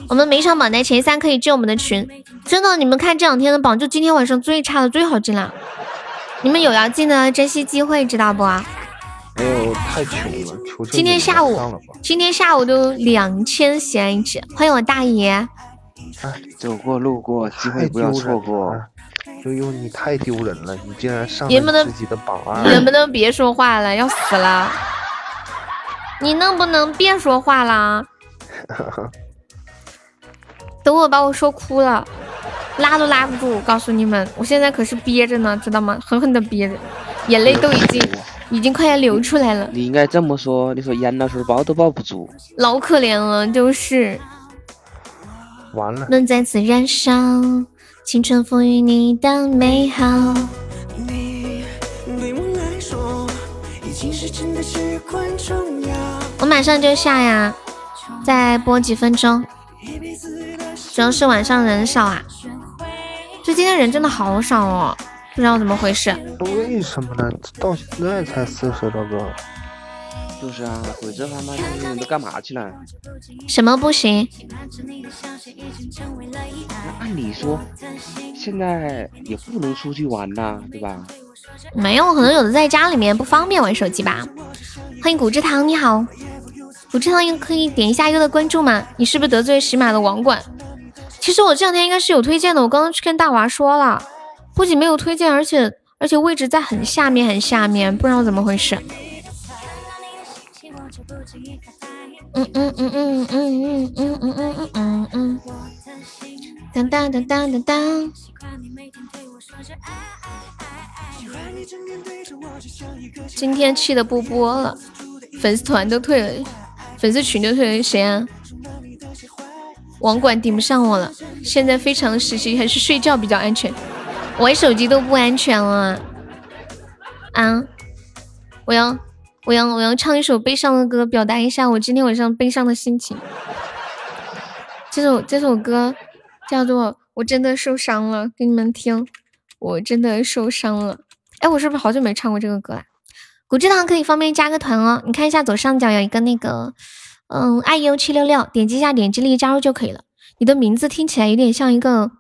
[SPEAKER 1] 我们每场榜单前三可以进我们的群。真的，你们看这两天的榜，就今天晚上最差的最好进了。你们有要进的，珍惜机会，知道不？
[SPEAKER 2] 没有，太穷了。
[SPEAKER 1] 今天下午，今天下午都两千喜爱值，欢迎我大爷。
[SPEAKER 3] 走过路过，机会不要错过。
[SPEAKER 2] 悠悠，你太丢人了，你竟然上了自己的榜二。
[SPEAKER 1] 能不能别说话了？要死了！你能不能别说话了？*laughs* 等我把我说哭了，拉都拉不住。告诉你们，我现在可是憋着呢，知道吗？狠狠的憋着，眼泪都已经已经快要流出来了。
[SPEAKER 3] 你应该这么说，你说严老师抱都抱不住，
[SPEAKER 1] 老可怜了，就是。
[SPEAKER 2] 完了。
[SPEAKER 1] 能再次燃烧青春赋予你的美好。我马上就下呀，再播几分钟。主要是晚上人少啊，就今天人真的好少哦，不知道怎么回事。
[SPEAKER 2] 为什么呢？到现在才四十多个。
[SPEAKER 3] 就是啊，鬼子他妈的人都干嘛去了？
[SPEAKER 1] 什么不行？
[SPEAKER 3] 那按理说，现在也不能出去玩呐，对吧？
[SPEAKER 1] 没有，可能有的在家里面不方便玩手机吧。欢迎古之堂，你好，古之堂可以点一下优的关注吗？你是不是得罪喜马的网管？其实我这两天应该是有推荐的，我刚刚去跟大娃说了，不仅没有推荐，而且而且位置在很下面很下面，不知道怎么回事。嗯嗯嗯嗯嗯嗯嗯嗯嗯嗯嗯嗯。当当当当当当。今天气的不播了，粉丝团都退了，粉丝群都退了，谁啊？网管顶不上我了，现在非常时期，还是睡觉比较安全，玩手机都不安全了。啊，我要。我要我要唱一首悲伤的歌，表达一下我今天晚上悲伤的心情。这首这首歌叫做《我真的受伤了》，给你们听。我真的受伤了。哎，我是不是好久没唱过这个歌了？古之堂可以方便加个团哦。你看一下左上角有一个那个，嗯，爱优七六六，点击一下点击立即加入就可以了。你的名字听起来有点像一个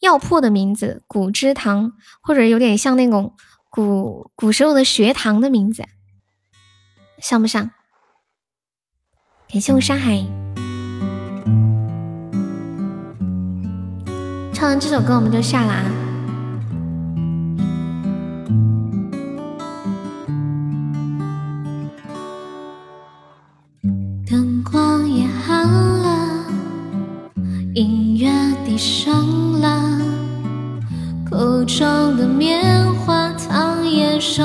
[SPEAKER 1] 药铺的名字，古之堂，或者有点像那种古古时候的学堂的名字。像不像？感谢我山海。唱完这首歌我们就下了啊。灯光也暗了，音乐低声了，口中的棉花糖也收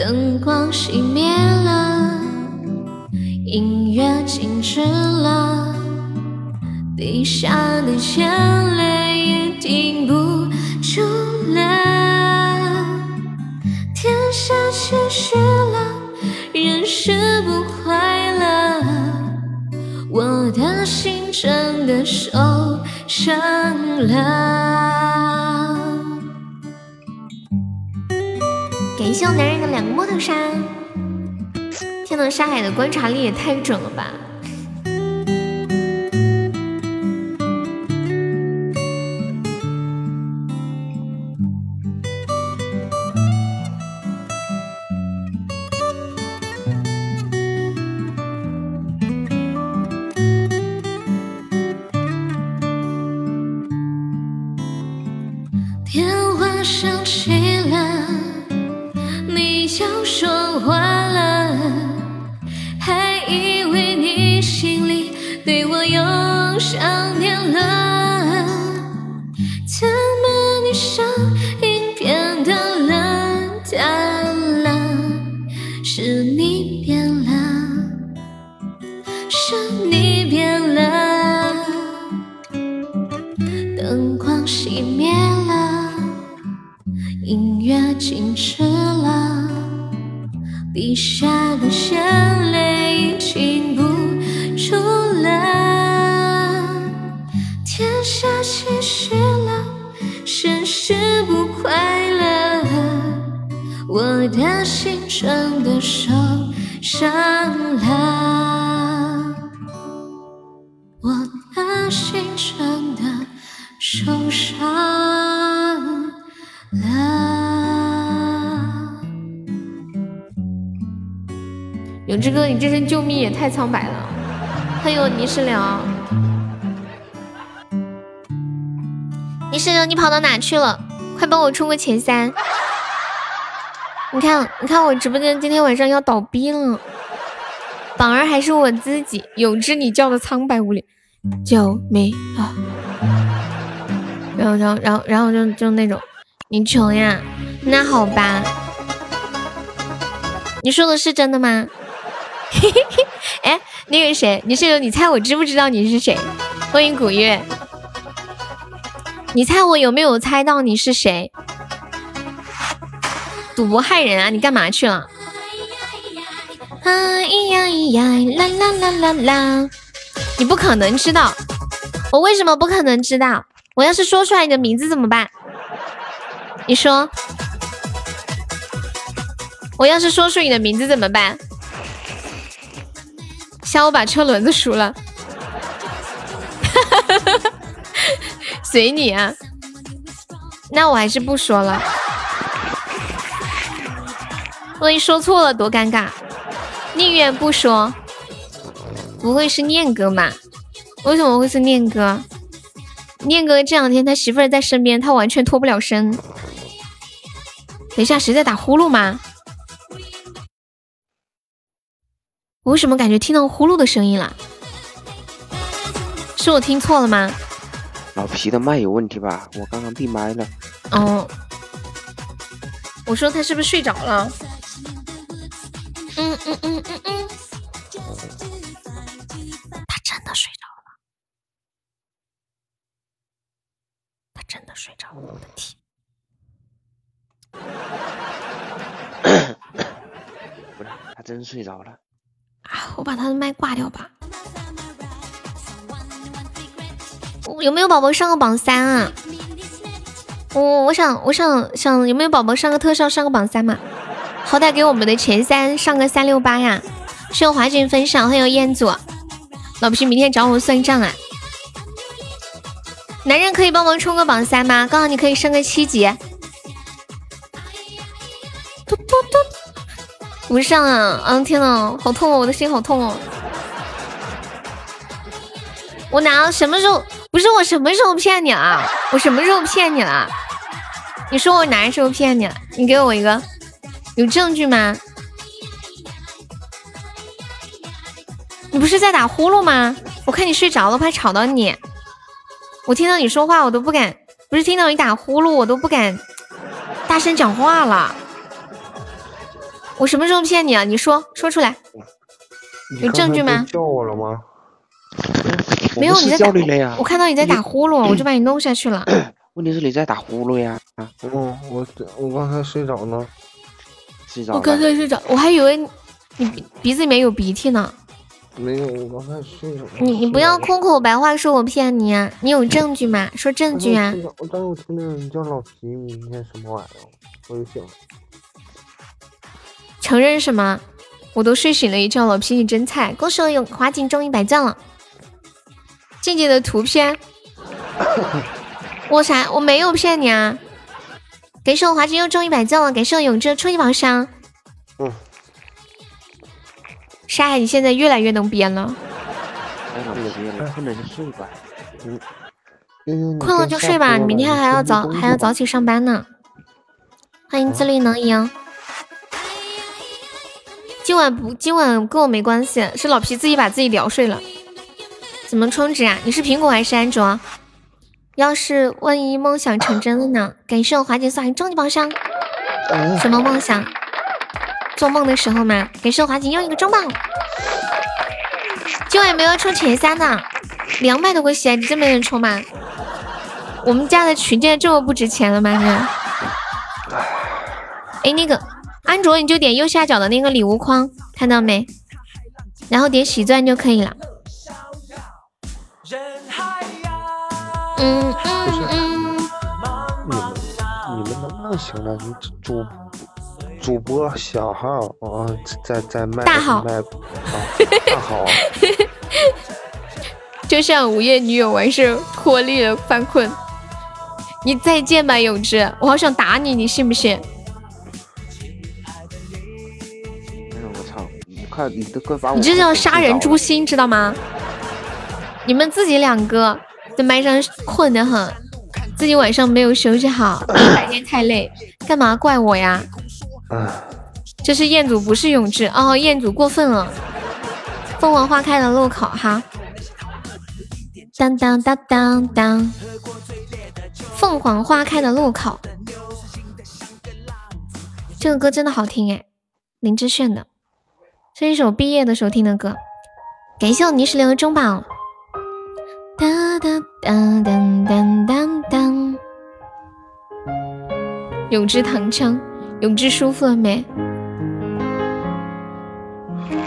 [SPEAKER 1] 灯光熄灭了，音乐静止了，滴下的眼泪也停不住了。天下起雪了。人是不快乐，我的心真的受伤了。感谢我男人的两个摸头杀，天呐，沙海的观察力也太准了吧！太苍白了。欢迎我泥石流，泥石流，你跑到哪去了？快帮我冲个前三！你看，你看我直播间今天晚上要倒闭了，榜儿还是我自己。有只，你叫的苍白无力，救命啊！然后，然后，然后，然后就就那种，你穷呀？那好吧，你说的是真的吗？嘿嘿嘿，那个谁，你是你猜我知不知道你是谁？欢迎古月，你猜我有没有猜到你是谁？赌博害人啊！你干嘛去了？哎呀呀，啦啦啦啦啦！你不可能知道，我为什么不可能知道？我要是说出来你的名字怎么办？你说，我要是说出你的名字怎么办？下午把车轮子输了，*laughs* 随你啊。那我还是不说了，万一说错了多尴尬。宁愿不说，不会是念哥吧？为什么会是念哥？念哥这两天他媳妇儿在身边，他完全脱不了身。等一下，谁在打呼噜吗？我为什么感觉听到呼噜的声音了？是我听错了吗？
[SPEAKER 3] 老皮的麦有问题吧？我刚刚闭麦了。
[SPEAKER 1] 哦，我说他是不是睡着了？嗯嗯嗯嗯嗯，他真的睡着了，他真的睡着了，我的天！*coughs*
[SPEAKER 3] 不是，他真睡着了。
[SPEAKER 1] 我把他的麦挂掉吧。有没有宝宝上个榜三啊？我我想我想想有没有宝宝上个特效上个榜三嘛？好歹给我们的前三上个三六八呀！谢谢华俊分享，欢迎彦祖，老皮明天找我算账啊！男人可以帮忙冲个榜三吗？刚好你可以升个七级。嘟嘟嘟，不上啊！嗯，天呐，好痛哦，我的心好痛哦！我哪什么时候不是我什么时候骗你了？我什么时候骗你了？你说我哪时候骗你了？你给我一个有证据吗？你不是在打呼噜吗？我看你睡着了，怕吵到你。我听到你说话，我都不敢，不是听到你打呼噜，我都不敢大声讲话了。我什么时候骗你啊？你说说出来，有证据吗？
[SPEAKER 2] 叫我了吗？
[SPEAKER 1] 没有，你在打我看到你在打呼噜，我就把你弄下去了。*clears throat*
[SPEAKER 3] 问题是你在打呼噜呀？啊，
[SPEAKER 2] 嗯，我我刚才睡着呢。
[SPEAKER 3] 睡着
[SPEAKER 1] 我刚。才睡着，我还以为你鼻鼻子里面有鼻涕呢。
[SPEAKER 2] 没有，我刚才睡着。
[SPEAKER 1] 你你不要空口白话说我骗你啊！你有证据吗？说证据啊！
[SPEAKER 2] 我当时我听见你叫老皮，明天什么玩意儿，我就醒了。
[SPEAKER 1] 承认什么？我都睡醒了一觉了，皮你真菜！恭喜我永华锦中一百赞了。静静的图片，*laughs* 我啥？我没有骗你啊！感谢我华锦又中一百赞了，感谢我永志初级宝箱。
[SPEAKER 2] 嗯。
[SPEAKER 1] 沙海，你现在越来越能编了。
[SPEAKER 3] 哎，老皮，能不能睡吧？
[SPEAKER 2] 嗯，
[SPEAKER 1] 困了就睡吧，你明天还要早还要早起上班呢。欢迎自律能赢。今晚不，今晚跟我没关系，是老皮自己把自己聊睡了。怎么充值啊？你是苹果还是安卓？要是万一梦想成真了呢？感谢我华姐送来终极宝箱。
[SPEAKER 2] 嗯
[SPEAKER 1] 什么梦想？做梦的时候吗？感谢我华姐又一个中宝。今晚有没有抽前三的？两百多个喜爱值，真没人抽吗？我们家的群现在这么不值钱了吗？你看哎，那个安卓你就点右下角的那个礼物框，看到没？然后点喜钻就可以了。嗯嗯嗯，
[SPEAKER 2] 你们你们能不能行了？你主主播小号啊，在在卖
[SPEAKER 1] 大号
[SPEAKER 2] 卖啊大号，*laughs*
[SPEAKER 1] 就像午夜女友完事脱力了犯困。你再见吧，永志，我好想打你，你信不信？
[SPEAKER 3] 快，你都快把我
[SPEAKER 1] 你这叫杀人诛
[SPEAKER 3] 心！
[SPEAKER 1] 知道吗？你们自己两个在麦上困得很，自己晚上没有休息好，*coughs* 白天太累，干嘛怪我呀？这是彦祖，不是永志哦，彦祖过分了。凤凰花开的路口哈，当当当当当，凤凰花开的路口，这个歌真的好听哎，林志炫的，是一首毕业的时候听的歌。感谢我泥石流的中宝，哒哒哒哒哒哒哒，永志躺枪，永志舒服了没？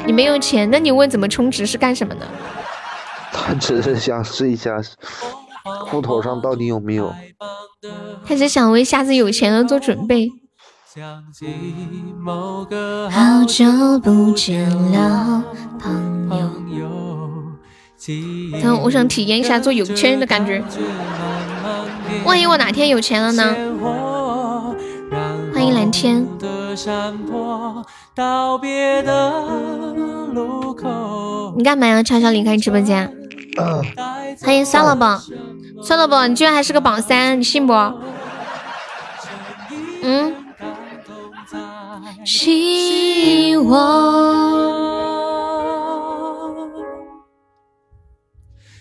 [SPEAKER 1] 你没有钱，那你问怎么充值是干什么呢？
[SPEAKER 2] 他只是想试一下户头上到底有没有。
[SPEAKER 1] 他只想为下次有钱了做准备。
[SPEAKER 5] 想起某个
[SPEAKER 1] 好久不见了，朋友。等我想体验一下做有钱人的感觉。万一我哪天有钱了呢？欢迎蓝天。
[SPEAKER 5] 的山坡，道别的路口，
[SPEAKER 1] 你干嘛呀？悄悄离开直播间。欢迎酸了宝，酸了宝，你居然还是个榜三，你信不？嗯。希望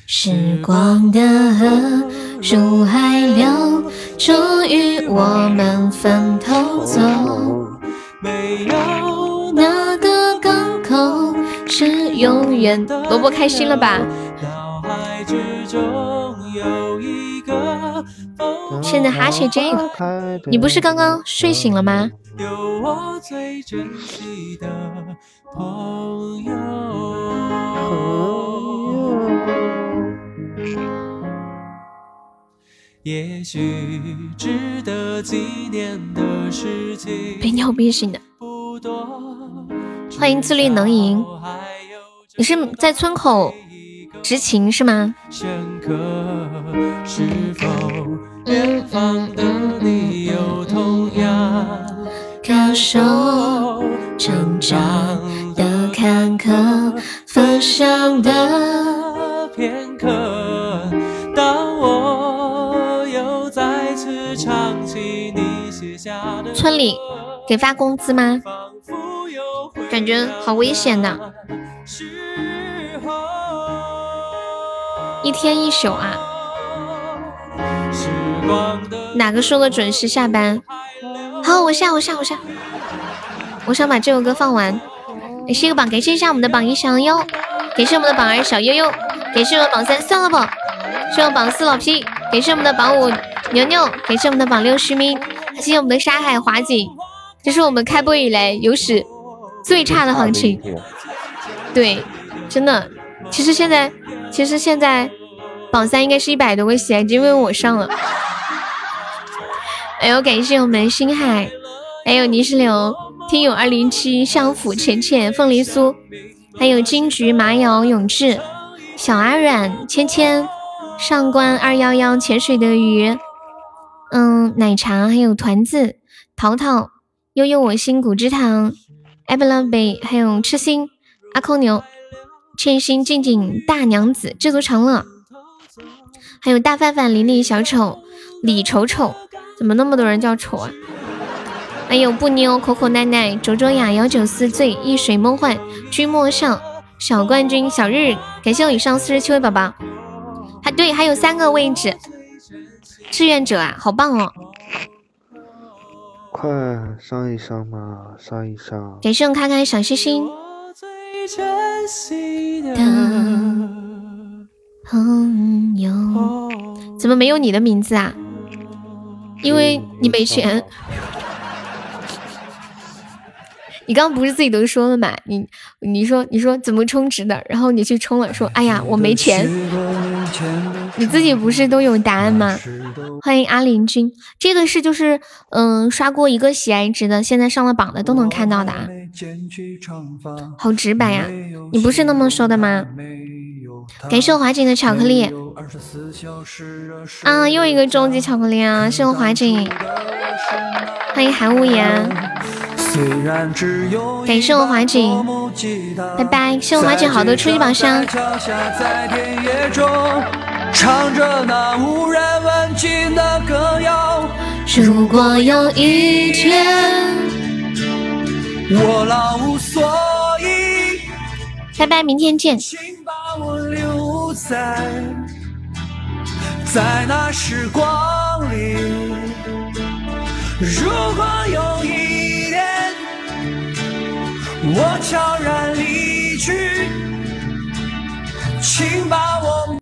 [SPEAKER 1] 时光的河入海流，终于我们分头走。
[SPEAKER 5] 没有
[SPEAKER 1] 那个港口是永远。萝卜开心了吧？
[SPEAKER 5] 脑海之中有一个风
[SPEAKER 1] 现在哈欠这个，你不是刚刚睡醒了吗？
[SPEAKER 5] 有我最珍惜的朋友。也许值得纪念的事情
[SPEAKER 1] 被尿憋醒的。
[SPEAKER 5] 不多，
[SPEAKER 1] 欢迎自律能赢，你是在村口执勤是吗？
[SPEAKER 5] 深刻是否远方的你有同样
[SPEAKER 1] 感受成长的坎坷，分享的
[SPEAKER 5] 片刻？当我又再次唱起你写下的
[SPEAKER 1] 村里给发工资吗？感觉好危险呐，一天一宿啊！哪个说的准时下班？好，我下我下我下，我想把这首歌放完。感谢个榜，感谢一下我们的榜一小优，感谢我们的榜二小悠悠，感谢我们榜三算了吧，感谢我们榜四老 P，感谢我们的榜五牛牛，感谢我们的榜六徐明，感谢我们的沙海华锦，这是我们开播以来有史最差的行情。对，真的，其实现在其实现在榜三应该是一百多个喜爱值，因为我上了。哎呦，感谢我们星海，还有泥石流、听友二零七、相府、浅浅、凤梨酥，还有金桔、麻瑶、永志、小阿软、芊芊、上官二幺幺、潜水的鱼，嗯，奶茶，还有团子、淘淘、悠悠我心、谷之堂、艾布拉贝，还有痴心、阿空牛、千心、静静、大娘子、知足常乐。还有大范范、琳琳、小丑、李丑丑，怎么那么多人叫丑啊？还有不妞、口口奈奈、卓卓雅、幺九四醉、一水梦幻、君莫笑、小冠军、小日，感谢我以上四十七位宝宝。还对，还有三个位置，志愿者啊，好棒哦！
[SPEAKER 2] 快上一上嘛，上一上！
[SPEAKER 1] 感谢我开开小心心。朋友，怎么没有你的名字啊？因为你没钱。*laughs* 你刚刚不是自己都说了嘛？你你说你说怎么充值的？然后你去充了，说哎呀我没钱。你自己不是都有答案吗？欢迎阿林君，这个是就是嗯刷过一个喜爱值的，现在上了榜的都能看到的啊。好直白呀，你不是那么说的吗？感谢我华锦的巧克力。啊，又一个终极巧克力啊！谢我华锦，欢迎韩无言。感谢我华锦，拜拜！谢我华锦好多初级宝箱。如果有一天我老无所依，拜拜，明天见。在在那时光里。如果有一天我悄然离去，请把我。